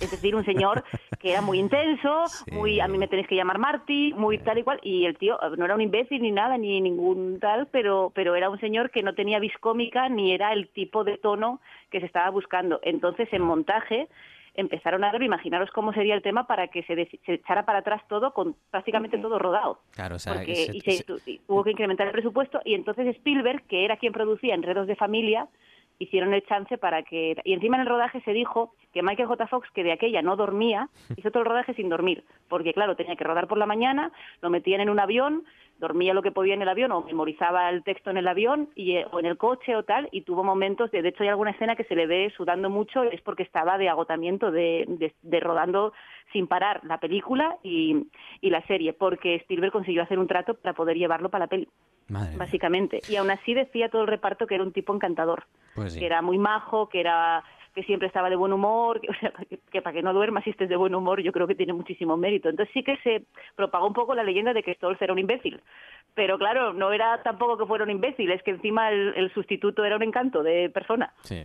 Es decir, un señor que era muy intenso, muy a mí me tenéis que llamar Marty, muy tal y cual, y el tío eh, no era un imbécil ni nada, ni ningún tal, pero, pero era un señor que no tenía viscómica ni era el tipo de tono que se estaba buscando. Entonces, en montaje empezaron a ver, imaginaros cómo sería el tema para que se, deci- se echara para atrás todo, con prácticamente todo rodado. Claro, o sea, Porque, y se- ese- tu- y hubo que incrementar el presupuesto y entonces Spielberg, que era quien producía Enredos de Familia, hicieron el chance para que... Y encima en el rodaje se dijo que Michael J. Fox, que de aquella no dormía, [laughs] hizo todo el rodaje sin dormir, porque claro, tenía que rodar por la mañana, lo metían en un avión, dormía lo que podía en el avión o memorizaba el texto en el avión y, eh, o en el coche o tal, y tuvo momentos, de, de hecho hay alguna escena que se le ve sudando mucho, es porque estaba de agotamiento de, de, de rodando sin parar la película y, y, la serie, porque Spielberg consiguió hacer un trato para poder llevarlo para la peli. Madre básicamente. Y aún así decía todo el reparto que era un tipo encantador, pues sí. que era muy majo, que era que siempre estaba de buen humor, que, [laughs] o sea, que, que, para que no duermas si estés de buen humor, yo creo que tiene muchísimo mérito. Entonces sí que se propagó un poco la leyenda de que Stolz era un imbécil. Pero claro, no era tampoco que fuera un imbécil, es que encima el, el sustituto era un encanto de persona. Sí.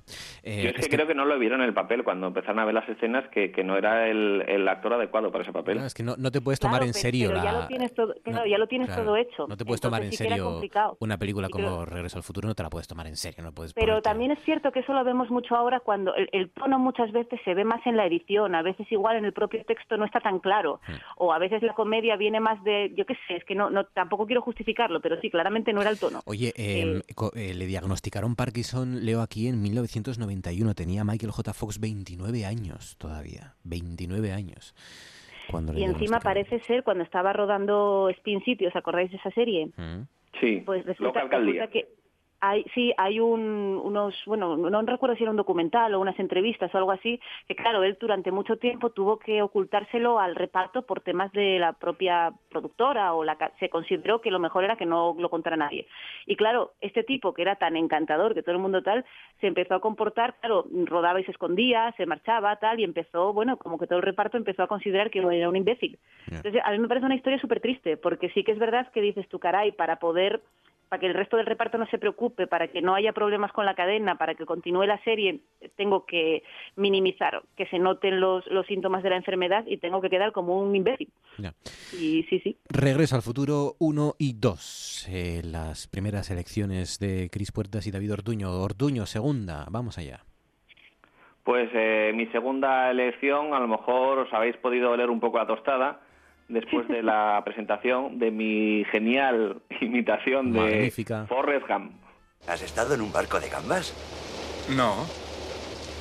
Eh, yo es que, es que, creo que no lo vieron en el papel cuando empezaron a ver las escenas, que, que no era el, el, actor adecuado para ese papel. No, es que no, no te puedes tomar claro, en serio pero la... ya lo tienes todo, claro, ya lo tienes claro, todo hecho. No te puedes Entonces, tomar en sí serio una película como creo- Regreso al Futuro, no te la puedes tomar en serio, no puedes Pero ponerte- también es cierto que eso lo vemos mucho ahora cuando el, el tono muchas veces se ve más en la edición, a veces igual en el propio texto no está tan claro, o a veces la comedia viene más de, yo qué sé, es que no, no tampoco quiero justificarlo, pero sí, claramente no era el tono. Oye, eh, co- eh, le diagnosticaron Parkinson, leo aquí, en 1991. Tenía Michael J. Fox 29 años todavía. 29 años. Cuando le Y encima parece ser, cuando estaba rodando Spin City, ¿os acordáis de esa serie? Mm. Sí, Pues resulta, Loca Alcaldía. resulta que hay, sí, hay un, unos, bueno, no recuerdo si era un documental o unas entrevistas o algo así, que claro, él durante mucho tiempo tuvo que ocultárselo al reparto por temas de la propia productora o la, se consideró que lo mejor era que no lo contara nadie. Y claro, este tipo que era tan encantador, que todo el mundo tal, se empezó a comportar, claro, rodaba y se escondía, se marchaba, tal, y empezó, bueno, como que todo el reparto empezó a considerar que era un imbécil. Entonces, a mí me parece una historia súper triste, porque sí que es verdad que dices tu caray, para poder para que el resto del reparto no se preocupe, para que no haya problemas con la cadena, para que continúe la serie, tengo que minimizar que se noten los, los síntomas de la enfermedad y tengo que quedar como un imbécil. Ya. Y sí, sí. Regreso al futuro 1 y 2. Eh, las primeras elecciones de Cris Puertas y David Ortuño. Ortuño, segunda. Vamos allá. Pues eh, mi segunda elección, a lo mejor os habéis podido oler un poco la tostada después de [laughs] la presentación de mi genial [laughs] imitación de Magnífica. Forrest Gump. ¿Has estado en un barco de gambas? No,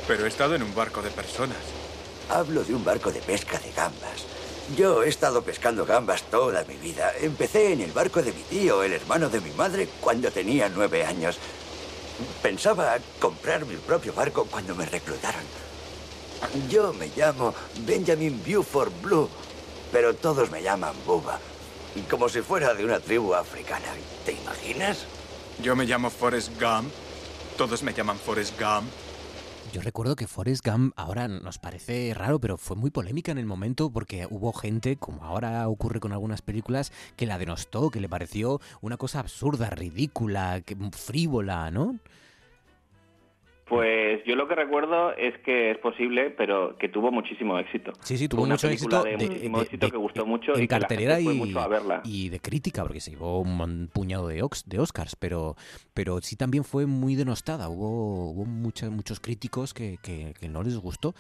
pero he estado en un barco de personas. Hablo de un barco de pesca de gambas. Yo he estado pescando gambas toda mi vida. Empecé en el barco de mi tío, el hermano de mi madre, cuando tenía nueve años. Pensaba comprar mi propio barco cuando me reclutaron. Yo me llamo Benjamin Buford Blue, pero todos me llaman Buba. Como si fuera de una tribu africana. ¿Te imaginas? Yo me llamo Forrest Gump. Todos me llaman Forrest Gump. Yo recuerdo que Forrest Gump ahora nos parece raro, pero fue muy polémica en el momento porque hubo gente, como ahora ocurre con algunas películas, que la denostó, que le pareció una cosa absurda, ridícula, que, frívola, ¿no? Pues yo lo que recuerdo es que es posible, pero que tuvo muchísimo éxito. Sí, sí, tuvo una mucho éxito. de de- muchísimo de- éxito que gustó mucho en y cartelera y, mucho a verla. y de crítica, porque se llevó un puñado de, Ox- de Oscars, pero, pero sí también fue muy denostada. Hubo, hubo mucha- muchos críticos que, que- que no les gustó.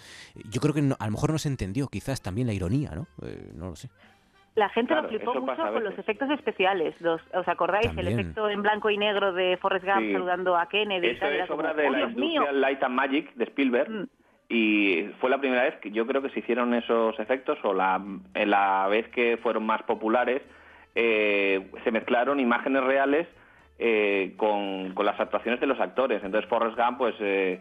Yo creo que no- a lo mejor no se entendió, quizás también la ironía, ¿no? Eh, no lo sé. La gente Claro, lo flipó mucho con los efectos especiales. Los, ¿Os acordáis? También. El efecto en blanco y negro de Forrest Gump Sí. saludando a Kennedy. y Eso es como, obra de "Oh, la Dios mío". Industrial Light and Magic de Spielberg. Mm. Y fue la primera vez que yo creo que se hicieron esos efectos, o la, la vez que fueron más populares, eh, se mezclaron imágenes reales eh, con, con las actuaciones de los actores. Entonces Forrest Gump pues, eh,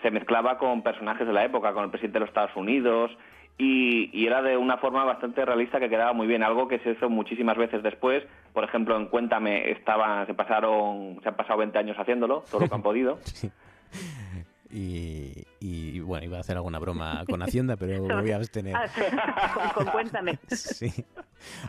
se mezclaba con personajes de la época, con el presidente de los Estados Unidos, y, y era de una forma bastante realista que quedaba muy bien, algo que se hizo muchísimas veces después. Por ejemplo, en Cuéntame estaba, se pasaron, se han pasado 20 años haciéndolo, todo lo que han podido. [laughs] Y, y, bueno, iba a hacer alguna broma [laughs] con Hacienda, pero me voy a abstener. Ah, sí, con, [laughs] con Cuéntame. [laughs] Sí,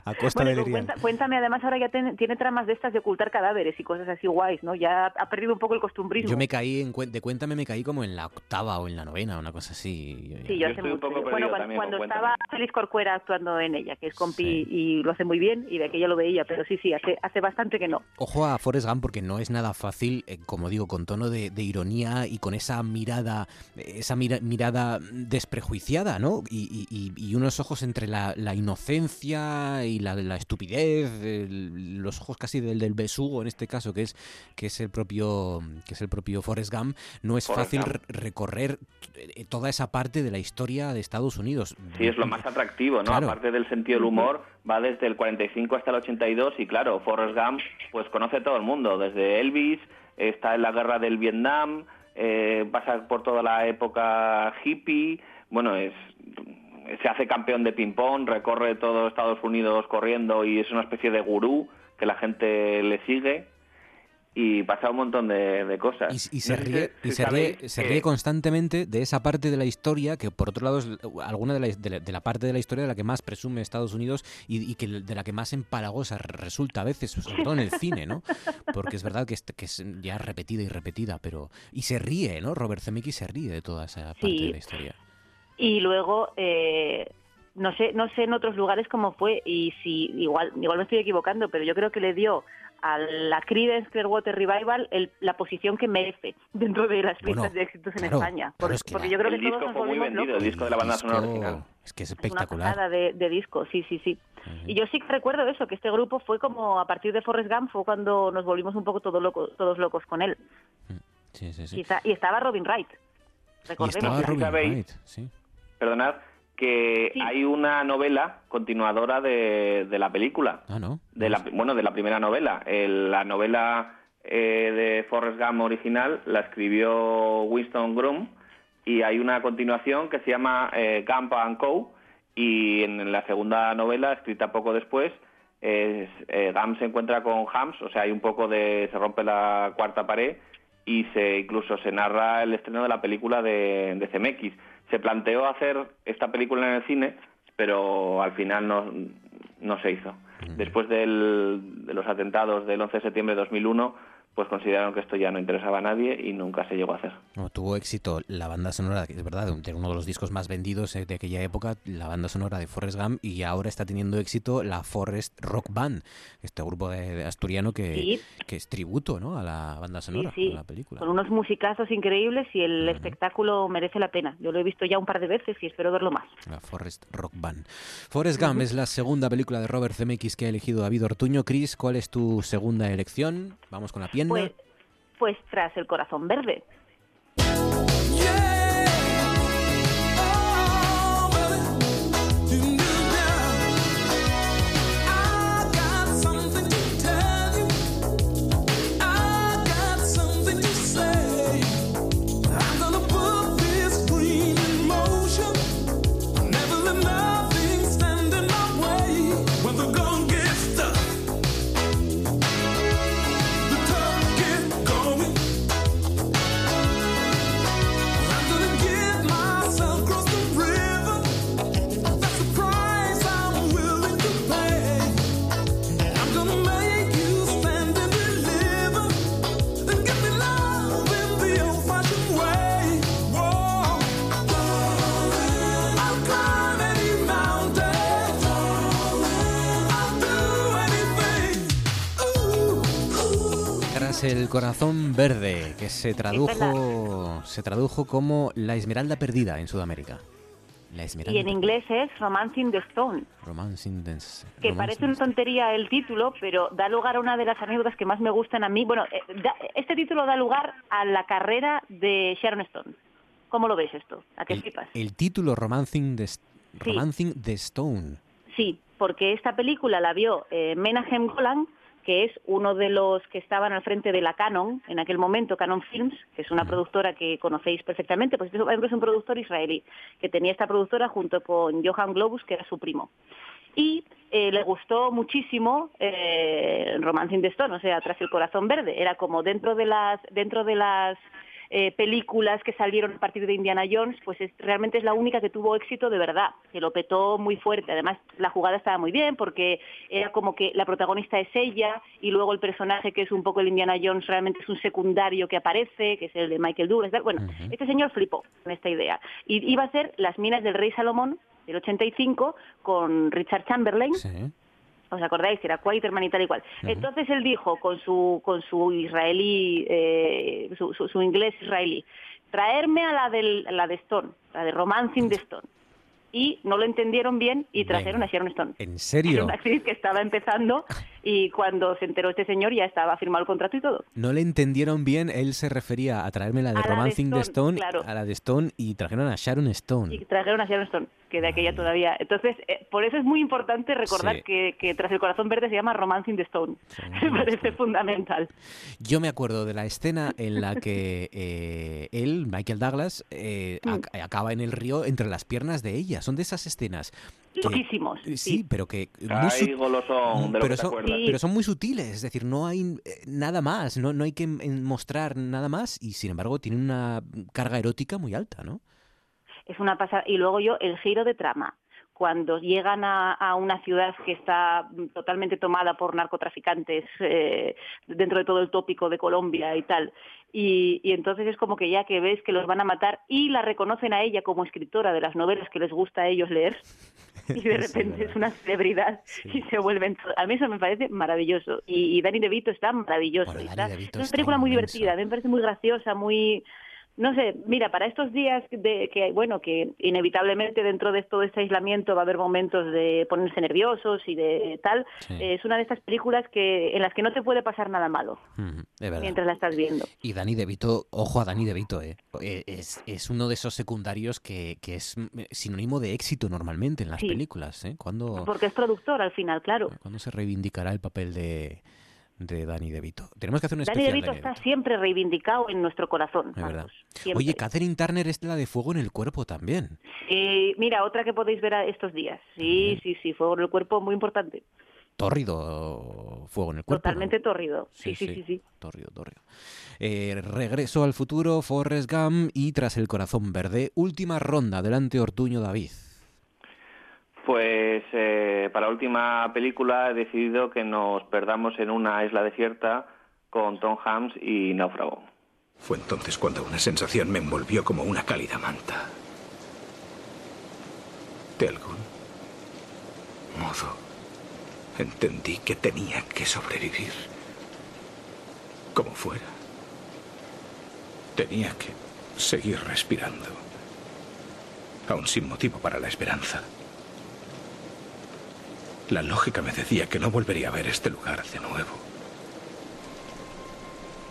a costa Bueno, de cuenta- cuéntame, además ahora ya ten- tiene tramas de estas de ocultar cadáveres y cosas así guays, ¿no? Ya ha perdido un poco el costumbrismo. Yo me caí, en, de Cuéntame me caí como en la octava o en la novena, una cosa así. Sí, yo, hace mucho. Bueno, cuando, cuando estaba Félix Corcuera actuando en ella, que es compi y lo hace muy bien, y de aquella lo veía, pero sí, sí, hace, hace bastante que no. Ojo a Forrest Gump porque no es nada fácil, eh, como digo, con tono de, de ironía y con esa mirada, esa mira- mirada desprejuiciada, ¿no? Y, y- unos ojos entre la, la inocencia y la, la estupidez, los ojos casi del, del besugo en este caso, que es que es el propio que es el propio Forrest Gump, no es fácil recorrer eh, toda esa parte de la historia de Estados Unidos. Sí, es lo más atractivo, ¿no? Aparte del sentido del humor, va desde el 45 hasta el 82 y claro, Forrest Gump pues conoce todo el mundo, desde Elvis, está en la guerra del Vietnam, eh, pasa por toda la época hippie, bueno, es se hace campeón de ping-pong, recorre todo Estados Unidos corriendo y es una especie de gurú que la gente le sigue y pasa un montón de, cosas. Y, se, ríe, y se, ríe, constantemente de esa parte de la historia que, por otro lado, es alguna de la, de la, parte de la historia de la que más presume Estados Unidos y, que de la que más empalagosa resulta a veces, sobre todo en el cine, ¿no? Porque es verdad que es, que es ya repetida y repetida, pero... Y se ríe, ¿no? Robert Zemeckis se ríe de toda esa parte de la historia. Y luego... Eh, no sé, no sé en otros lugares cómo fue y si igual, igual me estoy equivocando, pero yo creo que le dio a la Creedence Clearwater Revival la posición que merece dentro de las listas de éxitos en España. porque yo creo que el disco fue muy vendido, el disco de la banda sonora original. Es que es espectacular. una de, de disco, sí, sí, sí. Y yo sí que recuerdo eso, que este grupo fue como a partir de Forrest Gump, fue cuando nos volvimos un poco todos locos, todos locos con él. Sí, sí, sí. Y, estaba Robin Wright. Recordemos. Y estaba Robin Wright, sí. Perdonad, que hay una novela continuadora de, de la película. Ah, ¿no? De la, bueno, de la primera novela. la novela eh, de Forrest Gump original la escribió Winston Groom y hay una continuación que se llama eh, Gump and Co. Y en la segunda novela, escrita poco después, eh, Gump se encuentra con Hams, o sea, hay un poco de... se rompe la cuarta pared y se incluso se narra el estreno de la película de, de CMX se planteó hacer esta película en el cine, pero al final no, no se hizo. Después del, de los atentados del 11 de septiembre de 2001, pues consideraron que esto ya no interesaba a nadie y nunca se llegó a hacer. tuvo éxito la banda sonora, que es verdad, de uno de los discos más vendidos eh, de aquella época, la banda sonora de Forrest Gump, y ahora está teniendo éxito la Forrest Rock Band, este grupo de, asturiano que, que es tributo ¿no? a la banda sonora de la película. Con unos musicazos increíbles y el espectáculo merece la pena. Yo lo he visto ya un par de veces y espero verlo más. La Forrest Rock Band. Forrest Gump es la segunda película de Robert Zemeckis que ha elegido David Ortuño. Chris, ¿cuál es tu segunda elección? Vamos con la Pues, pues tras el corazón verde. El corazón verde, que se tradujo, se tradujo como la esmeralda perdida en Sudamérica. La y en inglés es Romancing the Stone. Romancing the, que parece una tontería el título, pero da lugar a una de las anécdotas que más me gustan a mí. Bueno, eh, este título da lugar a la carrera de Sharon Stone. ¿Cómo lo ves esto? ¿A qué el, El título Romancing the, Romancing the Stone. Sí, porque esta película la vio eh, Menahem Golan que es uno de los que estaban al frente de la Canon, en aquel momento, Canon Films, que es una productora que conocéis perfectamente, pues es un productor israelí, que tenía esta productora junto con Johan Globus, que era su primo. Y eh, le gustó muchísimo eh, Romancing the Stone, o sea, Tras el corazón verde. Era como dentro de las, dentro de las eh, películas que salieron a partir de Indiana Jones, pues realmente es la única que tuvo éxito de verdad, que lo petó muy fuerte. Además, la jugada estaba muy bien porque era como que la protagonista es ella y luego el personaje que es un poco el Indiana Jones realmente es un secundario que aparece, que es el de Michael Douglas. Bueno, este señor flipó con esta idea. Y iba a ser Las minas del rey Salomón del 85 con Richard Chamberlain. ¿Os acordáis? Era Quaterman y tal y cual. Entonces él dijo con su, con su israelí, eh, su, inglés israelí, traerme a la, del, la de Stone, la de Romancing de Stone. y no lo entendieron bien y trajeron a Sharon Stone. ¿En serio? [laughs] Una actriz que estaba empezando y cuando se enteró este señor ya estaba firmado el contrato y todo. No le entendieron bien, él se refería a traerme la de Romancing de Stone, a la de Stone y trajeron a Sharon Stone. Y trajeron a Sharon Stone, que de aquella todavía. Entonces, eh, por eso es muy importante recordar que, que, Tras el Corazón Verde se llama Romancing the Stone. [laughs] Me parece fundamental. Yo me acuerdo de la escena en la que [laughs] eh, él, Michael Douglas, eh, mm. acaba en el río entre las piernas de ella. Son de esas escenas loquísimos. Sí, pero que... Muy golosón, pero, son, pero son muy sutiles, es decir, no hay eh, nada más, no, no hay que mostrar nada más y sin embargo tienen una carga erótica muy alta, ¿no? Es una pasada. Y luego yo, el giro de trama cuando llegan a, una ciudad que está totalmente tomada por narcotraficantes eh, dentro de todo el tópico de Colombia y tal. Y, entonces es como que ya que ves que los van a matar y la reconocen a ella como escritora de las novelas que les gusta a ellos leer [laughs] y de repente es una celebridad y se vuelven... A mí eso me parece maravilloso. Y, y Danny DeVito está maravilloso. es una película muy divertida, me parece muy graciosa, muy no sé, mira, para estos días de que, bueno, que inevitablemente dentro de todo este aislamiento va a haber momentos de ponerse nerviosos y de tal, es una de estas películas que en las que no te puede pasar nada malo mientras la estás viendo. Y Dani DeVito, ojo a Dani DeVito, eh, eh es, es uno de esos secundarios que, que es sinónimo de éxito normalmente en las películas. ¿eh? Cuando, Porque es productor al final, claro. ¿Cuándo se reivindicará el papel de de Dani DeVito. Tenemos que hacer un especial. Dani DeVito está siempre reivindicado en nuestro corazón. Oye, Catherine Turner es la de Fuego en el Cuerpo también. Sí, mira, otra que podéis ver estos días. Sí, sí, sí, Fuego en el Cuerpo, muy importante. Tórrido Fuego en el Cuerpo. Totalmente tórrido. Sí, sí, sí, sí. Tórrido, tórrido. Eh, regreso al futuro, Forrest Gump y Tras el Corazón Verde. Última ronda. Adelante, Ortuño David. Pues eh, para última película he decidido que nos perdamos en una isla desierta con Tom Hanks y Náufrago. Fue entonces cuando una sensación me envolvió como una cálida manta. De algún modo, entendí que tenía que sobrevivir. Como fuera. Tenía que seguir respirando. Aún sin motivo para la esperanza. La lógica me decía que no volvería a ver este lugar de nuevo.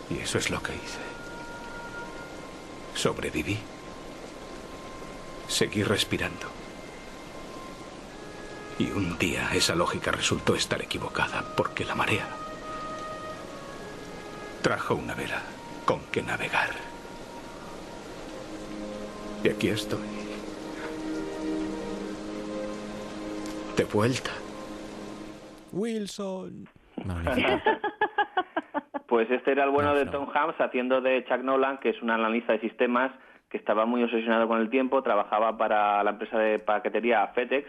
Y eso es lo que hice. Sobreviví. Seguí respirando. Y un día esa lógica resultó estar equivocada porque la marea trajo una vela con que navegar. Y aquí estoy. De vuelta. Wilson. [laughs] pues este era el bueno de Tom Hanks haciendo de Chuck Nolan, que es un analista de sistemas que estaba muy obsesionado con el tiempo, trabajaba para la empresa de paquetería FedEx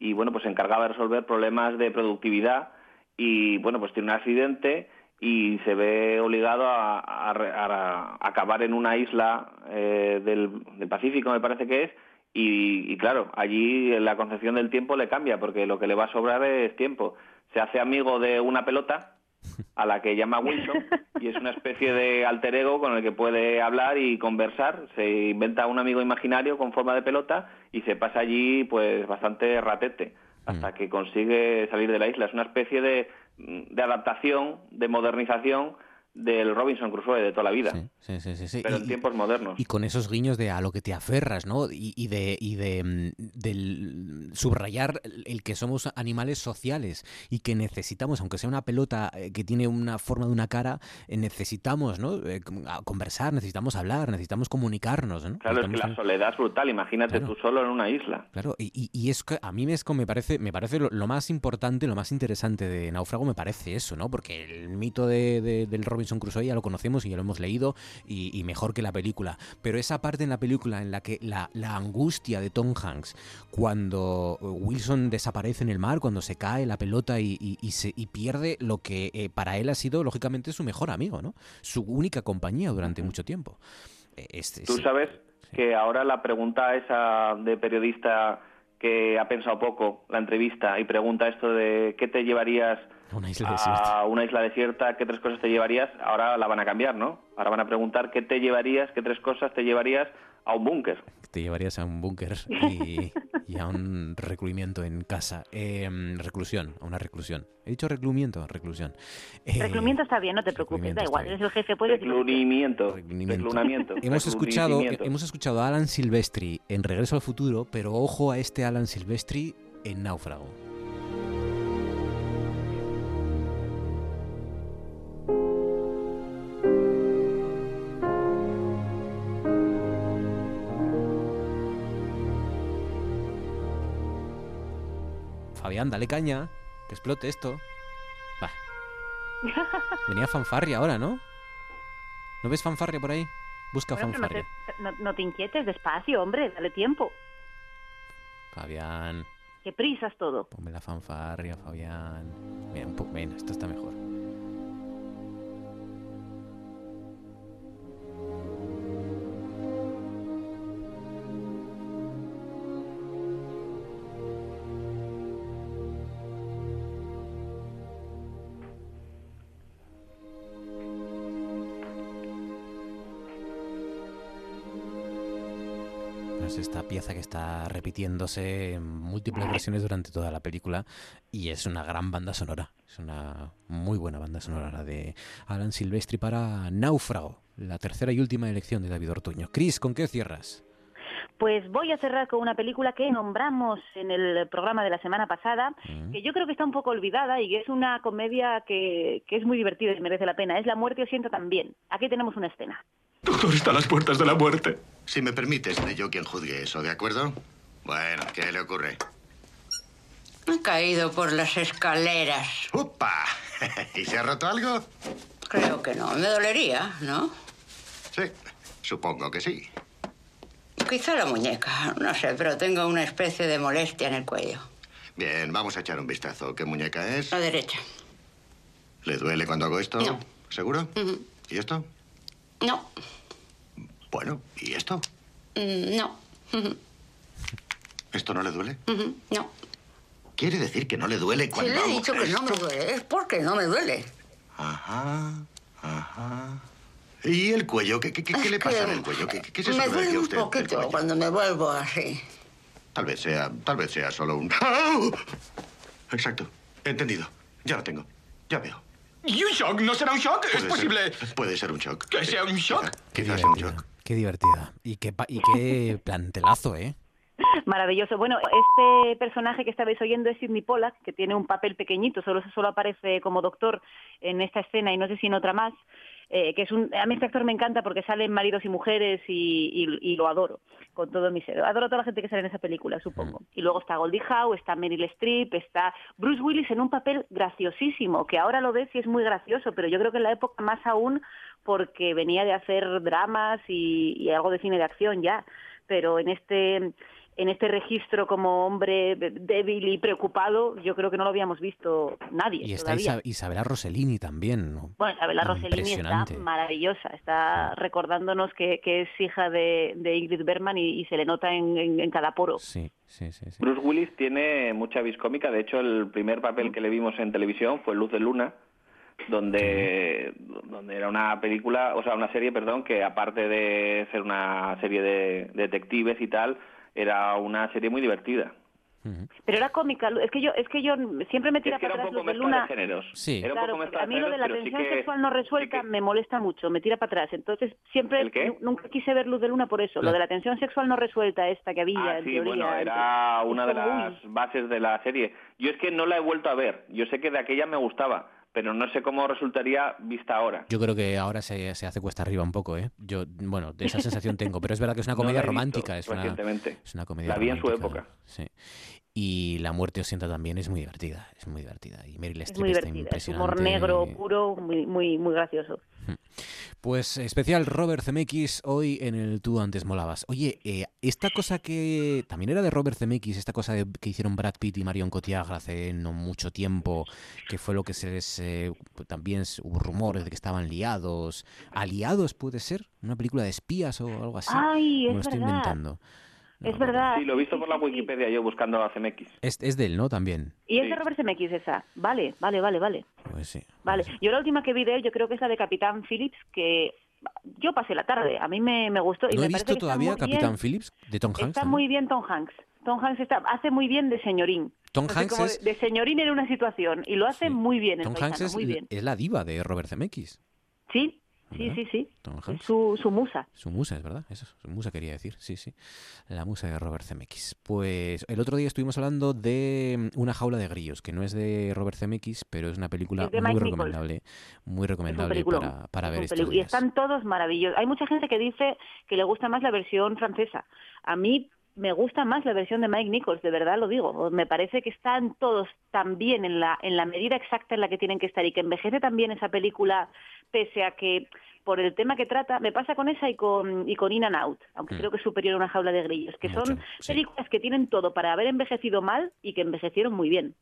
y bueno, pues se encargaba de resolver problemas de productividad y bueno, pues tiene un accidente y se ve obligado a, acabar en una isla eh, del, del Pacífico, me parece que es, y, y, claro, allí la concepción del tiempo le cambia porque lo que le va a sobrar es tiempo se hace amigo de una pelota a la que llama Wilson y es una especie de alter ego con el que puede hablar y conversar. Se inventa un amigo imaginario con forma de pelota y se pasa allí pues bastante ratete hasta mm. que consigue salir de la isla. Es una especie de, de adaptación, de modernización del Robinson Crusoe de toda la vida. Sí, sí, sí, Pero en tiempos modernos. Y con esos guiños de a lo que te aferras, ¿no? Y, de, y de mm, subrayar el que somos animales sociales y que necesitamos, aunque sea una pelota eh, que tiene una forma de una cara, eh, necesitamos, ¿no? Eh, conversar, necesitamos hablar, necesitamos comunicarnos, ¿no? Claro, es que la soledad es brutal. Imagínate tú solo en una isla. Claro, y, y, es que a mí me, parece, me parece lo, más importante, lo más interesante de Náufrago me parece eso, ¿no? Porque el mito de, del Robinson Robinson Crusoe ya lo conocemos y ya lo hemos leído y, mejor que la película. Pero esa parte en la película en la que la, angustia de Tom Hanks cuando Wilson desaparece en el mar, cuando se cae la pelota y, se, pierde lo que eh, para él ha sido lógicamente su mejor amigo, ¿no? Su única compañía durante mucho tiempo. Este, Tú sabes que ahora la pregunta esa de periodista que ha pensado poco la entrevista y pregunta esto de qué te llevarías [laughs] una isla a desierta. una isla desierta, ¿qué tres cosas te llevarías? Ahora la van a cambiar, ¿no? Ahora van a preguntar qué te llevarías, qué tres cosas te llevarías a un búnker. te llevarías a un búnker [laughs] y, a un recluimiento en casa. Em, reclusión, a una reclusión. He dicho recluimiento, reclusión. Eh, recluimiento está bien, no te preocupes, da igual, eres el jefe, puedes Reclunimiento. Reclunamiento. [laughs] Hemos escuchado, hemos escuchado a Alan Silvestri en Regreso al Futuro, pero ojo a este Alan Silvestri en Náufrago. Fabián, dale caña, que explote esto. Va. [laughs] Venía fanfarria ahora, ¿no? ¿No ves fanfarria por ahí? Busca fanfarria. No te, inquietes, despacio, hombre, dale tiempo. Fabián. Qué prisas todo. Ponme la fanfarria, Fabián. Mira, un poco, ven, esto está mejor. Esta pieza que está repitiéndose en múltiples versiones durante toda la película y es una gran banda sonora. Es una muy buena banda sonora la de Alan Silvestri para Náufrago, la tercera y última elección de David Ortuño. Cris, ¿con qué cierras? Pues voy a cerrar con una película que nombramos en el programa de la semana pasada, mm. que yo creo que está un poco olvidada y que es una comedia que, que es muy divertida y merece la pena. Es La muerte o siento también. Aquí tenemos una escena. Doctor está a las puertas de la muerte. Si me permite, seré yo quien juzgue eso, ¿de acuerdo? Bueno, ¿qué le ocurre? He caído por las escaleras. ¡Upa! [laughs] ¿Y se ha roto algo? Creo que no. Me dolería, ¿no? Sí, supongo que sí. Quizá la muñeca, no sé, pero tengo una especie de molestia en el cuello. Bien, vamos a echar un vistazo. ¿Qué muñeca es? La derecha. ¿Le duele cuando hago esto? No. ¿Seguro? ¿Y esto? No. Bueno, ¿y esto? Mm, no. [laughs] ¿Esto no le duele? No. ¿Quiere decir que no le duele cuando Si le he dicho que no me duele, es porque no me duele. Ajá, ajá. ¿Y el cuello? ¿Qué, qué, le pasa en el cuello? ¿Qué, qué, se Me duele un poquito cuando me vuelvo así. Tal vez sea, tal vez sea solo un... Exacto. Entendido. Ya lo tengo. Ya veo. ¿Y un shock? ¿No será un shock? ¿Es posible? puede ser un shock. ¿Que sea un shock? Quizás sea un shock. Qué divertida. Y qué, y qué [laughs] plantelazo, ¿eh? Maravilloso. Bueno, este personaje que estabais oyendo es Sidney Pollack, que tiene un papel pequeñito, solo, solo aparece como doctor en esta escena y no sé si en otra más. Eh, que es un, a mí este actor me encanta porque salen maridos y mujeres y, lo adoro con todo mi ser. Adoro a toda la gente que sale en esa película, supongo. Mm. Y luego está Goldie Howe, está Meryl Streep, está Bruce Willis en un papel graciosísimo, que ahora lo ves y es muy gracioso, pero yo creo que en la época más aún porque venía de hacer dramas y algo de cine de acción ya. Pero en este en este registro como hombre débil y preocupado, yo creo que no lo habíamos visto nadie. Y está Isabela Rossellini también. ¿no? Bueno, Isabela Rossellini está maravillosa, está recordándonos que, es hija de, Ingrid Bergman y, se le nota en, cada poro. Sí, sí, sí, Bruce Willis tiene mucha vis cómica, de hecho el primer papel que le vimos en televisión fue Luz de Luna, donde, donde era una película, o sea, una serie, perdón, que aparte de ser una serie de detectives y tal, era una serie muy divertida. Pero era cómica, es que yo es que yo siempre me tira para atrás lo de Luna. De géneros. Sí. a mí lo de la tensión sexual no resuelta me molesta mucho, me tira para atrás. Entonces siempre nunca quise ver Luz de Luna por eso. Lo de la tensión sexual no resuelta esta que había ah, en sí, teoría. Bueno, era una de las bases de la serie. Yo es que no la he vuelto a ver. Yo sé que de aquella me gustaba pero no sé cómo resultaría vista ahora. Yo creo que ahora se, se hace cuesta arriba un poco, ¿eh? Yo, bueno, de esa sensación tengo, pero es verdad que es una [laughs] comedia romántica. es, una, es una comedia La vi en su época. Sí. Y La muerte os sienta también es muy divertida, es muy divertida. Y Meryl Streep está impresionante. humor negro, puro, muy, muy, muy gracioso. Pues especial Robert Zemeckis hoy en el Tú antes molabas. Oye, eh, esta cosa que también era de Robert Zemeckis, esta cosa que hicieron Brad Pitt y Marion Cotillard hace no mucho tiempo, que fue lo que se les... Eh, también hubo rumores de que estaban liados. ¿Aliados puede ser? ¿Una película de espías o algo así? Ay, Me lo estoy inventando es verdad. Sí, lo he visto por la Wikipedia yo buscando a CMX. Es, es de él, ¿no? También. Y es de Robert CMX esa. Vale, vale, vale, vale. Pues sí. Vale. Pues yo la última que vi de él, yo creo que es la de Capitán Phillips, que yo pasé la tarde, a mí me, me gustó. Y no me he visto todavía Capitán bien. Phillips de Tom Hanks. Está también. muy bien Tom Hanks. Tom Hanks está, hace muy bien de señorín. Tom Así Hanks es- de, señorín en una situación y lo hace muy bien el Tom paisano, Hanks es, muy bien. es la diva de Robert Zemeckis. Sí, ¿Verdad? sí, sí. Tom Hanks. su, su musa. Su musa, es verdad, eso, su musa quería decir, sí, sí. La musa de Robert Zemeckis. Pues el otro día estuvimos hablando de mm, Una jaula de grillos, que no es de Robert Zemeckis, pero es una película muy Nichols. recomendable, muy recomendable para, para Es ver estos Y están todos maravillosos. Hay mucha gente que dice que le gusta más la versión francesa. A mí me gusta más la versión de Mike Nichols, de verdad lo digo. Me parece que están todos tan bien en la, en la medida exacta en la que tienen que estar y que envejece también esa película, pese a que por el tema que trata, me pasa con esa y con, y con In and Out, aunque Mm. creo que es superior a una jaula de grillos, que Mucho, son sí. películas que tienen todo para haber envejecido mal y que envejecieron muy bien.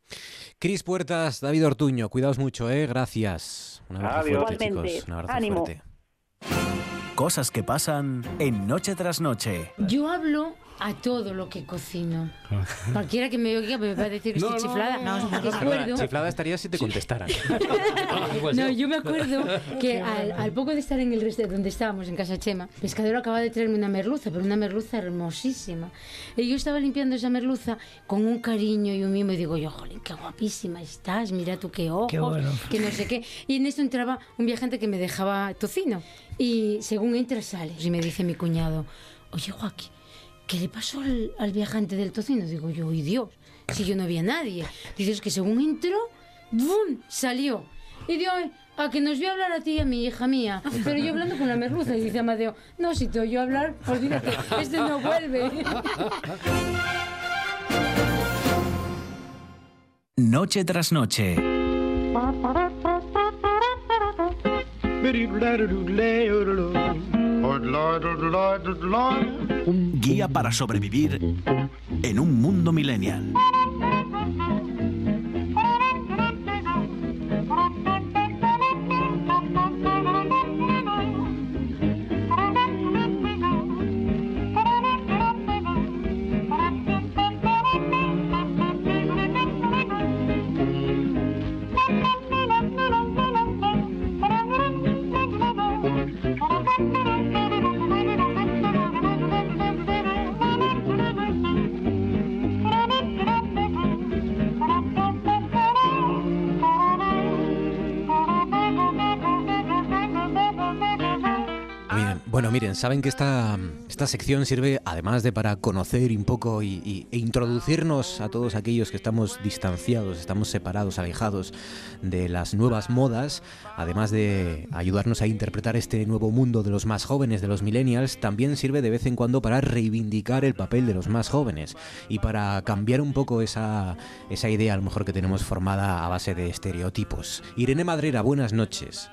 Cris Puertas, David Ortuño, cuidaos mucho, ¿eh? Gracias. Un abrazo Adiós. fuerte, Igualmente. chicos. Un abrazo Ánimo. fuerte. Cosas que pasan en Noche tras Noche. Yo hablo a todo lo que cocino. [laughs] Cualquiera que me oiga me va a decir que No, estoy no, chiflada. no, No, no, acuerdo. Chiflada estaría si te contestaran. [laughs] No, yo me acuerdo [laughs] que al, al poco de estar en el restaurante donde estábamos, en Casa Chema, Pescadero acaba de traerme una merluza, pero una merluza hermosísima. Y yo estaba limpiando esa merluza con un cariño y un mimo y digo yo, jolín, qué guapísima estás, mira tú qué ojos, Qué bueno. que no sé qué. Y en esto entraba un viajante que me dejaba tocino. Y según entra, sale. Y me dice mi cuñado, oye, Joaquín, ¿qué le pasó al, al viajante del tocino? Digo yo, y Dios, si yo no había nadie. Dices que según entró, ¡bum! salió. Y digo, "Ay, a que nos vio hablar a ti y a mi hija mía. Pero yo hablando con la merluza. Y dice Amadeo, no, si te oyó hablar, pues dile que este no vuelve. Noche tras Noche. Guía para sobrevivir en un mundo millennial. Saben que esta, esta sección sirve además de para conocer un poco y, e introducirnos a todos aquellos que estamos distanciados, estamos separados, alejados de las nuevas modas, además de ayudarnos a interpretar este nuevo mundo de los más jóvenes, de los millennials, también sirve de vez en cuando para reivindicar el papel de los más jóvenes y para cambiar un poco esa, esa idea a lo mejor que tenemos formada a base de estereotipos. Irene Madrera, buenas noches.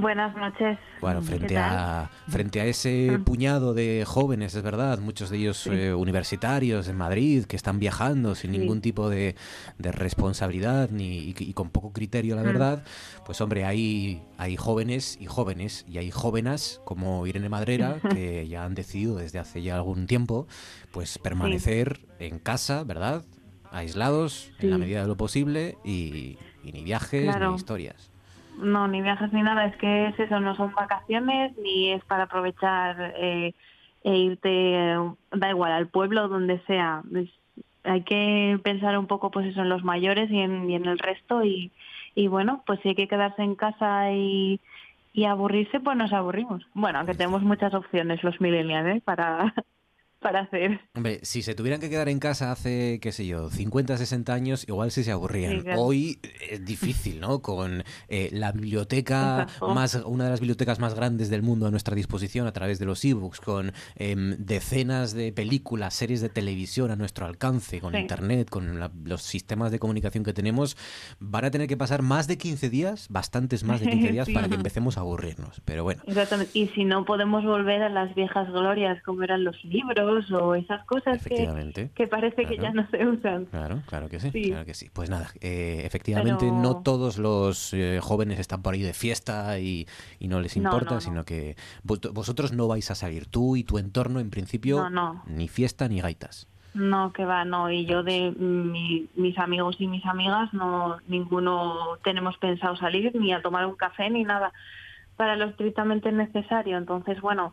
Buenas noches. Bueno, ¿Qué frente a, frente a ese puñado de jóvenes, es verdad, muchos de ellos eh, universitarios en Madrid, que están viajando sin Sí. ningún tipo de, de responsabilidad ni, y, y con poco criterio, la Mm. verdad, pues hombre, hay, hay jóvenes y jóvenes, y hay jóvenes como Irene Madrera, [laughs] que ya han decidido desde hace ya algún tiempo, pues permanecer en casa, ¿verdad? Aislados en la medida de lo posible y, y ni viajes Claro. ni historias. No, ni viajes ni nada, es que es eso, no son vacaciones ni es para aprovechar eh, e irte, eh, da igual, al pueblo donde sea. Es- hay que pensar un poco pues eso en los mayores y en, y en el resto y, y bueno, pues si hay que quedarse en casa y, y aburrirse, pues nos aburrimos. Bueno, aunque tenemos muchas opciones los millennials ¿eh? para, para hacer. Hombre, si se tuvieran que quedar en casa hace, qué sé yo, 50, 60 años, igual sí se aburrían. Sí, claro. Hoy es difícil, ¿no? Con eh, la biblioteca Exacto. más, una de las bibliotecas más grandes del mundo a nuestra disposición a través de los ebooks, con em, decenas de películas, series de televisión a nuestro alcance, con Sí. internet, con la- los sistemas de comunicación que tenemos, van a tener que pasar más de 15 días, bastantes más de [laughs] 15 días, Sí. para que empecemos a aburrirnos. Pero bueno. Exactamente. Y si no podemos volver a las viejas glorias como eran los libros o esas cosas que, parece que ya no se usan. Claro, claro que sí, Sí. claro que sí. Pues nada, eh, efectivamente Pero- no todos los eh, jóvenes están por ahí de fiesta y, y no les importa, no, no. sino que vos- vosotros no vais a salir, tú y tu entorno en principio, no. ni fiesta ni gaitas. No, que va, no. Y yo de mi- mis amigos y mis amigas, no ninguno tenemos pensado salir ni a tomar un café ni nada. para lo estrictamente necesario. Entonces, bueno,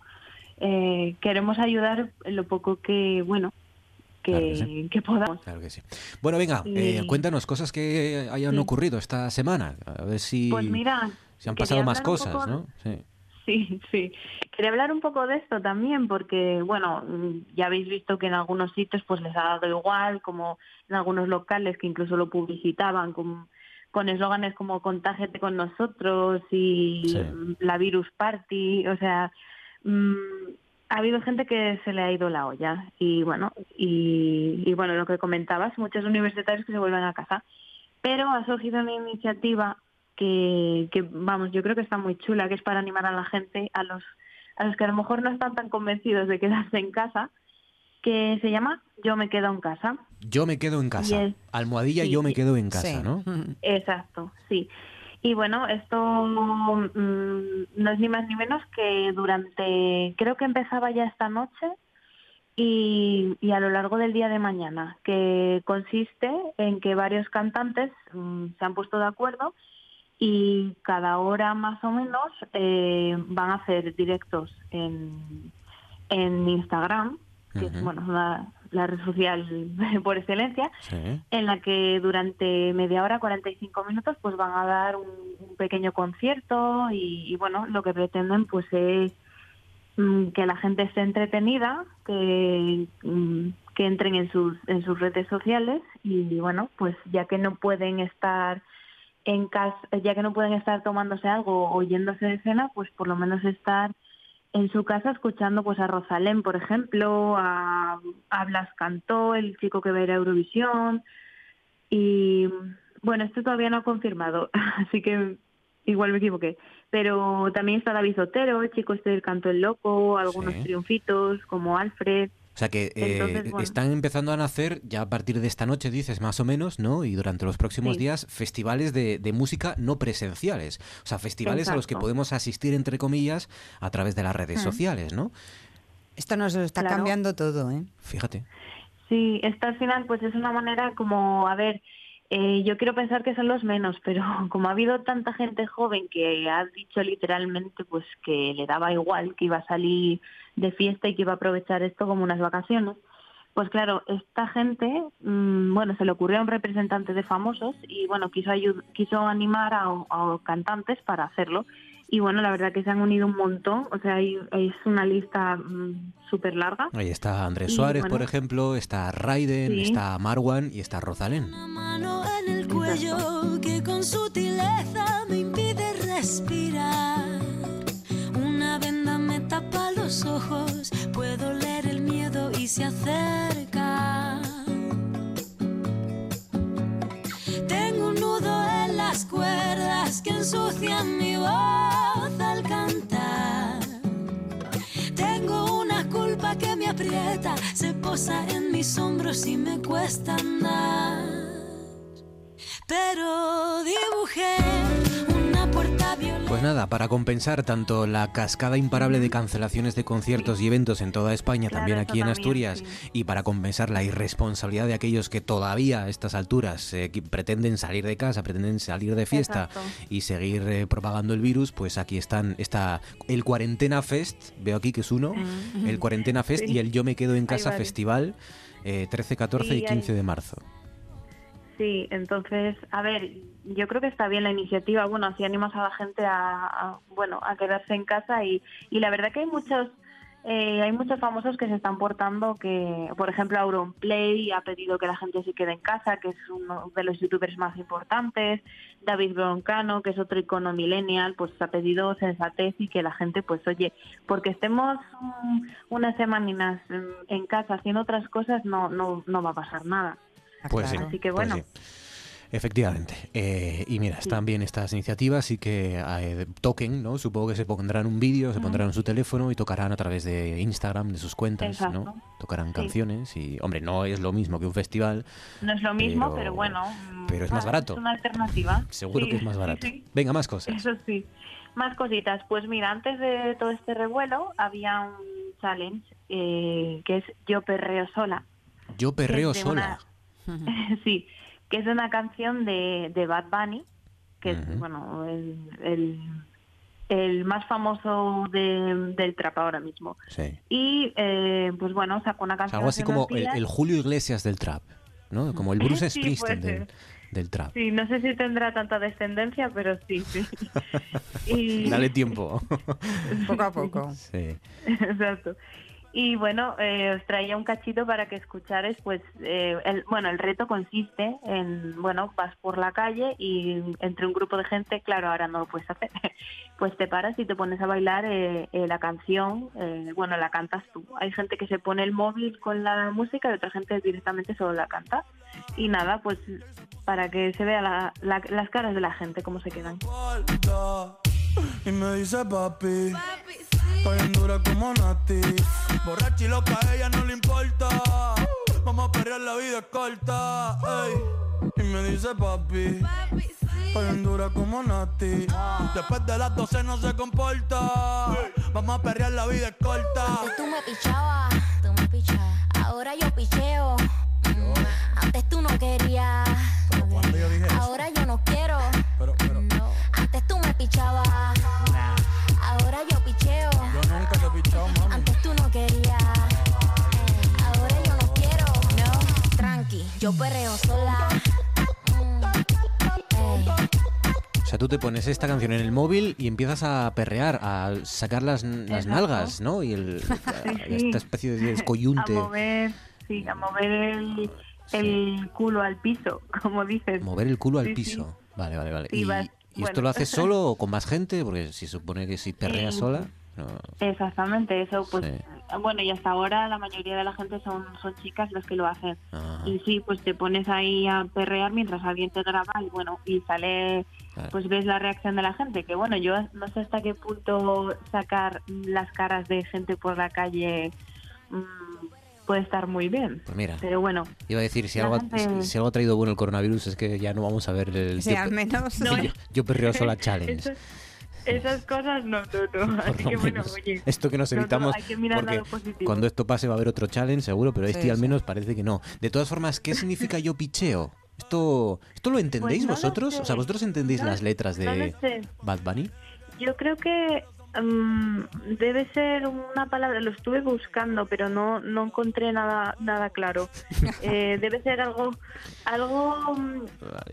eh, queremos ayudar lo poco que, bueno, que, que podamos. Claro que sí. Bueno, venga, eh, cuéntanos cosas que hayan Sí. ocurrido esta semana. A ver si, Pues mira, si han pasado más cosas, poco- ¿no? Sí. Sí, sí. Quería hablar un poco de esto también porque, bueno, ya habéis visto que en algunos sitios pues les ha dado igual, como en algunos locales que incluso lo publicitaban con con eslóganes como contágete con nosotros y Sí. la virus party, o sea, mm, ha habido gente que se le ha ido la olla y bueno, y, y bueno, lo que comentabas, muchos universitarios que se vuelven a casa. Pero ha surgido una iniciativa que, que, vamos, yo creo que está muy chula, que es para animar a la gente, a los, a los que a lo mejor no están tan convencidos de quedarse en casa, que se llama Yo me quedo en casa. Yo me quedo en casa. es- Almohadilla, sí, yo me quedo en casa, Sí. ¿no? [laughs] Exacto, sí. Y bueno, esto mm, no es ni más ni menos que durante, creo que empezaba ya esta noche y, y a lo largo del día de mañana, que consiste en que varios cantantes mm, se han puesto de acuerdo y cada hora más o menos eh, van a hacer directos en, en Instagram, que es bueno, la, la red social [laughs] por excelencia, Sí. en la que durante media hora, 45 minutos, pues van a dar un, un pequeño concierto y, y, bueno, lo que pretenden pues es mm, que la gente esté entretenida, que, mm, que entren en sus, en sus redes sociales y bueno, pues ya que no pueden estar en casa, ya que no pueden estar tomándose algo o yéndose de cena, pues por lo menos estar en su casa escuchando pues a Rosalén, por ejemplo, a, a Blas Cantó, el chico que va a ir a Eurovisión. Y bueno, esto todavía no ha confirmado, [laughs] así que igual me equivoqué. Pero también está David Otero, el chico este del canto El Loco, algunos Sí. triunfitos como Alfred. O sea que eh, Entonces, bueno. están empezando a nacer ya a partir de esta noche, dices más o menos, ¿no? Y durante los próximos Sí. días, festivales de, de música no presenciales. O sea, festivales a los que podemos asistir, entre comillas, a través de las redes Mm. sociales, ¿no? Esto nos lo está Claro. cambiando todo, ¿eh? Fíjate. Sí, esto al final pues es una manera como, a ver, eh, yo quiero pensar que son los menos, pero [laughs] como ha habido tanta gente joven que ha dicho literalmente pues que le daba igual, que iba a salir de fiesta y que iba a aprovechar esto como unas vacaciones, pues claro, esta gente, mm, bueno, se le ocurrió a un representante de famosos y bueno, quiso, quiso animar a, a cantantes para hacerlo. Y bueno, la verdad que se han unido un montón, o sea, hay- es una lista súper larga. Ahí está Andrés Y, Suárez, bueno. por ejemplo, está Raiden, Sí. está Marwan y está Rosalén. mano en el cuello que con sutileza me impide respirar. Una venda me tapa los ojos, puedo leer el miedo y se acerca. Tengo un nudo en las cuerdas que ensucian mi voz al cantar. Tengo una culpa que me aprieta, se posa en mis hombros y me cuesta andar. Pero dibujé. Pues nada, para compensar tanto la cascada imparable de cancelaciones de conciertos y eventos en toda España, Claro, también aquí en Asturias, y para compensar la irresponsabilidad de aquellos que todavía a estas alturas eh, pretenden salir de casa, pretenden salir de fiesta Exacto. y seguir eh, propagando el virus, pues aquí están está el Cuarentena Fest, veo aquí que es uno, Mm. el Cuarentena Fest [laughs] Sí. y el Yo me quedo en casa festival eh, 13, 14 y Sí, hay- 15 de marzo. Sí, entonces, a ver, yo creo que está bien la iniciativa. Bueno, así animas a la gente a, bueno, a quedarse en casa y, y la verdad que hay muchos eh, hay muchos famosos que se están portando que, por ejemplo, Auronplay ha pedido que la gente se quede en casa, que es uno de los youtubers más importantes. David Broncano, que es otro icono millennial, pues ha pedido sensatez y que la gente, pues oye, porque estemos unas semaninas mm, en casa haciendo otras cosas, no, no, no va a pasar nada. Pues sí. Así que pues bueno. sí. Efectivamente. Eh, y mira, están bien estas iniciativas y que eh, toquen, ¿no? Supongo que se pondrán un vídeo, se pondrán en su teléfono y tocarán a través de Instagram, de sus cuentas, Exacto. ¿no? Tocarán Sí. canciones y, hombre, no es lo mismo que un festival, No es lo mismo, Pero- pero, bueno. pero es más bueno, barato. Es una alternativa. seguro Sí, que es más barato. sí. Venga, más cosas. Eso sí. Más cositas. Pues mira, antes de todo este revuelo había un challenge eh, que es Yo perreo sola. Yo perreo es [laughs] sí, que es una canción de, de Bad Bunny, que es, bueno, el, el, el más famoso de- del trap ahora mismo. Sí. Y eh, pues bueno, sacó una O canción. sea, algo así como el, el Julio Iglesias del trap, ¿no? [laughs] Como el Bruce Sí, Springsteen del, del trap. Sí, no sé si tendrá tanta descendencia, pero sí, sí. [laughs] Y- Dale tiempo. Poco a poco. Sí. Exacto. Y bueno, eh, os traía un cachito para que escuchares, pues, eh, el, bueno, el reto consiste en, bueno, vas por la calle y entre un grupo de gente, claro, ahora no lo puedes hacer, [laughs] pues te paras y te pones a bailar eh, eh, la canción, eh, bueno, la cantas tú. Hay gente que se pone el móvil con la música y otra gente directamente solo la canta. Y nada, pues, para que se vea la- la- las caras de la gente, cómo se quedan. Y me dice papi, estoy en dura como Nati. Borracha y loca, a ella no le importa. Vamos a perrear, la vida es corta. ey. Y me dice papi, estoy en dura como Nati. Después de las 12 no se comporta. Vamos a perrear, la vida es corta. Antes tú me pichabas, tú me pichabas. Ahora yo picheo. Mm, Antes tú no querías. Ahora yo no quiero. Pichabas. Ahora yo picheo. Yo nunca te he pichado, mami. Antes tú no querías. Ahora yo no quiero. No. Tranqui, yo perreo sola. Mm. O sea, tú te pones esta canción en el móvil y empiezas a perrear, a sacar las, las nalgas, ¿no? Y el, [laughs] sí. esta especie de A descoyunte. mover, sí, a mover el, el culo al piso, [laughs] como dices. Mover el culo al Sí, sí. piso. Vale, vale, vale. Sí, ¿Y, vas- y esto lo haces [laughs] solo o con más gente? Porque se supone que si perreas Sí. sola... no. Exactamente, eso pues Sí. bueno y hasta ahora la mayoría de la gente son, son chicas las que lo hacen y sí pues te pones ahí a perrear mientras alguien te graba y bueno y sale Claro. pues ves la reacción de la gente que bueno yo no sé hasta qué punto sacar las caras de gente por la calle mm, puede estar muy bien Pues mira. pero bueno Iba a decir, si La algo, ha- gente- si algo ha traído bueno el coronavirus es que ya no vamos a ver el... Sí, yo al pe- menos. yo, yo perreo sola [laughs] challenge. Esas, esas cosas no, no, no. [laughs] Así que bueno, oye. Esto que nos no, no, evitamos, hay que mirar porque lado positivo. cuando esto pase va a haber otro challenge seguro, pero este Sí, al menos parece que no. De todas formas, ¿qué significa yo picheo? ¿Esto, ¿esto lo entendéis Pues no lo vosotros? O sea, ¿vosotros entendéis No- las letras no de. Bad Bunny? Yo creo que mm, debe ser una palabra, lo estuve buscando, pero no, no encontré nada, nada claro. [laughs] Eh, debe ser algo, algo, mm,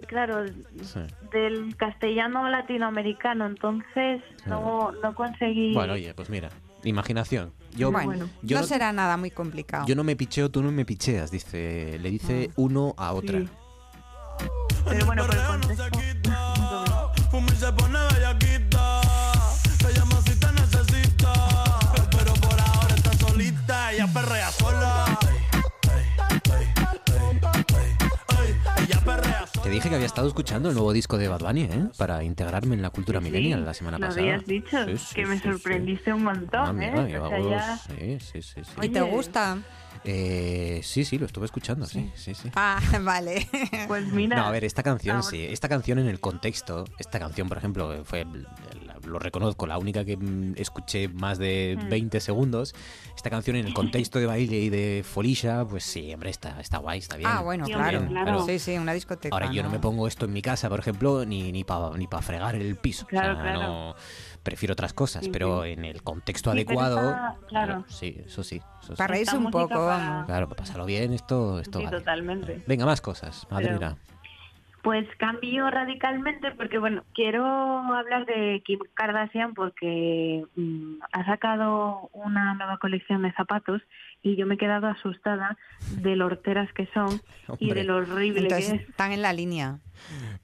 claro, Sí. del castellano latinoamericano, entonces no, no conseguí... Bueno, oye, pues mira, imaginación. Yo, bueno, yo no, no, será nada muy complicado. yo no me picheo, tú no me picheas, dice, le dice uno a otra. Sí. Pero bueno, por el contexto... dije que había estado escuchando el nuevo disco de Bad Bunny, ¿eh? Para integrarme en la cultura millennial la semana lo pasada. habías dicho, Sí, sí, que me sí, sí. sorprendiste un montón, Ah, mira, ¿eh? ya- Sí, sí, sí. sí. ¿Y te gusta? Eh, sí, sí, lo estuve escuchando, sí, sí, sí. Ah, [laughs] vale. Pues mira. No, a ver, esta canción sí, esta canción en el contexto, esta canción, por ejemplo, fue, la- lo reconozco, la única que mm, escuché más de Mm. 20 segundos. Esta canción en el contexto de baile y de folisha, pues sí, hombre, está, está guay, está bien. Ah, bueno, está claro. bien, claro. pero Sí, sí, una discoteca. Ahora, yo no me pongo esto en mi casa, por ejemplo, ni, ni para ni pa fregar el piso. Claro, o sea, claro. no, prefiero otras cosas, Sí, pero sí. en el contexto Sí, pero adecuado. está- claro. Sí, eso sí. Eso sí. Para reírse un poco, para- vamos. Claro, para pasarlo bien, esto, esto Sí, vale. totalmente. Venga, más cosas, Pero- Madrina. Pues cambio radicalmente porque, bueno, quiero hablar de Kim Kardashian porque mm, ha sacado una nueva colección de zapatos y yo me he quedado asustada de lo horteras que son y de lo horrible Entonces, que es. están en la línea.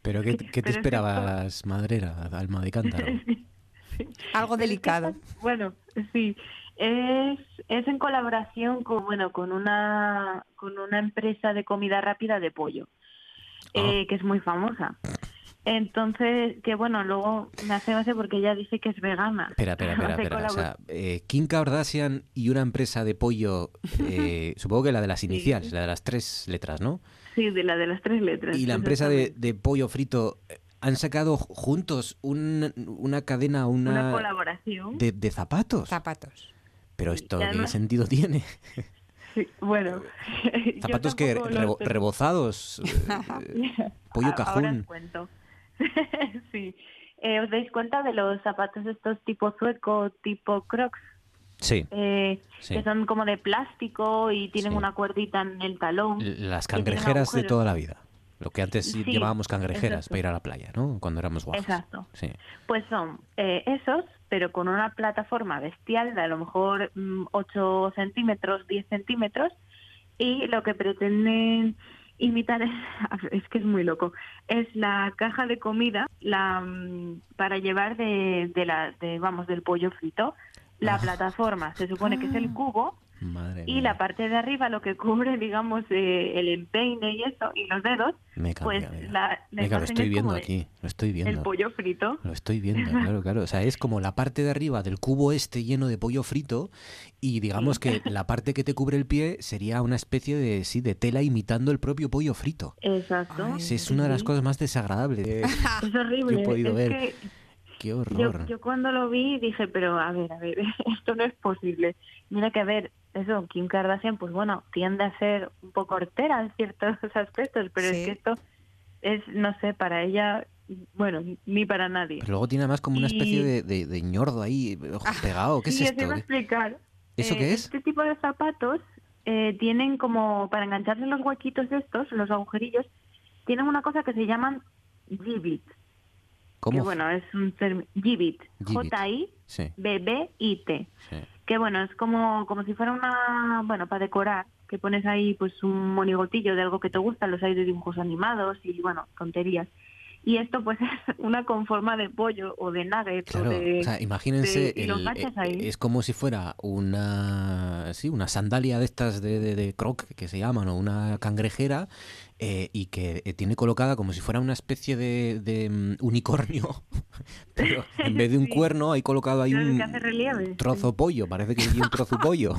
Pero ¿qué, qué te pero es que esperabas, Madrera, alma de cántaro? [laughs] Algo delicado. Bueno, sí. Es, es en colaboración con bueno con una con una empresa de comida rápida de pollo eh, que es muy famosa. Entonces, que bueno, luego me hace gracia porque ella dice que es vegana. Espera, espera, [laughs] espera, espera. O sea, eh, Kim Kardashian y una empresa de pollo, eh, [laughs] supongo que la de las iniciales, la de las tres letras, ¿no? Sí, de la de las tres letras. Y la empresa de, de pollo frito eh, han sacado juntos un- una cadena, una, Una colaboración. de, de zapatos. Zapatos. Pero esto, ¿qué sentido tiene? [laughs] Sí, bueno. [laughs] yo Zapatos que rebo- rebozados, [laughs] eh, pollo Ahora os cuento. [laughs] sí. eh, os dais cuenta de los zapatos estos tipo sueco, tipo crocs, Sí. eh, Sí. que son como de plástico y tienen una cuerdita en el talón. Las cangrejeras de toda la vida. Lo que antes Sí, llamábamos cangrejeras exacto. para ir a la playa, ¿no? Cuando éramos guapos. Exacto. Sí. Pues son eh, esos, pero con una plataforma bestial de a lo mejor mm, 8 centímetros, 10 centímetros, y lo que pretenden imitar es, [laughs] es que es muy loco, es la caja de comida la mm, para llevar de, de la, de, vamos, del pollo frito. La Ah. plataforma se supone que es el cubo Madre y la parte de arriba lo que cubre, digamos, eh, el empeine y eso, y los dedos, Me cambia, pues mira. la, la Venga, lo estoy es viendo aquí. Lo estoy viendo. El pollo frito. Lo estoy viendo, [laughs] claro, claro. O sea, es como la parte de arriba del cubo este lleno de pollo frito y digamos que [laughs] la parte que te cubre el pie sería una especie de, sí, de tela imitando el propio pollo frito. Exacto. Sí, es una de las Sí. cosas más desagradables [laughs] Es horrible. que he podido es ver. que Qué yo, horror. yo cuando lo vi dije, pero a ver, a ver, esto no es posible. Mira que a ver, eso, Kim Kardashian, pues bueno, tiende a ser un poco hortera en ciertos [laughs] aspectos, pero Sí. es que esto es, no sé, para ella, bueno, ni para nadie. Pero luego tiene además como una especie de, de, de ñordo ahí ojo, pegado. ¿Qué sí, es os iba esto? a explicar. ¿Eso Eh, qué es? Este tipo de zapatos eh, tienen como, para engancharse en los huequitos estos, los agujerillos, tienen una cosa que se llaman G-Bit. ¿Cómo? Que bueno, es un término. Sí. J-I-B-B-I-T. Sí. Que bueno, es como, como si fuera una. Bueno, para decorar, que pones ahí pues un monigotillo de algo que te gusta, los hay de dibujos animados y bueno, tonterías. Y esto pues es [laughs] una con forma de pollo o de nugget Claro, o de... o sea, imagínense, de- el- eh, es como si fuera una, sí, una sandalia de estas de, de, de croc que se llaman, o una cangrejera, eh, y que eh, tiene colocada como si fuera una especie de, de, mm, unicornio, [laughs] pero en vez de un [laughs] cuerno hay colocado ahí Claro, un trozo pollo, parece que hay un trozo pollo.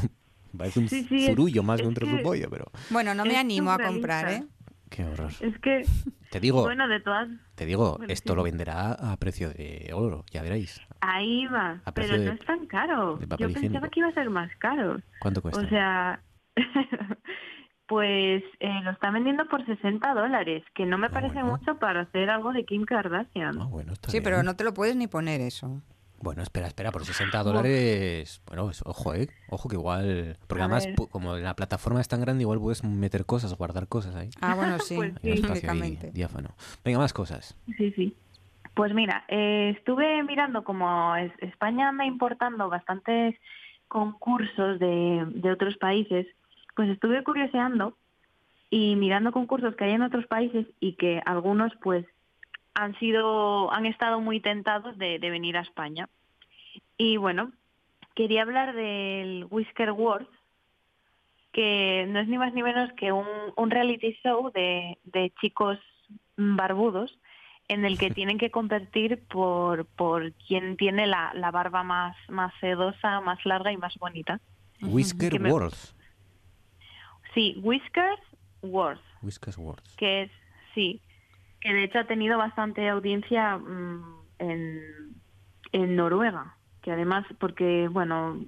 Parece un Sí, es- más que un es trozo que- pollo, pero Bueno, no me Es animo a comprar, ¿eh? Qué horror. Es que, Te digo, bueno, de todas... te digo, bueno, esto sí. lo venderá a precio de oro, ya veréis. Ahí va, A pero no es tan caro. Yo pensaba higiénico. que iba a ser más caro. ¿Cuánto cuesta? O sea, [laughs] pues eh, lo están vendiendo por 60 dólares, que no me Ah, parece mucho para hacer algo de Kim Kardashian. Sí, pero no te lo puedes ni poner eso. Bueno, espera, espera, por 60 dólares. Bueno, es- ojo, ¿eh? Ojo que igual. Porque A además, ver. como la plataforma es tan grande, igual puedes meter cosas, guardar cosas ahí. Ah, bueno, sí, [laughs] Pues sí. espacio ahí diáfano. Venga, más cosas. Sí, sí. Pues mira, eh, estuve mirando como es- España anda importando bastantes concursos de, de otros países, pues estuve curioseando y mirando concursos que hay en otros países y que algunos pues han sido, han estado muy tentados de, de venir a España. Y bueno, quería hablar del Whisker Wars, que no es ni más ni menos que un, un reality show de, de chicos barbudos en el que [laughs] tienen que competir por, por quién tiene la, la barba más, más sedosa, más larga y más bonita. Whisker me- Wars. Sí, Whiskers Wars, Whiskers Wars. que es, sí, que de hecho ha tenido bastante audiencia mm, en, en Noruega, que además, porque, bueno,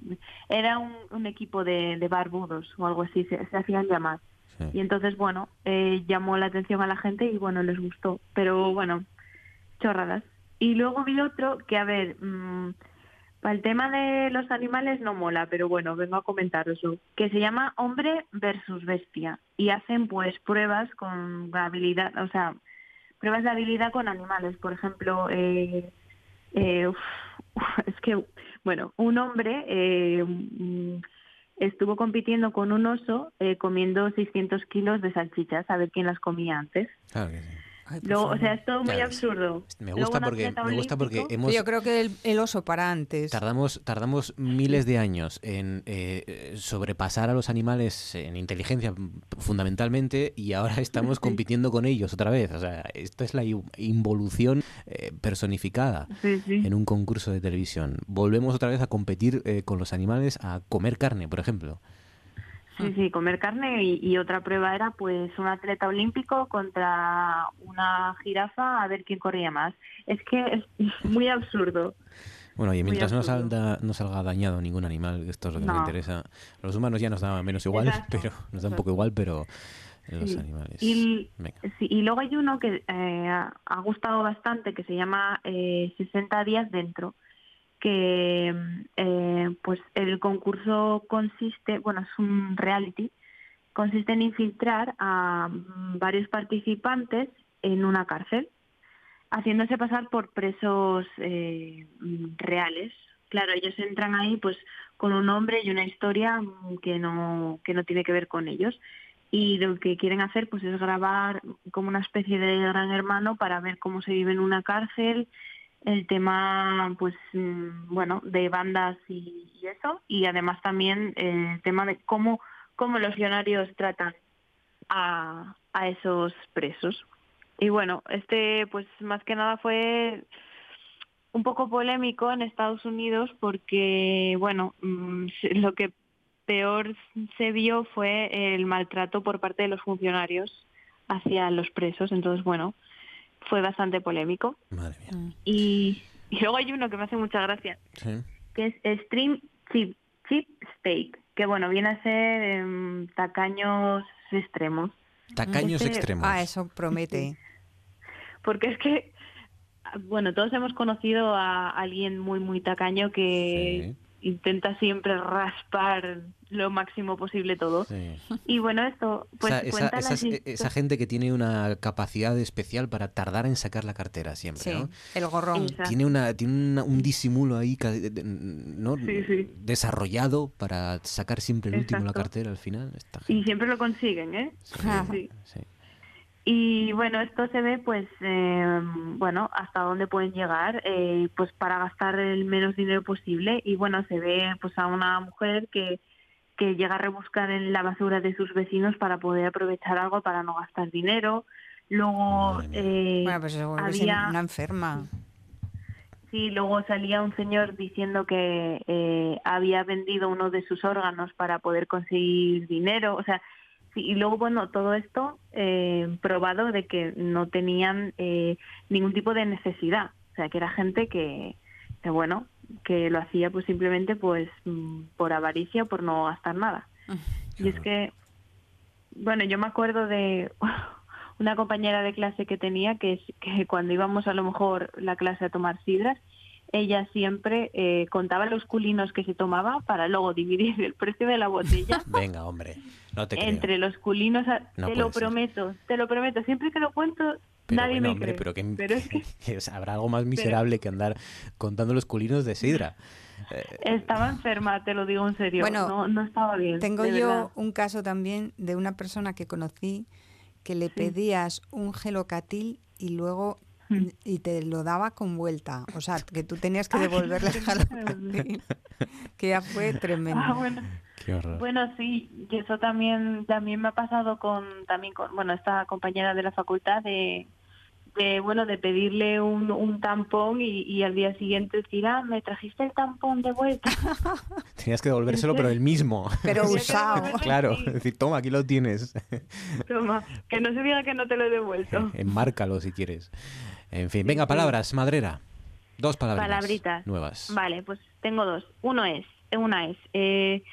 era un, un equipo de, de barbudos o algo así, se, se hacían llamar. Y entonces, bueno, eh, llamó la atención a la gente y, bueno, les gustó. Pero, bueno, chorradas. Y luego vi otro que, a ver, mm, para el tema de los animales no mola, pero bueno, vengo a comentaroslo, que se llama Hombre versus Bestia. Y hacen, pues, pruebas con habilidad, o sea, pruebas de habilidad con animales. Por ejemplo, eh, eh, [laughs] es que, bueno, un hombre eh, mm, estuvo compitiendo con un oso eh, comiendo 600 kilos de salchichas, a ver quién las comía antes. Luego, o sea, es todo muy Claro, absurdo. Me gusta porque, me gusta porque hemos... Sí, yo creo que el, el oso para antes. Tardamos, tardamos miles de años en eh, sobrepasar a los animales en inteligencia fundamentalmente y ahora estamos [laughs] compitiendo con ellos otra vez. O sea, esto es la involución eh, personificada en un concurso de televisión. Volvemos otra vez a competir eh, con los animales a comer carne, por ejemplo. Sí, sí, comer carne y, y otra prueba era pues un atleta olímpico contra una jirafa a ver quién corría más. Es que es muy absurdo. Bueno, y mientras no salga, no salga dañado ningún animal, esto es lo que No. interesa. A los humanos ya nos da menos igual, Exacto, [laughs] pero nos da un poco igual, pero Los Sí. animales. Y, sí, y luego hay uno que eh, ha ha gustado bastante que se llama eh, 60 días dentro, que eh, pues el concurso consiste, bueno, es un reality, consiste en infiltrar a varios participantes en una cárcel, haciéndose pasar por presos eh, reales. Claro, ellos entran ahí pues con un nombre y una historia que no, que no tiene que ver con ellos y lo que quieren hacer pues es grabar como una especie de gran hermano para ver cómo se vive en una cárcel el tema pues mm, bueno de bandas y, eso y además también el tema de cómo cómo los guionarios tratan a, a esos presos y bueno este pues más que nada fue un poco polémico en Estados Unidos porque bueno mm, [laughs] lo que peor se vio fue el maltrato por parte de los funcionarios hacia los presos. Entonces, bueno, fue bastante polémico. Madre mía. Y, y luego hay uno que me hace mucha gracia, Sí. que es Stream Chip, Chip Steak, que bueno, viene a ser em, tacaños extremos. Tacaños Este- extremos. Ah, eso promete. Porque es que, bueno, todos hemos conocido a alguien muy, muy tacaño que intenta siempre raspar lo máximo posible todo. Sí. Y bueno, esto, pues esa, esa- cuenta esas- las e- esa gente que tiene una capacidad especial para tardar en sacar la cartera siempre, Sí, ¿no? el gorrón. Tiene, una, tiene una- un disimulo ahí ¿no? Sí, sí. desarrollado para sacar siempre el último la cartera al final. Está Y siempre lo consiguen, ¿eh? Sí. Y bueno, esto se ve, pues, eh, bueno, hasta dónde pueden llegar, eh, pues para gastar el menos dinero posible. Y bueno, se ve, pues, a una mujer que, que llega a rebuscar en la basura de sus vecinos para poder aprovechar algo para no gastar dinero. Luego, eh, Bueno, pues había... una enferma. Sí, luego salía un señor diciendo que eh, había vendido uno de sus órganos para poder conseguir dinero. O sea, sí, y luego, bueno, todo esto eh, probado de que no tenían eh, ningún tipo de necesidad. O sea, que era gente que, que, bueno, que lo hacía pues simplemente pues mm, por avaricia, por no gastar nada. Y es que, bueno, yo me acuerdo de [laughs] una compañera de clase que tenía que, es- que cuando íbamos a lo mejor la clase a tomar sidras, ella siempre eh, contaba los culinos que se tomaba para luego [laughs] dividir el precio de la botella Venga, hombre, no te creo. entre los culinos. a- No te lo ser. prometo, te lo prometo. Siempre que lo cuento, Pero nadie bueno, me hombre, cree. pero que, Pero es [laughs] que que es- habrá algo más miserable que andar contando los culinos de sidra. Eh, estaba enferma, te lo digo en serio. Bueno, no, no estaba bien. Tengo yo verdad. un caso también de una persona que conocí que le pedías un gelocatil y luego Hmm. y te lo daba con vuelta. O sea, que tú tenías que devolverle el [laughs] gelocatil. que ya fue tremendo. Ah, bueno. Qué. Bueno, sí, y eso también también me ha pasado con también con bueno esta compañera de la facultad de, de bueno de pedirle un, un tampón y, y al día siguiente decir ah me trajiste el tampón de vuelta. [laughs] Tenías que devolvérselo, pero el mismo. Pero [laughs] usado. [laughs] Claro, sí. es decir, toma, aquí lo tienes. Toma, que no se diga que no te lo he devuelto. Enmárcalo si quieres. En fin, venga, palabras, madrera. Dos palabras Palabritas. nuevas. Vale, pues tengo dos. Uno es, una es eh,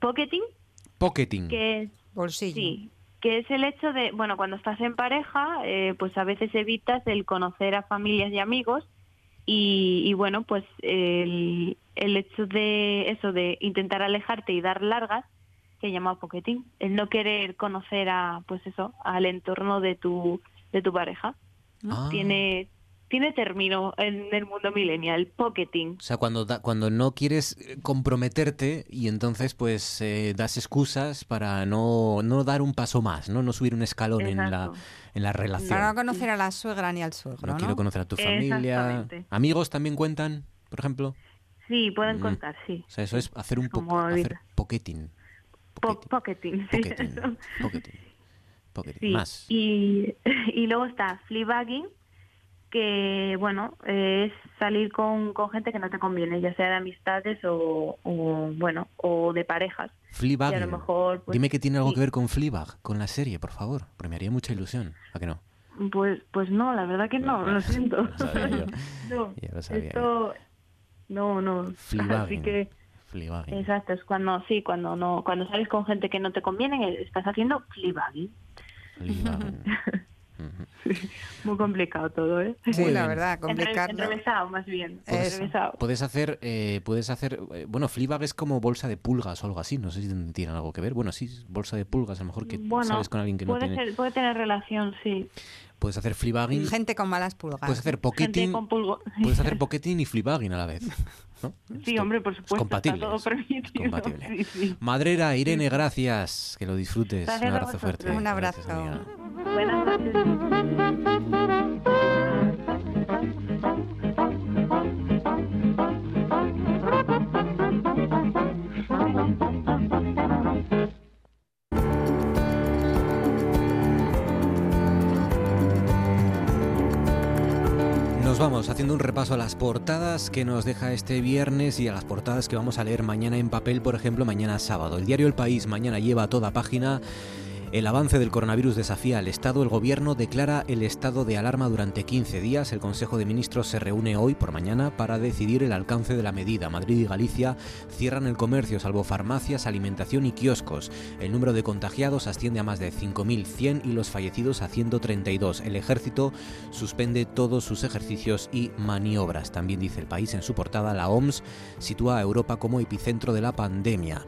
pocketing, Pocketing. que es Bolsillo. Sí, que es el hecho de, bueno, cuando estás en pareja, eh, pues a veces evitas el conocer a familias y amigos y, y bueno, pues el, el hecho de eso, de intentar alejarte y dar largas, se llama pocketing. El no querer conocer a, pues eso, al entorno de tu, de tu pareja. Ah. Tiene, tiene término en el mundo millennial, pocketing. O sea, cuando, da- cuando no quieres eh, comprometerte y entonces pues eh, das excusas para no, no dar un paso más, ¿no? No subir un escalón en la, en la relación. Para no conocer a la suegra ni al suegro, no ¿no? quiero conocer a tu familia. ¿Amigos también cuentan, por ejemplo? Sí, pueden Mm. contar, sí. O sea, eso es hacer un po Como hacer pocketing. Po- pocketing, sí, Pocketing. [laughs] Pocketing. Pocketing. Sí, Más. Y, [laughs] y luego está fleabagging, que bueno, es salir con, con gente que no te conviene, ya sea de amistades o, o, bueno, o de parejas. Fleabag. Y a lo mejor, pues, Dime que tiene algo sí. que ver con Fleabag, con la serie, por favor. Porque me haría mucha ilusión. ¿A que no? Pues, pues no, la verdad que no, lo siento. Lo sabía yo. [laughs] no, Ya lo sabía esto, no, no. Así Fleabagging. que, Fleabagging. exacto, es cuando, sí, cuando no, cuando sales con gente que no te conviene, estás haciendo [laughs] Muy complicado todo, ¿eh? Sí, la verdad, complicado. Enrevesado, más bien. Puedes hacer, eh, puedes hacer, eh, bueno, Fleabag es como bolsa de pulgas o algo así, no sé si tiene algo que ver. Bueno, sí, bolsa de pulgas, a lo mejor que sabes con alguien que puede no tiene... puede tener relación, sí. Puedes hacer fleabagging. Gente con malas pulgas. Puedes hacer pocketing. Puedes hacer [laughs] pocketing y fleabagging a la vez. Sí, hombre, por supuesto. Es compatible. todo permitido. compatible. [laughs] Madrera, Irene, gracias. Que lo disfrutes. Un abrazo fuerte. Un abrazo. Buenas noches. Vamos haciendo un repaso a las portadas que nos deja este viernes y a las portadas que vamos a leer mañana en papel, por ejemplo, mañana sábado. El diario El País mañana lleva toda página el avance del coronavirus desafía al Estado. El Gobierno declara el estado de alarma durante 15 días. El Consejo de Ministros se reúne hoy por mañana para decidir el alcance de la medida. Madrid y Galicia cierran el comercio, salvo farmacias, alimentación y kioscos. El número de contagiados asciende a más de 5.100 y los fallecidos a 132. El Ejército suspende todos sus ejercicios y maniobras. También dice el país en su portada, la OMS sitúa a Europa como epicentro de la pandemia.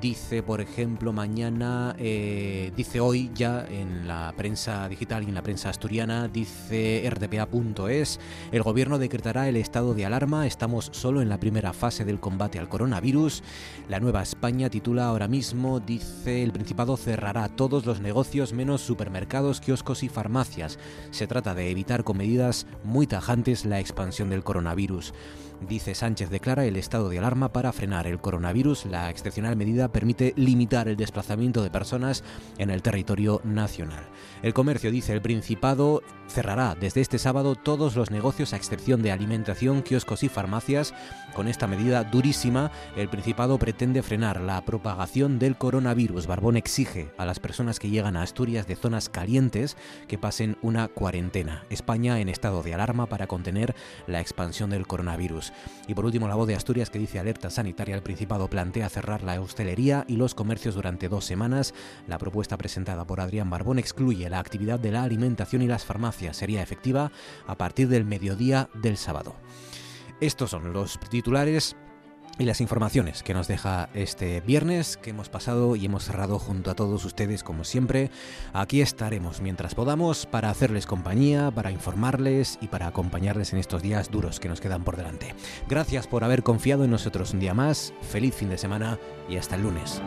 Dice, por ejemplo, mañana, eh, dice hoy ya en la prensa digital y en la prensa asturiana, dice rdpa.es, el gobierno decretará el estado de alarma, estamos solo en la primera fase del combate al coronavirus. La Nueva España titula ahora mismo, dice, el Principado cerrará todos los negocios menos supermercados, kioscos y farmacias. Se trata de evitar con medidas muy tajantes la expansión del coronavirus. Dice Sánchez declara el estado de alarma para frenar el coronavirus. La excepcional medida permite limitar el desplazamiento de personas en el territorio nacional. El comercio, dice el Principado, cerrará desde este sábado todos los negocios a excepción de alimentación, kioscos y farmacias. Con esta medida durísima, el Principado pretende frenar la propagación del coronavirus. Barbón exige a las personas que llegan a Asturias de zonas calientes que pasen una cuarentena. España en estado de alarma para contener la expansión del coronavirus. Y por último, la voz de Asturias que dice alerta sanitaria. El Principado plantea cerrar la hostelería y los comercios durante dos semanas. La propuesta presentada por Adrián Barbón excluye la actividad de la alimentación y las farmacias. Sería efectiva a partir del mediodía del sábado. Estos son los titulares y las informaciones que nos deja este viernes que hemos pasado y hemos cerrado junto a todos ustedes como siempre. Aquí estaremos mientras podamos para hacerles compañía, para informarles y para acompañarles en estos días duros que nos quedan por delante. Gracias por haber confiado en nosotros un día más, feliz fin de semana y hasta el lunes.